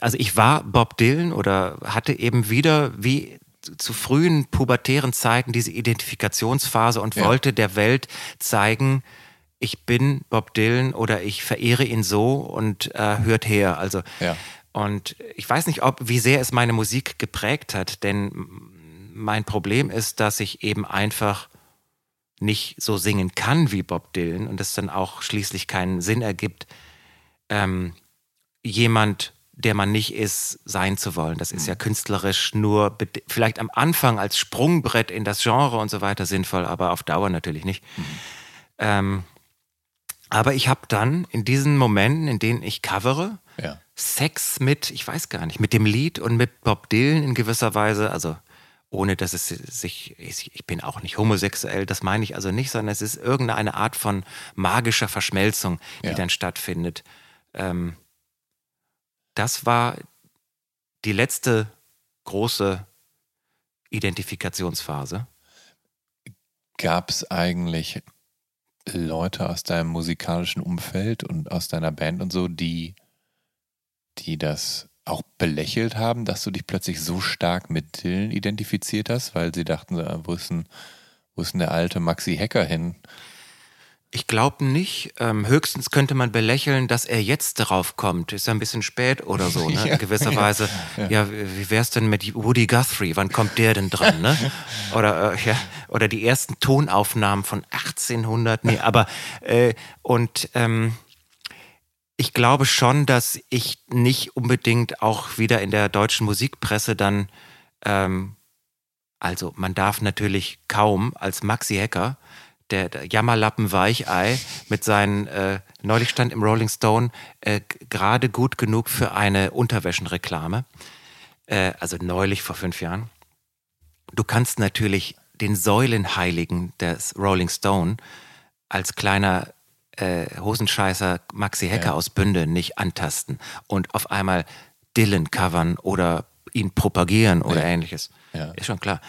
also ich war Bob Dylan oder hatte eben wieder wie zu frühen pubertären Zeiten diese Identifikationsphase und ja. wollte der Welt zeigen, ich bin Bob Dylan oder ich verehre ihn so und äh, hört her. Also ja. und ich weiß nicht, ob wie sehr es meine Musik geprägt hat, denn mein Problem ist, dass ich eben einfach nicht so singen kann wie Bob Dylan und es dann auch schließlich keinen Sinn ergibt, ähm, jemand der man nicht ist, sein zu wollen. Das ist ja mhm. künstlerisch nur vielleicht am Anfang als Sprungbrett in das Genre und so weiter sinnvoll, aber auf Dauer natürlich nicht. Mhm. Ähm, aber ich habe dann in diesen Momenten, in denen ich covere, ja. Sex mit, ich weiß gar nicht, mit dem Lied und mit Bob Dylan in gewisser Weise, also ohne dass es sich, ich bin auch nicht homosexuell, das meine ich also nicht, sondern es ist irgendeine Art von magischer Verschmelzung, die ja. dann stattfindet. Ähm, das war die letzte große Identifikationsphase. Gab es eigentlich Leute aus deinem musikalischen Umfeld und aus deiner Band und so, die, die das auch belächelt haben, dass du dich plötzlich so stark mit Dylan identifiziert hast, weil sie dachten, wo ist denn, wo ist denn der alte Maxi Hacker hin? Ich glaube nicht. Ähm, höchstens könnte man belächeln, dass er jetzt darauf kommt. Ist ja ein bisschen spät oder so, ne? In gewisser Weise. Ja, ja wie wär's denn mit Woody Guthrie? Wann kommt der denn dran, ne? Oder, äh, ja, oder die ersten Tonaufnahmen von 1800. Nee, aber, äh, und, ähm, ich glaube schon, dass ich nicht unbedingt auch wieder in der deutschen Musikpresse dann, ähm, also man darf natürlich kaum als Maxi Hacker der, der Jammerlappen Weichei mit seinen, äh, neulich stand im Rolling Stone, äh, gerade gut genug für eine Unterwäschenreklame. Äh, also neulich vor fünf Jahren. Du kannst natürlich den Säulenheiligen des Rolling Stone als kleiner äh, Hosenscheißer Maxi Hacker ja. aus Bünde nicht antasten und auf einmal Dylan covern oder ihn propagieren oder ja. ähnliches. Ja. Ist schon klar.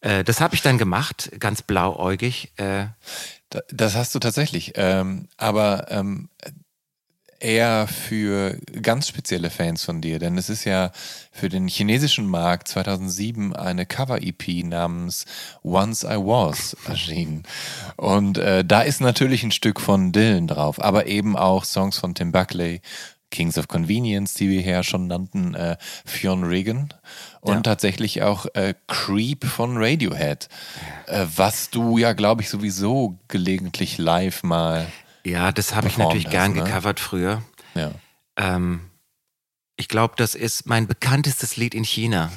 Äh, das habe ich dann gemacht, ganz blauäugig. Äh, das hast du tatsächlich. Ähm, aber ähm, eher für ganz spezielle Fans von dir, denn es ist ja für den chinesischen Markt 2007 eine Cover-EP namens Once I Was erschienen. Und äh, da ist natürlich ein Stück von Dylan drauf, aber eben auch Songs von Tim Buckley, Kings of Convenience, die wir hier schon nannten, äh, Fionn Regan und ja. tatsächlich auch äh, Creep von Radiohead, äh, was du ja, glaube ich, sowieso gelegentlich live mal. Ja, das habe ich natürlich hast, gern ne? gecovert früher. Ja. Ähm, ich glaube, das ist mein bekanntestes Lied in China.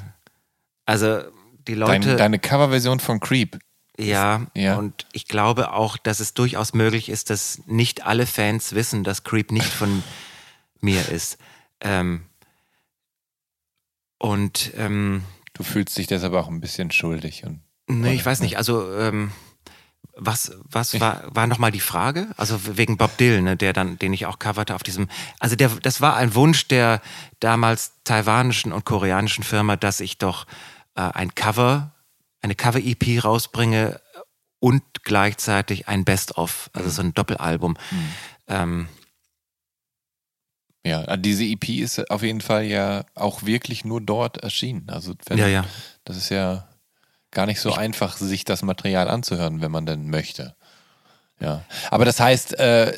Also die Leute. Dein, deine Coverversion von Creep. Ja, ja, und ich glaube auch, dass es durchaus möglich ist, dass nicht alle Fans wissen, dass Creep nicht von mir ist. Ähm, und ähm, du fühlst dich deshalb auch ein bisschen schuldig und. Nee, ich weiß nicht. Also ähm, was, was war, war nochmal die Frage? Also wegen Bob Dylan, ne, der dann, den ich auch coverte auf diesem. Also der, das war ein Wunsch der damals taiwanischen und koreanischen Firma, dass ich doch äh, ein Cover, eine Cover-EP rausbringe und gleichzeitig ein Best-of, also so ein Doppelalbum. Mhm. Ähm, ja, äh, diese EP ist auf jeden Fall ja auch wirklich nur dort erschienen. Also wenn, ja, ja. das ist ja gar nicht so ich einfach, sich das Material anzuhören, wenn man denn möchte. Ja. Aber das heißt, äh,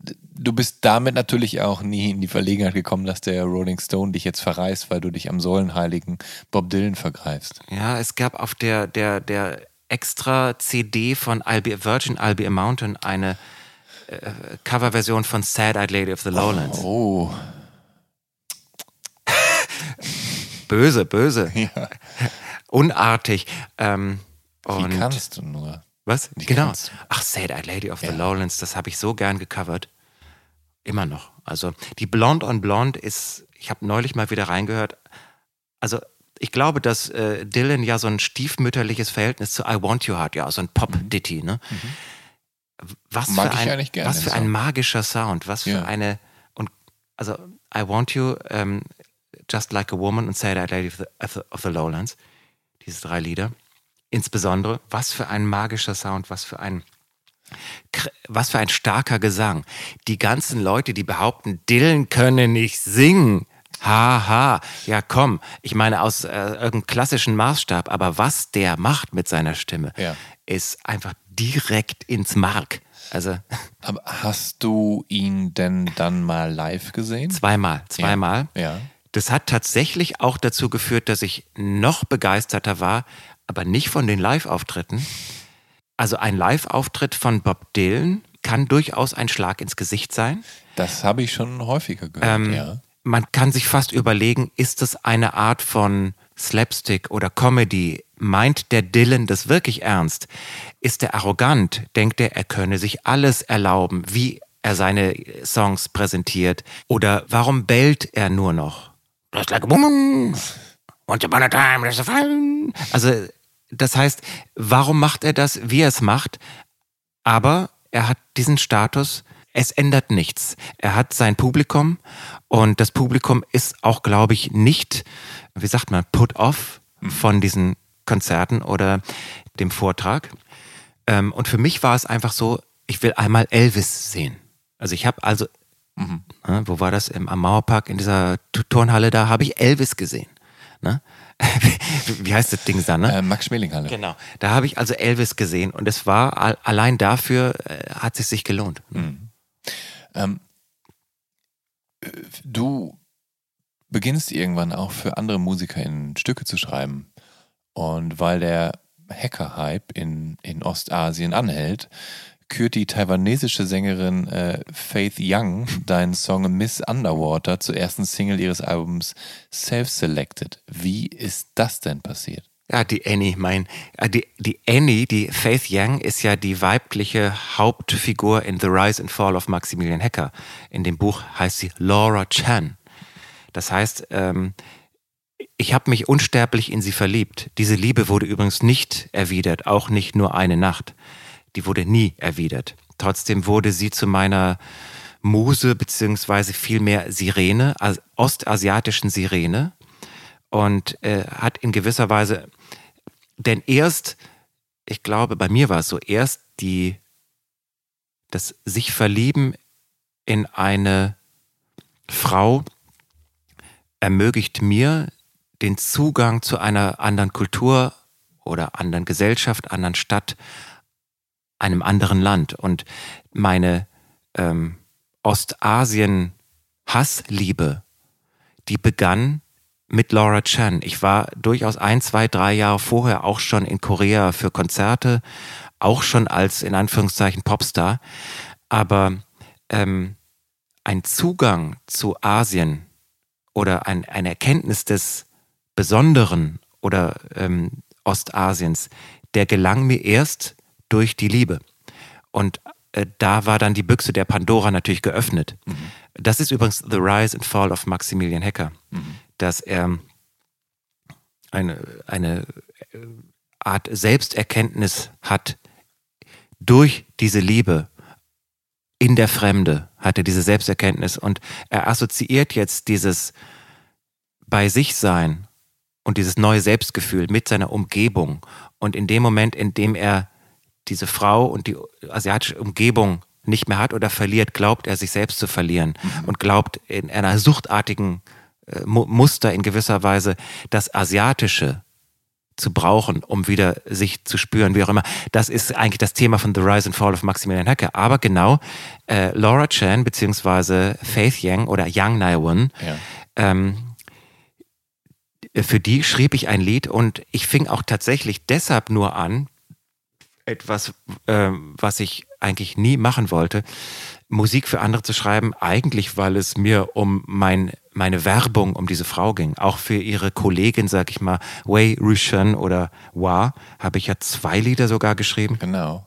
du bist damit natürlich auch nie in die Verlegenheit gekommen, dass der Rolling Stone dich jetzt verreist, weil du dich am Säulenheiligen Bob Dylan vergreifst. Ja, es gab auf der, der, der extra CD von I'll Be, Virgin I'll Be a Mountain eine äh, Coverversion von Sad Eyed Lady of the Lowlands. Oh. böse, böse. Ja. Unartig. Ähm, Wie kannst du nur? Was? Wie genau. Ach, Sad Eyed Lady of ja. the Lowlands, das habe ich so gern gecovert. Immer noch. Also die Blonde on Blonde ist, ich habe neulich mal wieder reingehört. Also ich glaube, dass äh, Dylan ja so ein stiefmütterliches Verhältnis zu I Want You hat, ja, so ein Pop-Ditty, ne? Mhm was Mag für ein, gerne, was für ein magischer Sound, was für ja. eine und also I Want You, um, ähm, Just Like a Woman und Say That Lady of the, of the Lowlands, diese drei Lieder, insbesondere, was für ein magischer Sound, was für ein was für ein starker Gesang. Die ganzen Leute, die behaupten, Dylan könne nicht singen. Haha, ja komm, ich meine aus äh, irgendeinem klassischen Maßstab, aber was der macht mit seiner Stimme, ja. ist einfach direkt ins Mark. Also. Aber hast du ihn denn dann mal live gesehen? Zweimal, zweimal. Ja. ja. Das hat tatsächlich auch dazu geführt, dass ich noch begeisterter war, aber nicht von den Live-Auftritten. Also ein Live-Auftritt von Bob Dylan kann durchaus ein Schlag ins Gesicht sein. Das habe ich schon häufiger gehört, ähm, ja. Man kann sich fast überlegen, ist es eine Art von Slapstick oder Comedy? Meint der Dylan das wirklich ernst? Ist er arrogant? Denkt er, er könne sich alles erlauben, wie er seine Songs präsentiert? Oder warum bellt er nur noch? Just like a woman. Once upon a time, there's a fun. Also, das heißt, warum macht er das, wie er es macht? Aber er hat diesen Status, es ändert nichts. Er hat sein Publikum und das Publikum ist auch, glaube ich, nicht, wie sagt man, put off von diesen Konzerten oder dem Vortrag. Ähm, und für mich war es einfach so, ich will einmal Elvis sehen. Also ich habe also, mhm. äh, wo war das? Im, am Mauerpark in dieser Turnhalle, da habe ich Elvis gesehen. Ne? Wie heißt das Ding da, ne? Äh, Max Schmelinghalle. Genau. Da habe ich also Elvis gesehen und es war allein dafür äh, hat es sich gelohnt. Mhm. Ähm, du beginnst irgendwann auch für andere MusikerInnen Stücke zu schreiben. Und weil der Hacker-Hype in, in Ostasien anhält, kürt die taiwanesische Sängerin äh, Faith Young deinen Song Miss Underwater zur ersten Single ihres Albums Self-Selected. Wie ist das denn passiert? Ja, die Annie, mein, äh, die, die Annie, die Faith Young, ist ja die weibliche Hauptfigur in The Rise and Fall of Maximilian Hacker. In dem Buch heißt sie Laura Chan. Das heißt, ähm, ich habe mich unsterblich in sie verliebt. Diese Liebe wurde übrigens nicht erwidert, auch nicht nur eine Nacht die wurde nie erwidert. Trotzdem wurde sie zu meiner Muse beziehungsweise vielmehr Sirene, ostasiatischen Sirene und äh, hat in gewisser Weise, denn erst, ich glaube, bei mir war es so, erst die, das sich verlieben in eine Frau ermöglicht mir den Zugang zu einer anderen Kultur oder anderen Gesellschaft, anderen Stadt, einem anderen Land. Und meine ähm, Ostasien-Hassliebe, die begann mit Laura Chan. Ich war durchaus ein, zwei, drei Jahre vorher auch schon in Korea für Konzerte, auch schon als in Anführungszeichen Popstar. Aber ähm, ein Zugang zu Asien oder ein, eine Erkenntnis des Besonderen oder ähm, Ostasiens, der gelang mir erst durch die Liebe. Und äh, da war dann die Büchse der Pandora natürlich geöffnet. Mhm. Das ist übrigens The Rise and Fall of Maximilian Hacker, mhm. Dass er eine, eine äh, Art Selbsterkenntnis hat durch diese Liebe in der Fremde, hat er diese Selbsterkenntnis und er assoziiert jetzt dieses bei sich sein und dieses neue Selbstgefühl mit seiner Umgebung. Und in dem Moment, in dem er diese Frau und die asiatische Umgebung nicht mehr hat oder verliert, glaubt er sich selbst zu verlieren mhm. und glaubt in einer suchtartigen äh, Muster in gewisser Weise das Asiatische zu brauchen, um wieder sich zu spüren, wie auch immer. Das ist eigentlich das Thema von The Rise and Fall of Maximilian Hacker. Aber genau, äh, Laura Chan beziehungsweise Faith Yang oder Yang Naiwan, ja. ähm, für die schrieb ich ein Lied und ich fing auch tatsächlich deshalb nur an, etwas, äh, was ich eigentlich nie machen wollte, Musik für andere zu schreiben, eigentlich weil es mir um mein, meine Werbung um diese Frau ging. Auch für ihre Kollegin, sag ich mal, Wei Rushan oder Wa, habe ich ja zwei Lieder sogar geschrieben. Genau.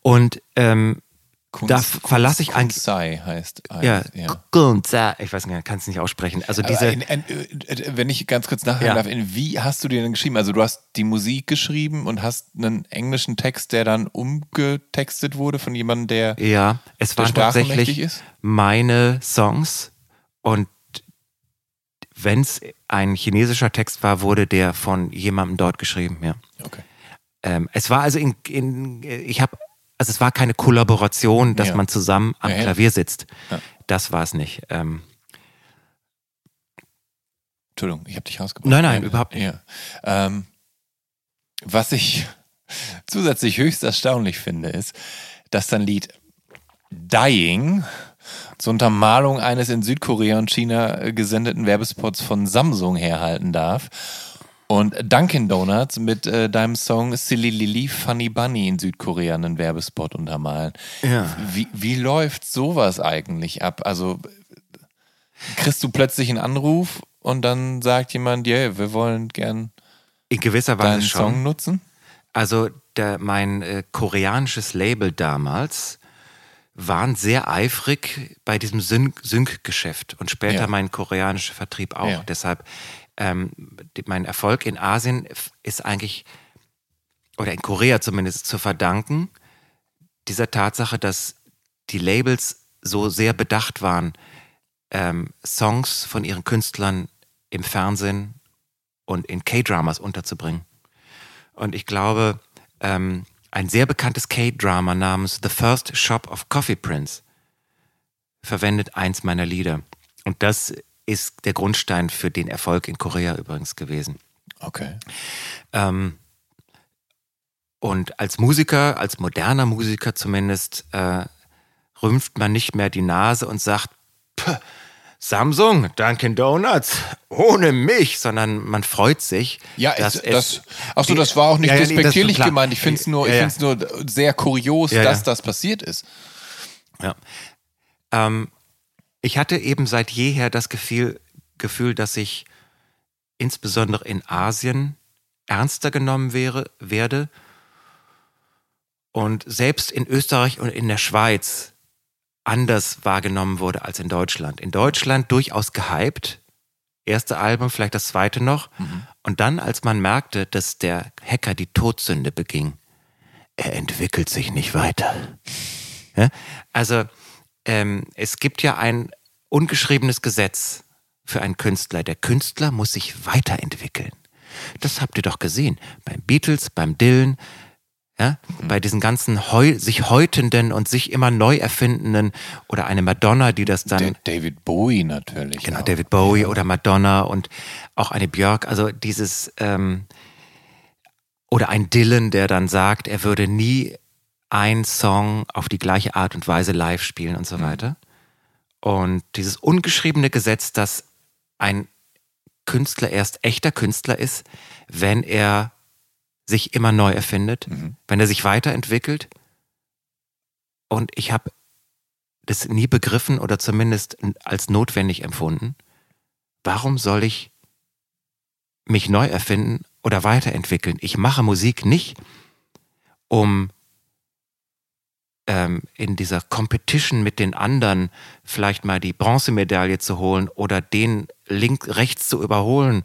Und ähm, Kunst, da verlasse ich eigentlich. Kunsei heißt. Ja, ja. ich weiß nicht, kann es nicht aussprechen. Also diese. In, in, äh, wenn ich ganz kurz nachfragen ja. darf, in wie hast du dir denn geschrieben? Also du hast die Musik geschrieben und hast einen englischen Text, der dann umgetextet wurde von jemandem, der ja, es waren tatsächlich meine Songs und wenn es ein chinesischer Text war, wurde der von jemandem dort geschrieben. Ja. Okay. Ähm, es war also in, in ich habe also es war keine Kollaboration, dass ja. man zusammen am ja, Klavier sitzt. Ja. Das war es nicht. Ähm, Entschuldigung, ich habe dich rausgebracht. Nein, nein, überhaupt nicht. Ähm, was ich zusätzlich höchst erstaunlich finde, ist, dass dein Lied Dying zur Untermalung eines in Südkorea und China gesendeten Werbespots von Samsung herhalten darf und Dunkin' Donuts mit äh, deinem Song Silly Lily Funny Bunny in Südkorea einen Werbespot untermalen. Ja. Wie, wie läuft sowas eigentlich ab? Also kriegst du plötzlich einen Anruf und dann sagt jemand, ja, yeah, wir wollen gern in gewisser Weise deinen schon. Song nutzen? Also der, mein äh, koreanisches Label damals waren sehr eifrig bei diesem Sync-Geschäft und später ja. mein koreanischer Vertrieb auch. Ja. Deshalb ähm, mein Erfolg in Asien ist eigentlich, oder in Korea zumindest, zu verdanken, dieser Tatsache, dass die Labels so sehr bedacht waren, ähm, Songs von ihren Künstlern im Fernsehen und in K-Dramas unterzubringen. Und ich glaube, ähm, ein sehr bekanntes K-Drama namens The First Shop of Coffee Prince verwendet eins meiner Lieder. Und das ist der Grundstein für den Erfolg in Korea übrigens gewesen. Okay. Ähm, und als Musiker, als moderner Musiker zumindest, äh, rümpft man nicht mehr die Nase und sagt, Samsung, Dunkin' Donuts, ohne mich, sondern man freut sich. Ja, dass es, das, achso, das war auch nicht ja, ja, despektierlich nee, gemeint. Ich finde es nur, ja, nur sehr kurios, dass das passiert ist. Ja. Ähm, ich hatte eben seit jeher das Gefühl, Gefühl, dass ich insbesondere in Asien ernster genommen wäre, werde. Und selbst in Österreich und in der Schweiz anders wahrgenommen wurde als in Deutschland. In Deutschland durchaus gehypt. Erste Album, vielleicht das zweite noch. Mhm. Und dann, als man merkte, dass der Hacker die Todsünde beging, er entwickelt sich nicht weiter. Ja? Also ähm, es gibt ja ein ungeschriebenes Gesetz für einen Künstler. Der Künstler muss sich weiterentwickeln. Das habt ihr doch gesehen. Beim Beatles, beim Dylan, ja, mhm. bei diesen ganzen heu, sich häutenden und sich immer neu erfindenden oder eine Madonna, die das dann. David Bowie natürlich. Genau, auch. David Bowie ja. oder Madonna und auch eine Björk. Also dieses ähm, oder ein Dylan, der dann sagt, er würde nie ein Song auf die gleiche Art und Weise live spielen und so mhm. weiter. Und dieses ungeschriebene Gesetz, dass ein Künstler erst echter Künstler ist, wenn er sich immer neu erfindet, mhm. wenn er sich weiterentwickelt. Und ich habe das nie begriffen oder zumindest als notwendig empfunden. Warum soll ich mich neu erfinden oder weiterentwickeln? Ich mache Musik nicht, um ähm, in dieser Competition mit den anderen vielleicht mal die Bronzemedaille zu holen oder den links, rechts zu überholen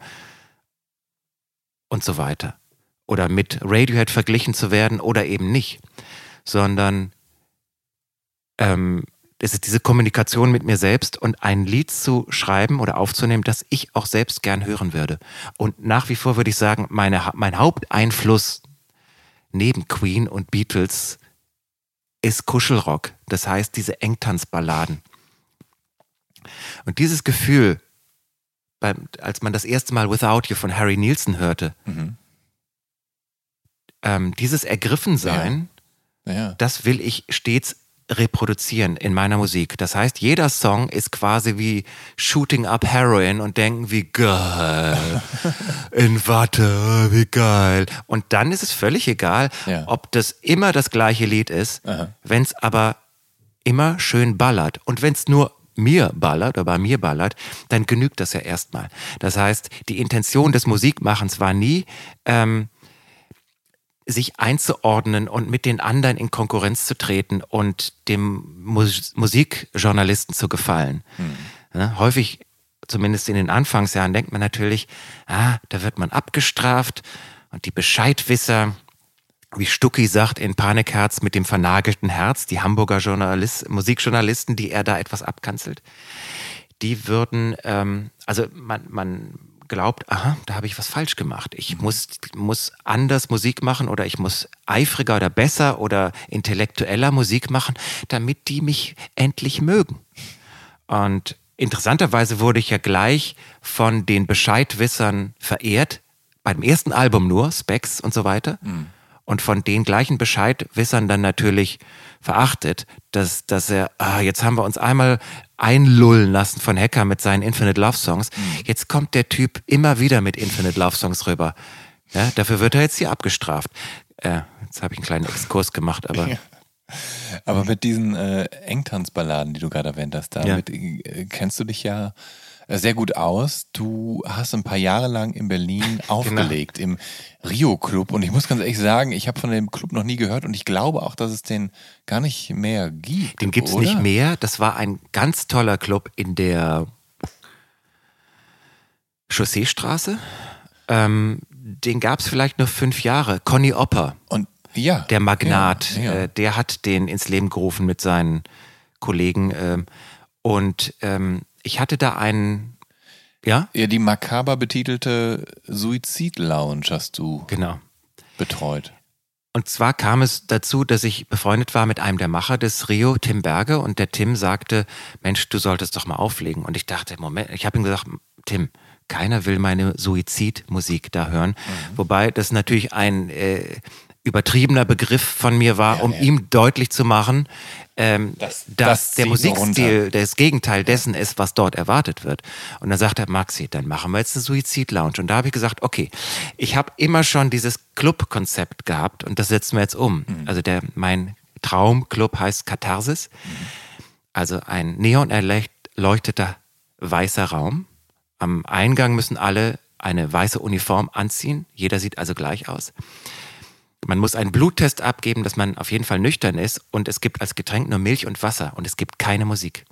und so weiter. Oder mit Radiohead verglichen zu werden oder eben nicht. Sondern ähm, es ist diese Kommunikation mit mir selbst und ein Lied zu schreiben oder aufzunehmen, das ich auch selbst gern hören würde. Und nach wie vor würde ich sagen, meine, mein Haupteinfluss neben Queen und Beatles ist Kuschelrock. Das heißt, diese Engtanzballaden. Und dieses Gefühl, beim, als man das erste Mal Without You von Harry Nielsen hörte, mhm. Ähm, dieses Ergriffensein, ja. Ja. das will ich stets reproduzieren in meiner Musik. Das heißt, jeder Song ist quasi wie Shooting Up Heroin und denken, wie geil, in Watte, wie geil. Und dann ist es völlig egal, ja. ob das immer das gleiche Lied ist, wenn es aber immer schön ballert. Und wenn es nur mir ballert oder bei mir ballert, dann genügt das ja erstmal. Das heißt, die Intention des Musikmachens war nie, ähm, sich einzuordnen und mit den anderen in Konkurrenz zu treten und dem Mus Musikjournalisten zu gefallen. Hm. Ja, häufig, zumindest in den Anfangsjahren, denkt man natürlich, ah, da wird man abgestraft und die Bescheidwisser, wie Stucki sagt in Panikherz mit dem vernagelten Herz, die Hamburger Journalist, Musikjournalisten, die er da etwas abkanzelt, die würden, ähm, also man, man glaubt, aha, da habe ich was falsch gemacht. Ich muss, muss anders Musik machen oder ich muss eifriger oder besser oder intellektueller Musik machen, damit die mich endlich mögen. Und interessanterweise wurde ich ja gleich von den Bescheidwissern verehrt, beim ersten Album nur, Specs und so weiter. Mhm. Und von den gleichen Bescheidwissern dann natürlich verachtet, dass, dass er, ah, jetzt haben wir uns einmal einlullen lassen von Hacker mit seinen Infinite Love Songs. Mhm. Jetzt kommt der Typ immer wieder mit Infinite Love Songs rüber. Ja, dafür wird er jetzt hier abgestraft. Äh, jetzt habe ich einen kleinen Exkurs gemacht, aber. Ja. Aber mit diesen äh, Engtanzballaden, die du gerade erwähnt hast, damit ja. Äh, kennst du dich ja sehr gut aus. Du hast ein paar Jahre lang in Berlin genau. aufgelegt, genau. im Rio Club. Und ich muss ganz ehrlich sagen, ich habe von dem Club noch nie gehört und ich glaube auch, dass es den gar nicht mehr gibt. Den gibt es nicht mehr. Das war ein ganz toller Club in der Chausseestraße. Ähm, den gab es vielleicht nur fünf Jahre. Conny Opper. Und ja. Der Magnat, ja, ja. Äh, der hat den ins Leben gerufen mit seinen Kollegen. Ähm, und ähm, ich hatte da einen, ja? Ja, die makaber betitelte Suizid-Lounge hast du. Genau. betreut. Und zwar kam es dazu, dass ich befreundet war mit einem der Macher des Rio, Tim Berge, und der Tim sagte, Mensch, du solltest doch mal auflegen. Und ich dachte, Moment, ich habe ihm gesagt, Tim, keiner will meine Suizidmusik da hören. Mhm. Wobei das natürlich ein äh, übertriebener Begriff von mir war, ja, um ja. ihm deutlich zu machen, ähm, das, dass das der Musikstil das Gegenteil dessen ist, was dort erwartet wird. Und dann sagt er, Maxi, dann machen wir jetzt eine Suizid-Lounge. Und da habe ich gesagt, okay, ich habe immer schon dieses Club-Konzept gehabt und das setzen wir jetzt um. Mhm. Also der, mein Traumclub heißt Katharsis. Mhm. Also ein neonerleuchteter weißer Raum. Am Eingang müssen alle eine weiße Uniform anziehen. Jeder sieht also gleich aus. Man muss einen Bluttest abgeben, dass man auf jeden Fall nüchtern ist und es gibt als Getränk nur Milch und Wasser und es gibt keine Musik.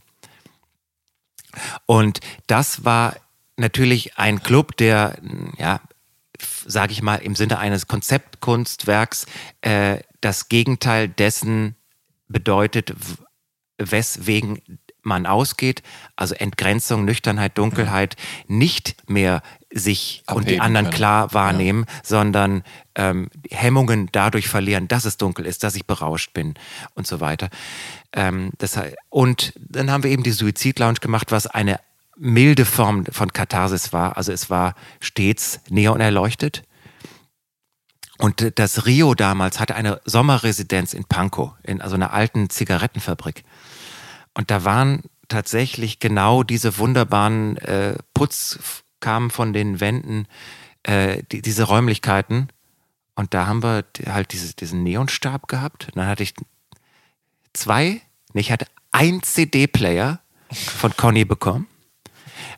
Und das war natürlich ein Club, der, ja, sage ich mal, im Sinne eines Konzeptkunstwerks äh, das Gegenteil dessen bedeutet, weswegen man ausgeht, also Entgrenzung, Nüchternheit, Dunkelheit, nicht mehr sich Abheben und die anderen können. klar wahrnehmen, ja. sondern ähm, Hemmungen dadurch verlieren, dass es dunkel ist, dass ich berauscht bin und so weiter. Ähm, das, und dann haben wir eben die Suizid-Lounge gemacht, was eine milde Form von Katharsis war. Also es war stets neon erleuchtet. Und das Rio damals hatte eine Sommerresidenz in Pankow, in also einer alten Zigarettenfabrik. Und da waren tatsächlich genau diese wunderbaren äh, Putz kamen von den Wänden, äh, die, diese Räumlichkeiten. Und da haben wir halt diese, diesen Neonstab gehabt. Und dann hatte ich zwei, nee, ich hatte ein CD-Player von Conny bekommen.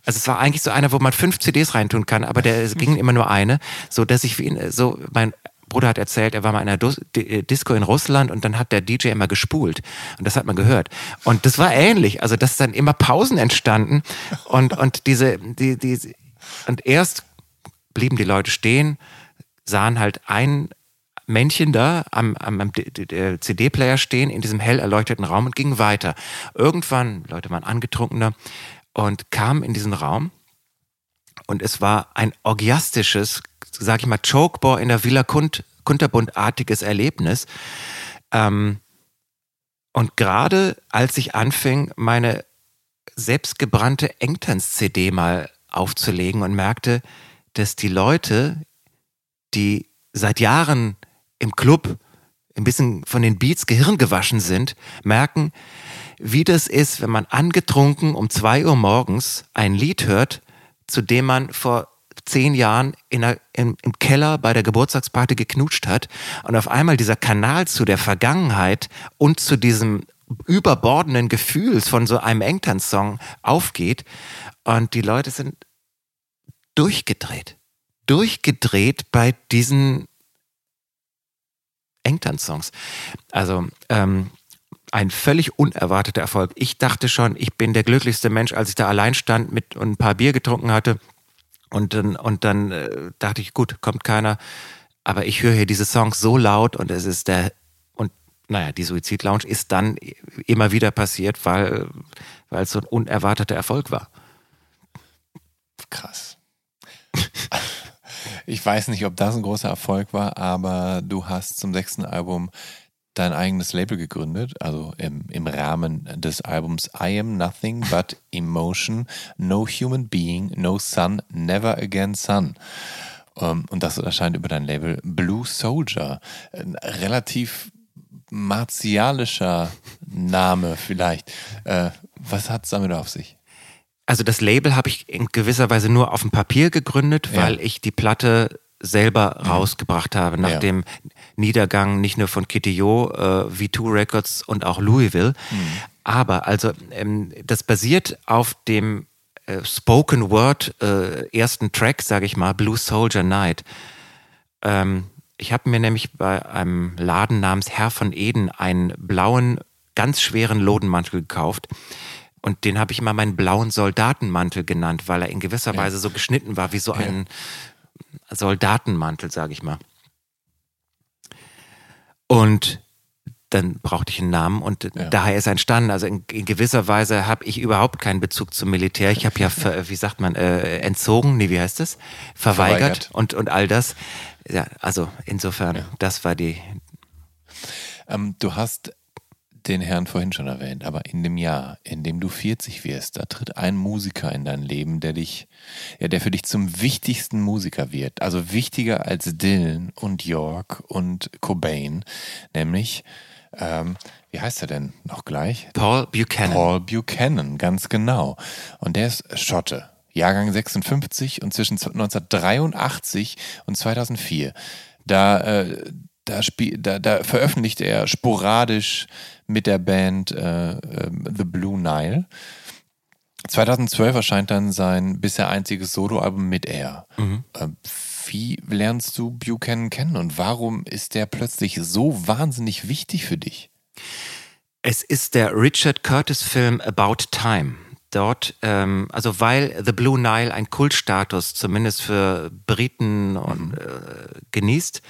Also es war eigentlich so einer, wo man fünf CDs reintun kann, aber der ging immer nur eine, so dass ich wie ihn, so mein Bruder hat erzählt, er war mal in einer äh, Disco in Russland und dann hat der DJ immer gespult. Und das hat man gehört. Und das war ähnlich. Also, dass dann immer Pausen entstanden und, und diese, die, die, und erst blieben die Leute stehen, sahen halt ein Männchen da am, am, am CD-Player stehen in diesem hell erleuchteten Raum und gingen weiter. Irgendwann, Leute waren angetrunkener und kamen in diesen Raum und es war ein orgiastisches, sag ich mal, Chokebore in der Villa Kund, Kunterbund-artiges Erlebnis. Ähm, und gerade als ich anfing, meine selbstgebrannte Engtans-CD mal aufzulegen und merkte, dass die Leute, die seit Jahren im Club ein bisschen von den Beats Gehirn gewaschen sind, merken, wie das ist, wenn man angetrunken um zwei Uhr morgens ein Lied hört, zu dem man vor zehn Jahren in der, im, im Keller bei der Geburtstagsparty geknutscht hat und auf einmal dieser Kanal zu der Vergangenheit und zu diesem überbordenden Gefühls von so einem Engtanz-Song aufgeht und die Leute sind durchgedreht. Durchgedreht bei diesen Engtanz-Songs. Also ähm, ein völlig unerwarteter Erfolg. Ich dachte schon, ich bin der glücklichste Mensch, als ich da allein stand mit und ein paar Bier getrunken hatte. Und dann, und dann äh, dachte ich, gut, kommt keiner. Aber ich höre hier diese Songs so laut und es ist der, und naja, die Suizid Lounge ist dann immer wieder passiert, weil, weil es so ein unerwarteter Erfolg war. Krass. ich weiß nicht, ob das ein großer Erfolg war, aber du hast zum sechsten Album dein eigenes Label gegründet, also im, im Rahmen des Albums I Am Nothing But Emotion, No Human Being, No Sun, Never Again Sun. Um, und das erscheint über dein Label Blue Soldier. Ein relativ martialischer Name vielleicht. Äh, was hat es damit auf sich? Also das Label habe ich in gewisser Weise nur auf dem Papier gegründet, weil ja. ich die Platte selber mhm. rausgebracht habe, nach ja. Niedergang nicht nur von Kitty Yo, äh, V2 Records und auch Louisville. Mhm. Aber also ähm, das basiert auf dem äh, Spoken Word äh, ersten Track, sage ich mal, Blue Soldier Night. Ähm, ich habe mir nämlich bei einem Laden namens Herr von Eden einen blauen, ganz schweren Lodenmantel gekauft. Und den habe ich immer meinen blauen Soldatenmantel genannt, weil er in gewisser ja. Weise so geschnitten war wie so ein Soldatenmantel, sage ich mal. Und dann brauchte ich einen Namen und ja. daher ist entstanden. Also in, in gewisser Weise habe ich überhaupt keinen Bezug zum Militär. Ich habe ja, wie sagt man, äh, entzogen, nee, wie heißt das? Verweigert, Verweigert, Und, und all das. Ja, also insofern, ja. das war die. Ähm, du hast den Herrn vorhin schon erwähnt, aber in dem Jahr, in dem du 40 wirst, da tritt ein Musiker in dein Leben, der dich, ja, der für dich zum wichtigsten Musiker wird. Also wichtiger als Dylan und York und Cobain, nämlich, ähm, wie heißt er denn noch gleich? Paul Buchanan. Paul Buchanan, ganz genau. Und der ist Schotte. Jahrgang 56 und zwischen 1983 und 2004. Da, äh, da, spiel, da, da veröffentlicht er sporadisch mit der Band äh, äh, The Blue Nile. 2012 erscheint dann sein bisher einziges Soloalbum mit Air. Mhm. Äh, wie lernst du Buchanan kennen und warum ist der plötzlich so wahnsinnig wichtig für dich? Es ist der Richard Curtis-Film About Time dort, ähm, also weil The Blue Nile einen Kultstatus zumindest für Briten und, äh, genießt,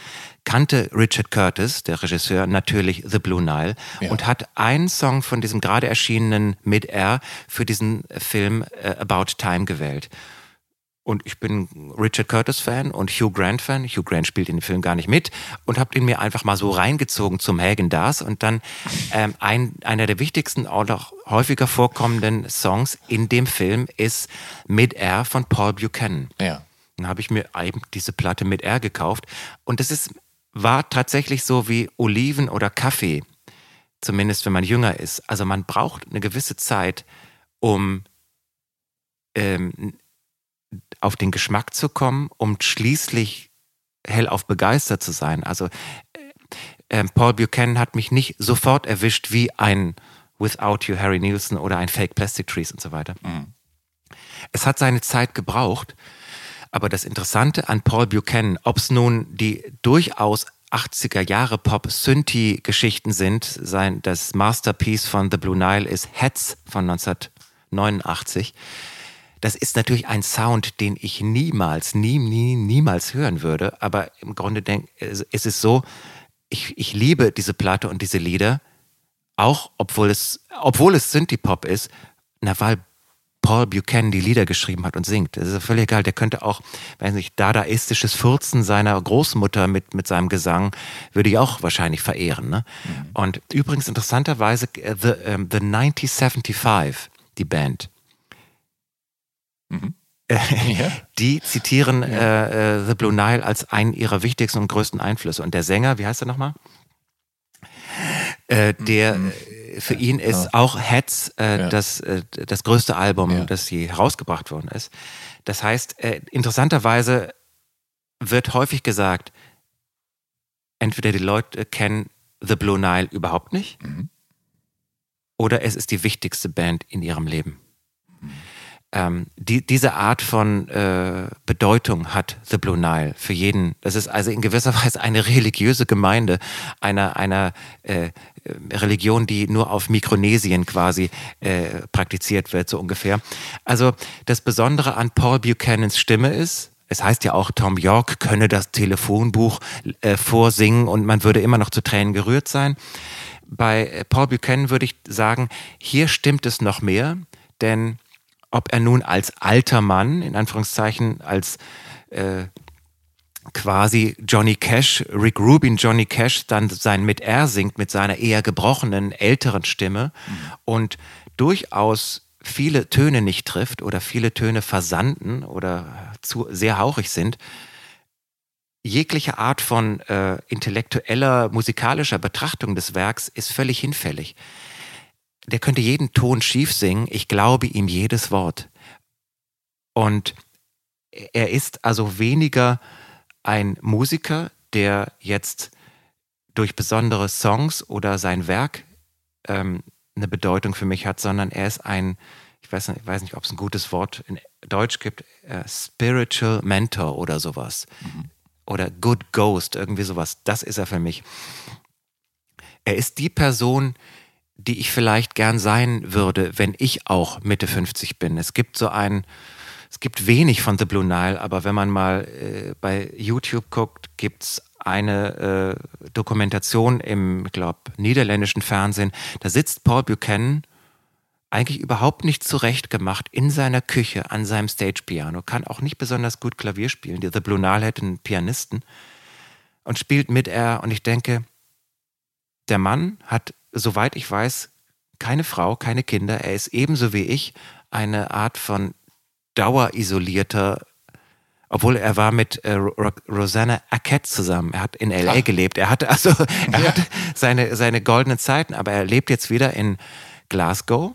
kannte Richard Curtis, der Regisseur, natürlich The Blue Nile ja. und hat einen Song von diesem gerade erschienenen Mid-Air für diesen Film äh, About Time gewählt. Und ich bin Richard Curtis-Fan und Hugh Grant-Fan. Hugh Grant spielt in dem Film gar nicht mit und habe ihn mir einfach mal so reingezogen zum Hagen Das und dann ähm, ein, einer der wichtigsten, auch noch häufiger vorkommenden Songs in dem Film ist Mid-Air von Paul Buchanan. Ja. Dann habe ich mir eben diese Platte Mid-Air gekauft und es ist, war tatsächlich so wie Oliven oder Kaffee, zumindest wenn man jünger ist. Also man braucht eine gewisse Zeit, um ähm, auf den Geschmack zu kommen, um schließlich hellauf begeistert zu sein. Also äh, äh, Paul Buchanan hat mich nicht sofort erwischt wie ein Without You Harry Nielsen oder ein Fake Plastic Trees und so weiter. Mhm. Es hat seine Zeit gebraucht, aber das Interessante an Paul Buchanan, ob es nun die durchaus 80er Jahre Pop Synthie Geschichten sind, sein das Masterpiece von The Blue Nile ist Heads von 1989 das ist natürlich ein Sound, den ich niemals, nie, nie, niemals hören würde. Aber im Grunde denk, ist es so, ich, ich liebe diese Platte und diese Lieder, auch obwohl es, obwohl es Synthie-Pop ist, na, weil Paul Buchanan die Lieder geschrieben hat und singt. Das ist völlig egal. Der könnte auch, weiß nicht, dadaistisches Furzen seiner Großmutter mit, mit seinem Gesang würde ich auch wahrscheinlich verehren. Ne? Mhm. Und übrigens interessanterweise, äh, The, um, the 1975, die Band, Mhm. ja. Die zitieren ja. äh, äh, The Blue Nile als einen ihrer wichtigsten und größten Einflüsse. Und der Sänger, wie heißt er nochmal? Äh, der mhm. Äh, für ihn ist ja. auch Heads äh, ja. das, äh, das größte Album, das je herausgebracht worden ist. Das heißt, interessanterweise wird häufig gesagt, entweder die Leute kennen The Blue Nile überhaupt nicht mhm. oder es ist die wichtigste Band in ihrem Leben. Ähm, die, diese Art von äh, Bedeutung hat The Blue Nile für jeden. Das ist also in gewisser Weise eine religiöse Gemeinde einer, einer äh, Religion, die nur auf Mikronesien quasi äh, praktiziert wird, so ungefähr. Also das Besondere an Paul Buchanans Stimme ist, es heißt ja auch, Tom York könne das Telefonbuch äh, vorsingen und man würde immer noch zu Tränen gerührt sein. Bei Paul Buchanan würde ich sagen, hier stimmt es noch mehr, denn ob er nun als alter Mann, in Anführungszeichen, als äh, quasi Johnny Cash, Rick Rubin Johnny Cash, dann sein mit R singt mit seiner eher gebrochenen, älteren Stimme mhm. und durchaus viele Töne nicht trifft oder viele Töne versanden oder zu sehr hauchig sind, jegliche Art von äh, intellektueller, musikalischer Betrachtung des Werks ist völlig hinfällig der könnte jeden Ton schief singen, ich glaube ihm jedes Wort. Und er ist also weniger ein Musiker, der jetzt durch besondere Songs oder sein Werk ähm, eine Bedeutung für mich hat, sondern er ist ein, ich weiß nicht, ich weiß nicht ob es ein gutes Wort in Deutsch gibt, äh, Spiritual Mentor oder sowas. Mhm. Oder Good Ghost, irgendwie sowas. Das ist er für mich. Er ist die Person, die ich vielleicht gern sein würde, wenn ich auch Mitte 50 bin. Es gibt so ein, es gibt wenig von The Blue Nile, aber wenn man mal äh, bei YouTube guckt, gibt's eine äh, Dokumentation im, ich glaube, niederländischen Fernsehen. Da sitzt Paul Buchanan eigentlich überhaupt nicht zurechtgemacht in seiner Küche an seinem Stage-Piano, kann auch nicht besonders gut Klavier spielen. The Blue Nile hätte einen Pianisten und spielt mit er. Und ich denke, der Mann hat, soweit ich weiß, keine Frau, keine Kinder. Er ist ebenso wie ich eine Art von dauerisolierter obwohl er war mit äh, Rosanna Arquette zusammen. Er hat in LA Ach. gelebt. Er hatte also er ja. hatte seine, seine goldenen Zeiten, aber er lebt jetzt wieder in Glasgow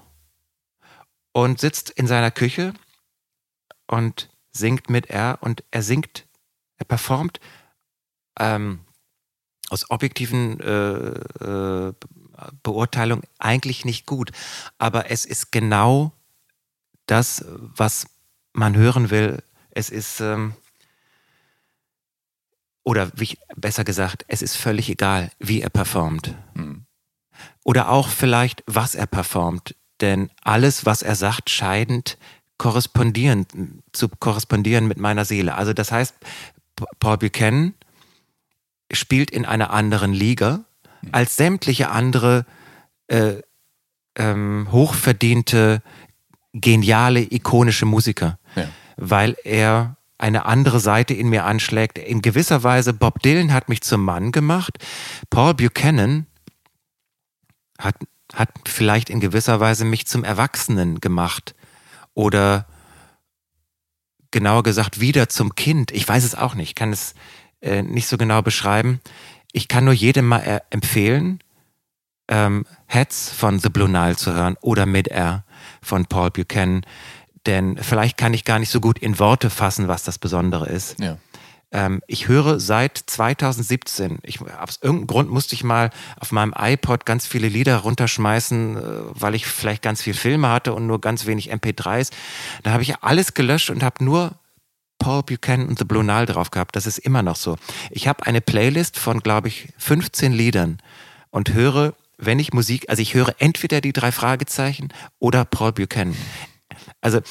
und sitzt in seiner Küche und singt mit er und er singt, er performt ähm, aus objektiven äh, äh, Beurteilung eigentlich nicht gut. Aber es ist genau das, was man hören will, es ist, ähm, oder wie, besser gesagt, es ist völlig egal, wie er performt. Mhm. Oder auch vielleicht, was er performt. Denn alles, was er sagt, scheint korrespondieren, zu korrespondieren mit meiner Seele. Also das heißt, Paul Buchanan spielt in einer anderen Liga. Als sämtliche andere äh, ähm, hochverdiente, geniale, ikonische Musiker. Ja weil er eine andere Seite in mir anschlägt. In gewisser Weise, Bob Dylan hat mich zum Mann gemacht. Paul Buchanan hat, hat vielleicht in gewisser Weise mich zum Erwachsenen gemacht. Oder genauer gesagt wieder zum Kind. Ich weiß es auch nicht, kann es äh, nicht so genau beschreiben. Ich kann nur jedem mal äh, empfehlen, ähm, Heads von The Blue Nile zu hören oder Mid-Air von Paul Buchanan denn vielleicht kann ich gar nicht so gut in Worte fassen, was das Besondere ist. Ja. Ähm, ich höre seit 2017, ich, aus irgendeinem Grund musste ich mal auf meinem iPod ganz viele Lieder runterschmeißen, äh, weil ich vielleicht ganz viel Filme hatte und nur ganz wenig MP3s. Da habe ich alles gelöscht und habe nur Paul Buchanan und The Blue Nile drauf gehabt. Das ist immer noch so. Ich habe eine Playlist von, glaube ich, 15 Liedern und höre wenn ich Musik, also ich höre entweder die drei Fragezeichen oder Paul Buchanan. Also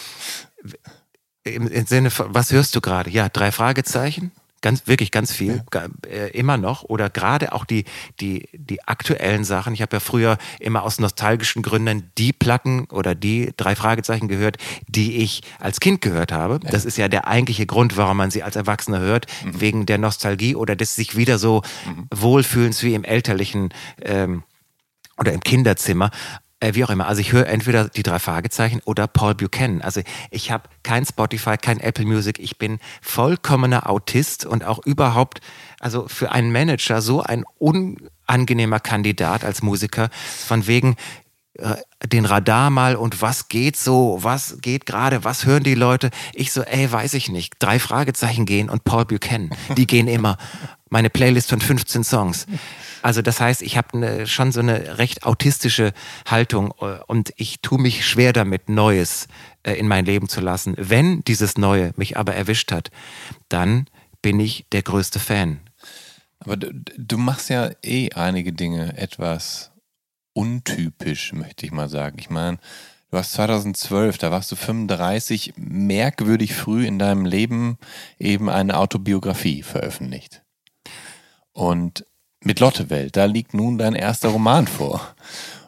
im Sinne von, was hörst du gerade? Ja, drei Fragezeichen. Ganz, wirklich ganz viel, ja. äh, immer noch. Oder gerade auch die, die, die aktuellen Sachen. Ich habe ja früher immer aus nostalgischen Gründen die Platten oder die drei Fragezeichen gehört, die ich als Kind gehört habe. Ja. Das ist ja der eigentliche Grund, warum man sie als Erwachsener hört, mhm. wegen der Nostalgie oder des sich wieder so mhm. wohlfühlens wie im elterlichen ähm, oder im Kinderzimmer. Äh, wie auch immer. Also ich höre entweder die drei Fragezeichen oder Paul Buchanan. Also ich habe kein Spotify, kein Apple Music. Ich bin vollkommener Autist und auch überhaupt, also für einen Manager so ein unangenehmer Kandidat als Musiker. Von wegen, den Radar mal und was geht so, was geht gerade, was hören die Leute? Ich so, ey, weiß ich nicht. Drei Fragezeichen gehen und Paul Buchanan, die gehen immer. Meine Playlist von 15 Songs. Also das heißt, ich habe schon so eine recht autistische Haltung äh, und ich tue mich schwer damit, Neues äh, in mein Leben zu lassen. Wenn dieses Neue mich aber erwischt hat, dann bin ich der größte Fan. Aber du, du machst ja eh einige Dinge etwas untypisch, möchte ich mal sagen. Ich meine, du hast 2012, da warst du 35, merkwürdig früh in deinem Leben eben eine Autobiografie veröffentlicht. Und mit Lottewelt. Da liegt nun dein erster Roman vor.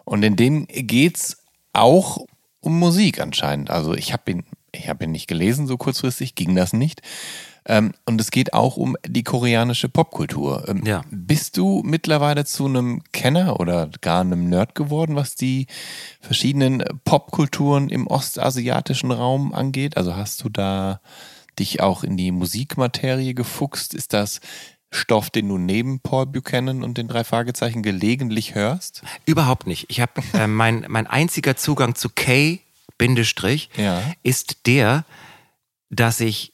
Und in dem geht's auch um Musik anscheinend. Also ich habe ihn, ich habe ihn nicht gelesen, so kurzfristig ging das nicht. Ähm, und es geht auch um die koreanische Popkultur. Ähm, ja. Bist du mittlerweile zu einem Kenner oder gar einem Nerd geworden, was die verschiedenen Popkulturen im ostasiatischen Raum angeht? Also hast du da dich auch in die Musikmaterie gefuchst? Ist das Stoff, den du neben Paul Buchanan und den drei Fragezeichen gelegentlich hörst? Überhaupt nicht. Ich habe äh, mein, mein einziger Zugang zu K Bindestrich ja. ist der, dass ich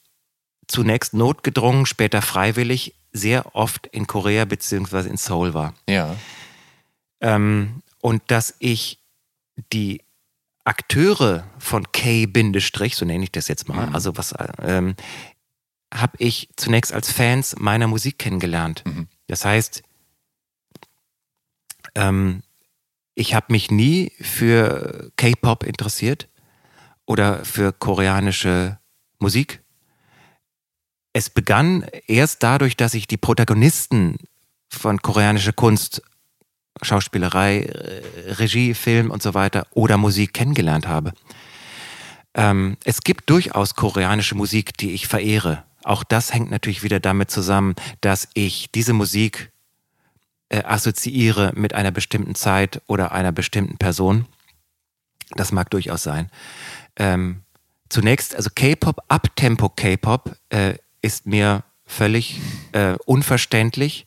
zunächst notgedrungen, später freiwillig sehr oft in Korea beziehungsweise in Seoul war. Ja. Ähm, und dass ich die Akteure von K so nenne ich das jetzt mal, mhm. also was ähm, habe ich zunächst als Fans meiner Musik kennengelernt. Mhm. Das heißt, ähm, ich habe mich nie für K-Pop interessiert oder für koreanische Musik. Es begann erst dadurch, dass ich die Protagonisten von koreanischer Kunst, Schauspielerei, äh, Regie, Film und so weiter oder Musik kennengelernt habe. Ähm, es gibt durchaus koreanische Musik, die ich verehre. Auch das hängt natürlich wieder damit zusammen, dass ich diese Musik äh, assoziiere mit einer bestimmten Zeit oder einer bestimmten Person. Das mag durchaus sein. Ähm, zunächst, also K-Pop, Abtempo K-Pop äh, ist mir völlig äh, unverständlich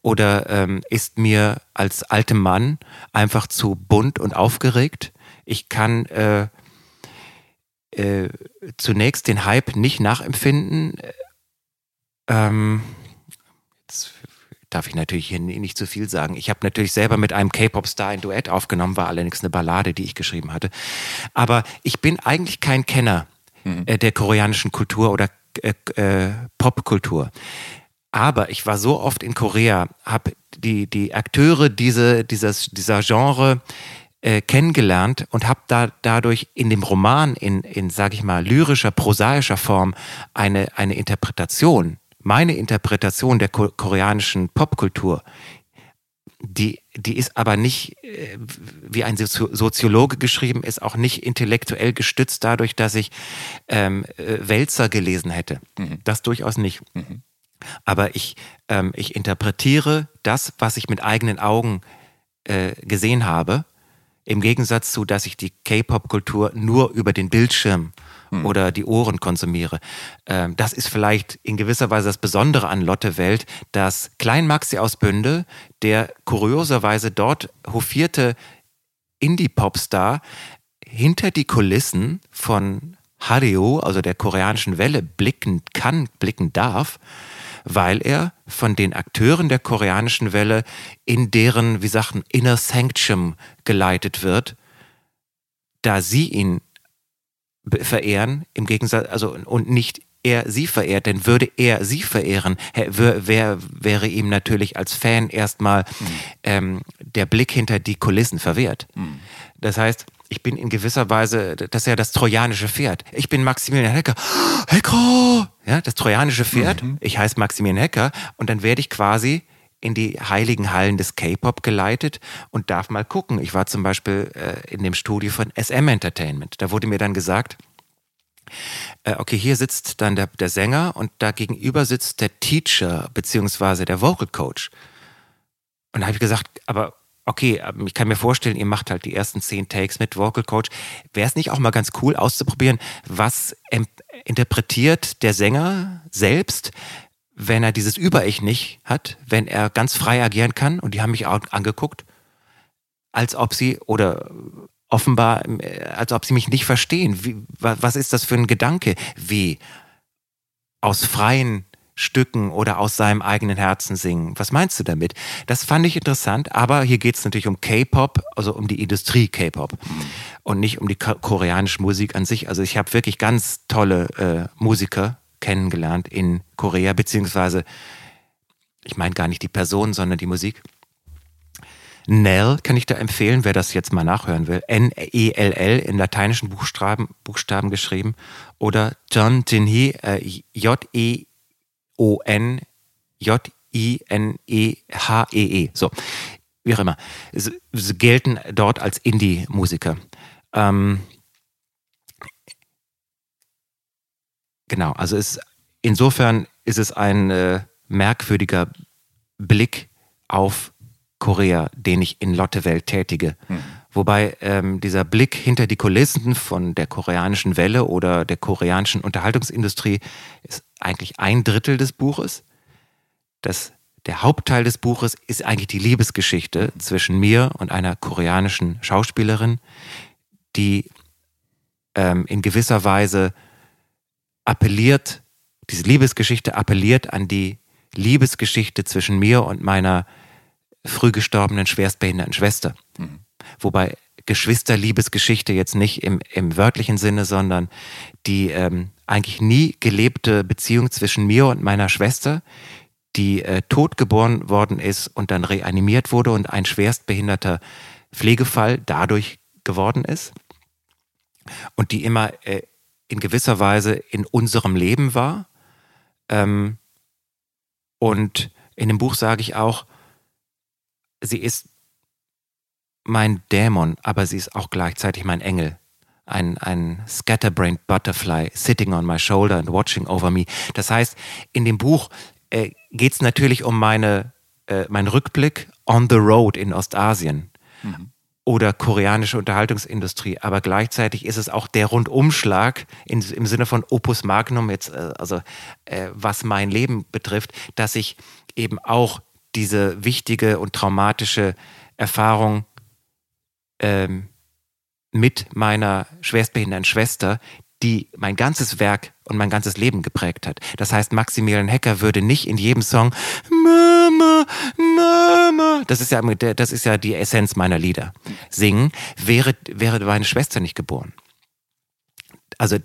oder ähm, ist mir als altem Mann einfach zu bunt und aufgeregt. Ich kann äh, äh, zunächst den Hype nicht nachempfinden. Ähm, jetzt darf ich natürlich hier nicht zu viel sagen. Ich habe natürlich selber mit einem K-Pop-Star ein Duett aufgenommen, war allerdings eine Ballade, die ich geschrieben hatte. Aber ich bin eigentlich kein Kenner mhm. äh, der koreanischen Kultur oder äh, äh, Popkultur. Aber ich war so oft in Korea, habe die, die Akteure diese, dieses, dieser Genre äh, kennengelernt und habe da dadurch in dem Roman in, in sage ich mal, lyrischer, prosaischer Form eine, eine Interpretation, meine Interpretation der ko koreanischen Popkultur, die, die ist aber nicht, äh, wie ein Soziologe geschrieben, ist auch nicht intellektuell gestützt dadurch, dass ich ähm, äh, Wälzer gelesen hätte. Mhm. Das durchaus nicht. Mhm. Aber ich, ähm, ich interpretiere das, was ich mit eigenen Augen äh, gesehen habe, im Gegensatz zu, dass ich die K-Pop-Kultur nur über den Bildschirm hm. oder die Ohren konsumiere. Ähm, das ist vielleicht in gewisser Weise das Besondere an Lotte Welt, dass Klein Maxi aus Bünde, der kurioserweise dort hofierte Indie-Popstar, hinter die Kulissen von Hario, also der koreanischen Welle, blicken kann, blicken darf, weil er von den Akteuren der koreanischen Welle in deren, wie sagten, Inner Sanctum geleitet wird, da sie ihn verehren, im Gegensatz, also und nicht er sie verehrt, denn würde er sie verehren, wär, wär, wäre ihm natürlich als Fan erstmal mhm. ähm, der Blick hinter die Kulissen verwehrt. Mhm. Das heißt, ich bin in gewisser Weise, das ist ja das trojanische Pferd. Ich bin Maximilian Hecker. Hecker! Ja, das trojanische Pferd. Mhm. Ich heiße Maximilian Hecker und dann werde ich quasi in die heiligen Hallen des K-Pop geleitet und darf mal gucken. Ich war zum Beispiel äh, in dem Studio von SM Entertainment. Da wurde mir dann gesagt, äh, okay, hier sitzt dann der, der Sänger und da gegenüber sitzt der Teacher beziehungsweise der Vocal Coach. Und da habe ich gesagt, aber okay, ähm, ich kann mir vorstellen, ihr macht halt die ersten zehn Takes mit Vocal Coach. Wäre es nicht auch mal ganz cool auszuprobieren, was interpretiert der Sänger selbst, wenn er dieses Über-Ich nicht hat, wenn er ganz frei agieren kann, und die haben mich auch angeguckt, als ob sie, oder offenbar, als ob sie mich nicht verstehen. Wie, was ist das für ein Gedanke? Wie aus freien Stücken oder aus seinem eigenen Herzen singen. Was meinst du damit? Das fand ich interessant, aber hier geht es natürlich um K-Pop, also um die Industrie K-Pop und nicht um die koreanische Musik an sich. Also ich habe wirklich ganz tolle äh, Musiker kennengelernt in Korea, beziehungsweise ich meine gar nicht die Person, sondern die Musik. Nell kann ich da empfehlen, wer das jetzt mal nachhören will. N-E-L-L in lateinischen Buchstaben, Buchstaben geschrieben. Oder John Jinhee, äh, J-E-O-N, J-I-N-E-H-E-E. -E. So, wie auch immer. Sie gelten dort als Indie-Musiker. Ähm, Genau, also es, insofern ist es ein äh, merkwürdiger Blick auf Korea, den ich in Lottewelt tätige. Mhm. Wobei ähm, dieser Blick hinter die Kulissen von der koreanischen Welle oder der koreanischen Unterhaltungsindustrie ist eigentlich ein Drittel des Buches. Das, der Hauptteil des Buches ist eigentlich die Liebesgeschichte zwischen mir und einer koreanischen Schauspielerin, die ähm, in gewisser Weise appelliert, diese Liebesgeschichte appelliert an die Liebesgeschichte zwischen mir und meiner früh gestorbenen schwerstbehinderten Schwester. Mhm. Wobei Geschwisterliebesgeschichte jetzt nicht im, im wörtlichen Sinne, sondern die ähm, eigentlich nie gelebte Beziehung zwischen mir und meiner Schwester, die äh, tot geboren worden ist und dann reanimiert wurde und ein schwerstbehinderter Pflegefall dadurch geworden ist und die immer äh, in gewisser Weise in unserem Leben war, Ähm, und in dem Buch sage ich auch, sie ist mein Dämon, aber sie ist auch gleichzeitig mein Engel. Ein, ein scatterbrained butterfly sitting on my shoulder and watching over me. Das heißt, in dem Buch äh, geht es natürlich um meine, äh, meinen Rückblick on the road in Ostasien. Mhm oder koreanische Unterhaltungsindustrie. Aber gleichzeitig ist es auch der Rundumschlag in, im Sinne von Opus Magnum, jetzt, äh, also äh, was mein Leben betrifft, dass ich eben auch diese wichtige und traumatische Erfahrung ähm, mit meiner schwerstbehinderten Schwester, die mein ganzes Werk und mein ganzes Leben geprägt hat. Das heißt, Maximilian Hecker würde nicht in jedem Song Mama, Mama, das ist ja, das ist ja die Essenz meiner Lieder, singen, wäre, wäre meine Schwester nicht geboren. Also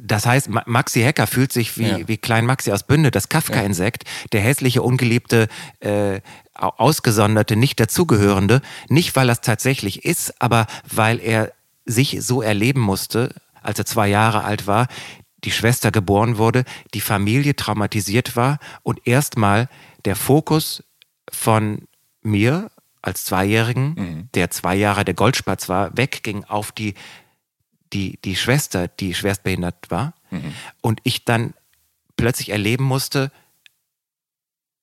das heißt, Maxi Hecker fühlt sich wie, ja. wie Klein Maxi aus Bünde, das Kafka-Insekt, der hässliche, ungeliebte, äh, ausgesonderte, nicht dazugehörende. Nicht, weil er es tatsächlich ist, aber weil er sich so erleben musste, als er zwei Jahre alt war, die Schwester geboren wurde, die Familie traumatisiert war und erstmal der Fokus von mir als Zweijährigen, mhm. der zwei Jahre der Goldspatz war, wegging auf die, die, die Schwester, die schwerstbehindert war. Mhm. Und ich dann plötzlich erleben musste,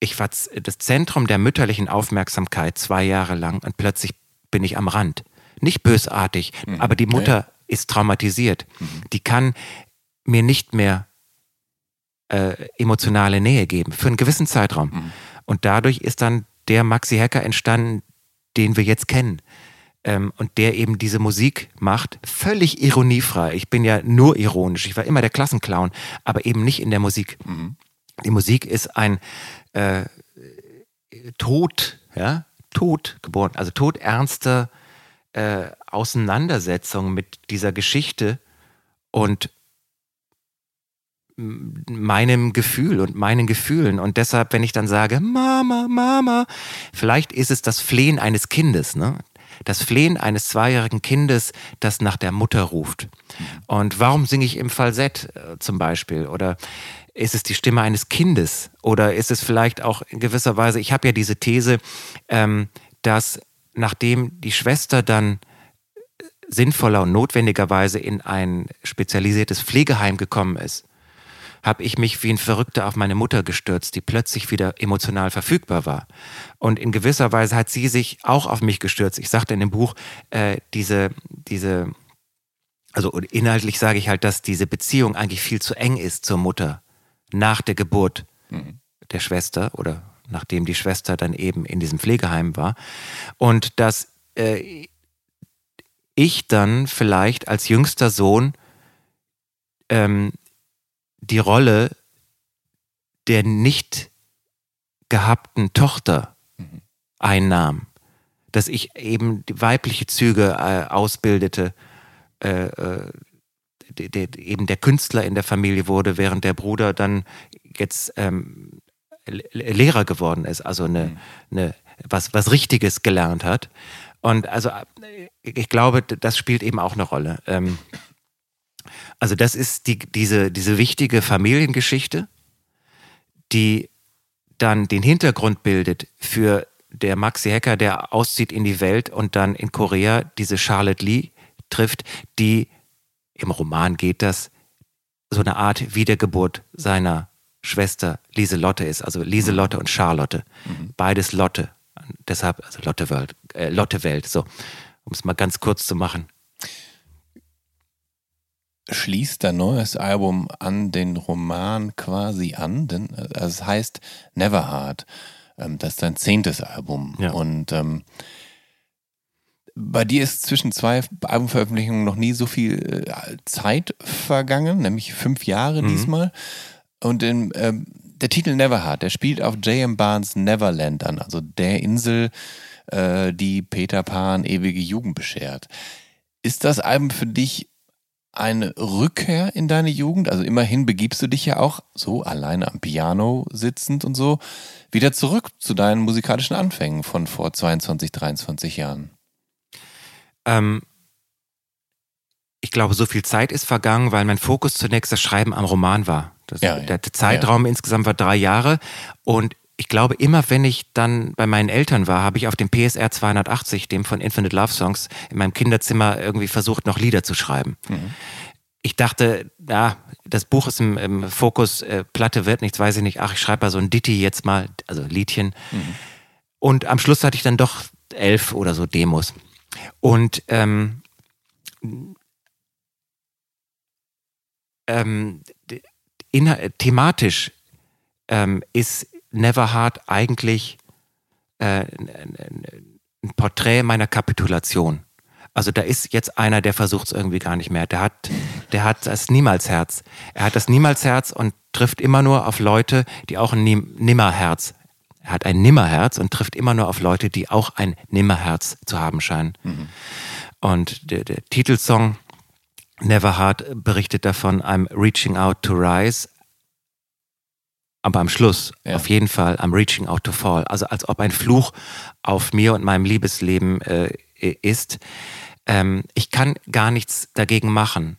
ich war das Zentrum der mütterlichen Aufmerksamkeit zwei Jahre lang und plötzlich bin ich am Rand. Nicht bösartig, mhm. aber die Mutter. Ist traumatisiert. Mhm. Die kann mir nicht mehr äh, emotionale Nähe geben für einen gewissen Zeitraum. Mhm. Und dadurch ist dann der Maxi Hacker entstanden, den wir jetzt kennen. Ähm, und der eben diese Musik macht, völlig ironiefrei. Ich bin ja nur ironisch. Ich war immer der Klassenclown, aber eben nicht in der Musik. Mhm. Die Musik ist ein äh, Tod, ja, Tod geboren, also todernster äh, Auseinandersetzung mit dieser Geschichte und meinem Gefühl und meinen Gefühlen. Und deshalb, wenn ich dann sage, Mama, Mama, vielleicht ist es das Flehen eines Kindes, ne? Das Flehen eines zweijährigen Kindes, das nach der Mutter ruft. Und warum singe ich im Falsett äh, zum Beispiel? Oder ist es die Stimme eines Kindes? Oder ist es vielleicht auch in gewisser Weise, ich habe ja diese These, ähm, dass nachdem die Schwester dann sinnvoller und notwendigerweise in ein spezialisiertes Pflegeheim gekommen ist, habe ich mich wie ein Verrückter auf meine Mutter gestürzt, die plötzlich wieder emotional verfügbar war. Und in gewisser Weise hat sie sich auch auf mich gestürzt. Ich sagte in dem Buch, äh, diese, diese, also inhaltlich sage ich halt, dass diese Beziehung eigentlich viel zu eng ist zur Mutter nach der Geburt mhm. der Schwester oder nachdem die Schwester dann eben in diesem Pflegeheim war. Und dass äh, ich dann vielleicht als jüngster Sohn ähm, die Rolle der nicht gehabten Tochter mhm. einnahm. Dass ich eben die weibliche Züge äh, ausbildete, äh, äh, de, de, eben der Künstler in der Familie wurde, während der Bruder dann jetzt ähm, Lehrer geworden ist, also eine, mhm. eine, was, was Richtiges gelernt hat. Und also ich glaube, das spielt eben auch eine Rolle. Ähm, also das ist die, diese, diese wichtige Familiengeschichte, die dann den Hintergrund bildet für der Maxi Hacker, der auszieht in die Welt und dann in Korea diese Charlotte Lee trifft, die im Roman geht das so eine Art Wiedergeburt seiner Schwester Lieselotte ist, also Lieselotte und Charlotte. Mhm. Beides Lotte. Deshalb, also Lotte Welt, äh, Lotte Welt, so, um es mal ganz kurz zu machen schließt dein neues Album an den Roman quasi an, denn äh, also es heißt Neverhard. Ähm, das ist dein zehntes Album. Ja. Und ähm, bei dir ist zwischen zwei Albumveröffentlichungen noch nie so viel äh, Zeit vergangen, nämlich fünf Jahre mhm. diesmal. Und in, ähm, der Titel Neverhard, der spielt auf J.M. Barnes Neverland an, also der Insel, äh, die Peter Pan ewige Jugend beschert. Ist das Album für dich eine Rückkehr in deine Jugend? Also immerhin begibst du dich ja auch so alleine am Piano sitzend und so wieder zurück zu deinen musikalischen Anfängen von vor 22, 23 Jahren. Ähm, ich glaube, so viel Zeit ist vergangen, weil mein Fokus zunächst das Schreiben am Roman war. Das, Ja, ja. Der Zeitraum insgesamt war drei Jahre. Und ich glaube, immer wenn ich dann bei meinen Eltern war, habe ich auf dem PSR 280, dem von Infinite Love Songs, in meinem Kinderzimmer irgendwie versucht, noch Lieder zu schreiben. Ich dachte, ja, das Buch ist im, im Fokus, äh, Platte wird nichts, weiß ich nicht. Ach, ich schreibe mal so ein Ditty jetzt mal, also Liedchen. Und am Schluss hatte ich dann doch elf oder so Demos. Und ähm, ähm, thematisch ähm, ist Neverhard eigentlich äh, ein- Porträt meiner Kapitulation. Also da ist jetzt einer, der versucht es irgendwie gar nicht mehr. Der hat, der hat das Niemalsherz. Er hat das Niemalsherz und trifft immer nur auf Leute, die auch ein Nim Nimmerherz. Er hat ein Nimmerherz und trifft immer nur auf Leute, die auch ein Nimmerherz zu haben scheinen. Und der, der Titelsong Never Hard berichtet davon, I'm reaching out to rise. Aber am Schluss, Ja. auf jeden Fall, I'm reaching out to fall. Also als ob ein Fluch auf mir und meinem Liebesleben äh, ist. Ähm, ich kann gar nichts dagegen machen,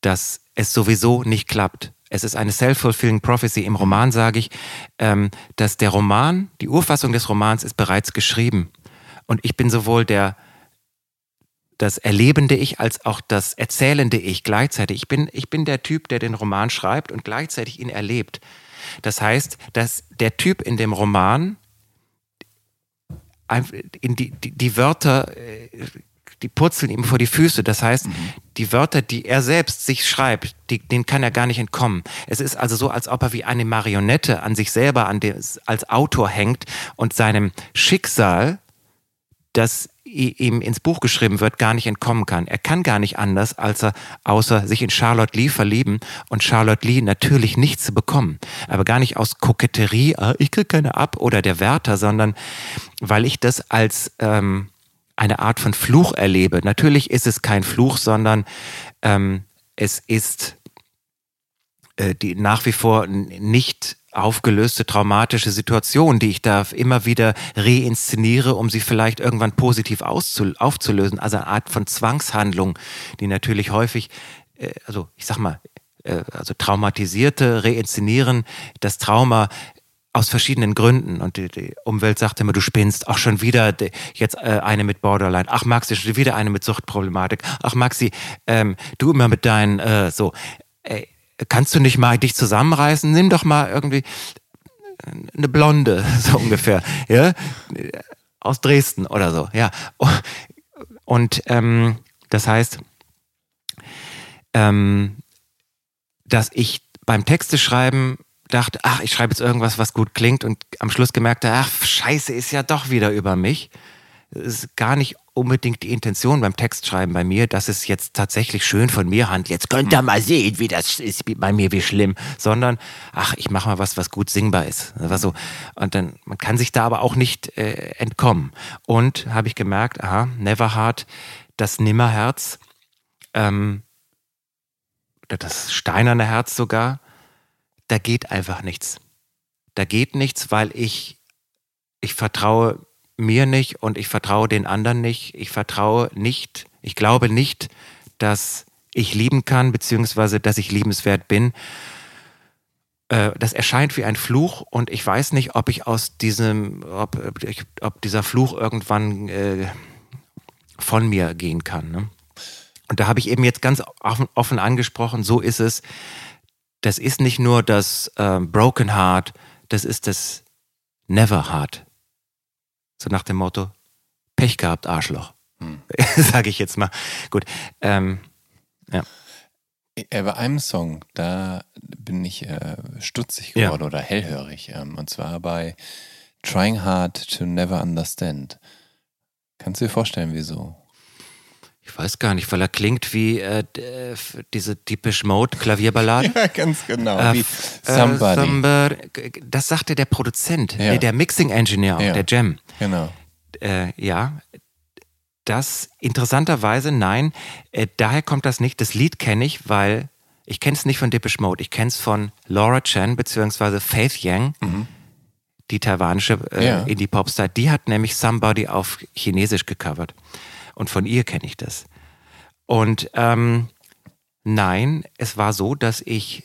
dass es sowieso nicht klappt. Es ist eine self-fulfilling prophecy. Im Roman sage ich, ähm, dass der Roman, die Urfassung des Romans ist bereits geschrieben. Und ich bin sowohl der, das erlebende Ich als auch das erzählende Ich gleichzeitig. Ich bin, ich bin der Typ, der den Roman schreibt und gleichzeitig ihn erlebt. Das heißt, dass der Typ in dem Roman in die, die, die Wörter, äh, die purzeln ihm vor die Füße. Das heißt, die Wörter, die er selbst sich schreibt, die, denen kann er gar nicht entkommen. Es ist also so, als ob er wie eine Marionette an sich selber, an dem, als Autor hängt und seinem Schicksal das ihm ins Buch geschrieben wird, gar nicht entkommen kann. Er kann gar nicht anders, als er außer sich in Charlotte Lee verlieben und Charlotte Lee natürlich nichts zu bekommen. Aber gar nicht aus Koketterie, ah, ich krieg keine ab oder der Wärter, sondern weil ich das als ähm, eine Art von Fluch erlebe. Natürlich ist es kein Fluch, sondern ähm, es ist äh, die nach wie vor nicht aufgelöste traumatische Situation, die ich da immer wieder reinszeniere, um sie vielleicht irgendwann positiv aufzulösen. Also eine Art von Zwangshandlung, die natürlich häufig, äh, also ich sag mal, äh, also Traumatisierte reinszenieren das Trauma aus verschiedenen Gründen. Und die, die Umwelt sagt immer, du spinnst. Ach, schon wieder de- jetzt äh, eine mit Borderline. Ach, Maxi, schon wieder eine mit Suchtproblematik. Ach, Maxi, ähm, du immer mit deinen, äh, so. Ey, kannst du nicht mal dich zusammenreißen? Nimm doch mal irgendwie eine Blonde, so ungefähr, ja, aus Dresden oder so, ja. Und ähm, das heißt, ähm, dass ich beim Texte schreiben dachte, ach, ich schreibe jetzt irgendwas, was gut klingt und am Schluss gemerkt ach, scheiße, ist ja doch wieder über mich. Das ist gar nicht unbedingt die Intention beim Textschreiben bei mir, dass es jetzt tatsächlich schön von mir handelt. Jetzt könnt ihr mal sehen, wie das ist bei mir, wie schlimm. Sondern, ach, ich mache mal was, was gut singbar ist. Das war so. Und dann, man kann sich da aber auch nicht äh, entkommen. Und habe ich gemerkt, aha, Neverhard, das Nimmerherz, ähm, das steinerne Herz sogar, da geht einfach nichts. Da geht nichts, weil ich, ich vertraue mir nicht und ich vertraue den anderen nicht. Ich vertraue nicht, ich glaube nicht, dass ich lieben kann, beziehungsweise dass ich liebenswert bin. Äh, Das erscheint wie ein Fluch und ich weiß nicht, ob ich aus diesem, ob, ob dieser Fluch irgendwann äh, von mir gehen kann. Ne? Und da habe ich eben jetzt ganz offen, offen angesprochen, so ist es. Das ist nicht nur das ähm, Broken Heart, das ist das Never Heart. So nach dem Motto, Pech gehabt, Arschloch. Sage ich jetzt mal. Gut. Ähm, Äh, Bei einem Song, da bin ich äh, stutzig Ja. geworden oder hellhörig. Ähm, und zwar bei Trying Hard to Never Understand. Kannst du dir vorstellen, wieso? Ich weiß gar nicht, weil er klingt wie äh, äh, diese typisch Mode Klavierballade. Ja, ganz genau. Äh, wie f- Somebody. Äh, somebody. Das sagte der Produzent, Ja. nee, der Mixing Engineer, Ja. der Jam. genau. Äh, ja, das interessanterweise, nein, äh, daher kommt das nicht. Das Lied kenne ich, weil ich kenne es nicht von Depeche Mode. Ich kenne es von Laura Chen beziehungsweise Faith Yang, die taiwanische äh, Ja. Indie-Popstar. Die hat nämlich Somebody auf Chinesisch gecovert. Und von ihr kenne ich das. Und ähm, nein, es war so, dass ich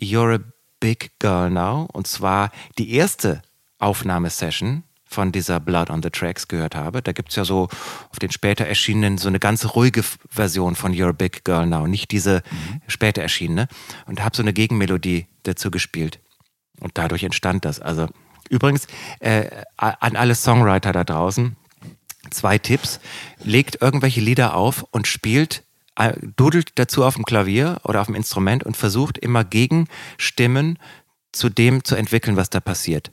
You're a Big Girl Now. Und zwar die erste Aufnahmesession von dieser Blood on the Tracks gehört habe. Da gibt es ja so auf den später erschienenen so eine ganz ruhige Version von You're a Big Girl Now, nicht diese mhm. später erschienene. Und habe so eine Gegenmelodie dazu gespielt. Und dadurch entstand das. Also übrigens äh, an alle Songwriter da draußen, zwei Tipps. Legt irgendwelche Lieder auf und spielt äh, dudelt dazu auf dem Klavier oder auf dem Instrument und versucht immer Gegenstimmen zu dem zu entwickeln, was da passiert.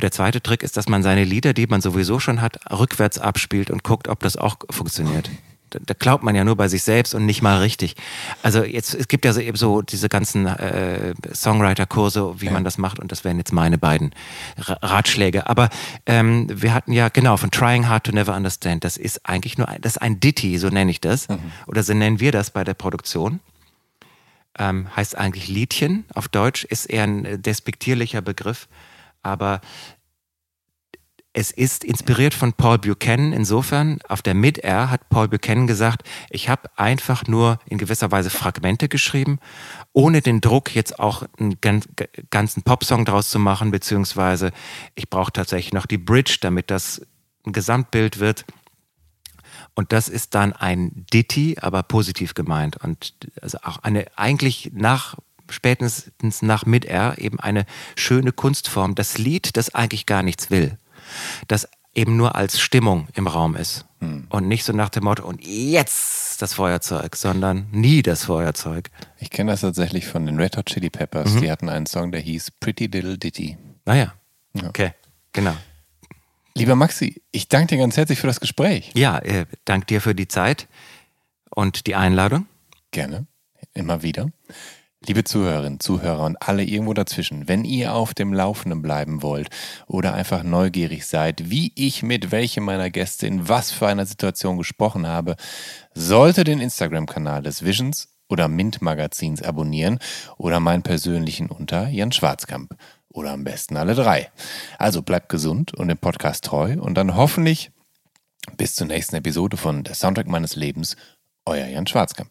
Der zweite Trick ist, dass man seine Lieder, die man sowieso schon hat, rückwärts abspielt und guckt, ob das auch funktioniert. Da, glaubt man ja nur bei sich selbst und nicht mal richtig. Also jetzt, es gibt ja so eben so diese ganzen äh, Songwriter-Kurse, wie ja. man das macht, und das wären jetzt meine beiden Ratschläge. Aber ähm, wir hatten ja genau von Trying Hard to Never Understand. Das ist eigentlich nur ein, das ist ein Ditty, so nenne ich das, mhm. oder so nennen wir das bei der Produktion. Ähm, heißt eigentlich Liedchen auf Deutsch, ist eher ein despektierlicher Begriff aber es ist inspiriert von Paul Buchanan. Insofern, auf der Mid-Air hat Paul Buchanan gesagt, ich habe einfach nur in gewisser Weise Fragmente geschrieben, ohne den Druck, jetzt auch einen ganzen Popsong draus zu machen, beziehungsweise ich brauche tatsächlich noch die Bridge, damit das ein Gesamtbild wird. Und das ist dann ein Ditty, aber positiv gemeint. Und also auch eine eigentlich nach spätestens nach Mid-Air eben eine schöne Kunstform. Das Lied, das eigentlich gar nichts will. Das eben nur als Stimmung im Raum ist. Hm. Und nicht so nach dem Motto, und jetzt das Feuerzeug, sondern nie das Feuerzeug. Ich kenne das tatsächlich von den Red Hot Chili Peppers. Mhm. Die hatten einen Song, der hieß Pretty Little Ditty. Naja. Ah ja. Okay, genau. Lieber Maxi, ich danke dir ganz herzlich für das Gespräch. Ja, äh, danke dir für die Zeit und die Einladung. Gerne, immer wieder. Liebe Zuhörerinnen, Zuhörer und alle irgendwo dazwischen, wenn ihr auf dem Laufenden bleiben wollt oder einfach neugierig seid, wie ich mit welchem meiner Gäste in was für einer Situation gesprochen habe, sollte den Instagram-Kanal des Visions oder Mint Magazins abonnieren oder meinen persönlichen unter Jan Schwarzkamp. Oder am besten alle drei. Also bleibt gesund und dem Podcast treu und dann hoffentlich bis zur nächsten Episode von Der Soundtrack meines Lebens, euer Jan Schwarzkamp.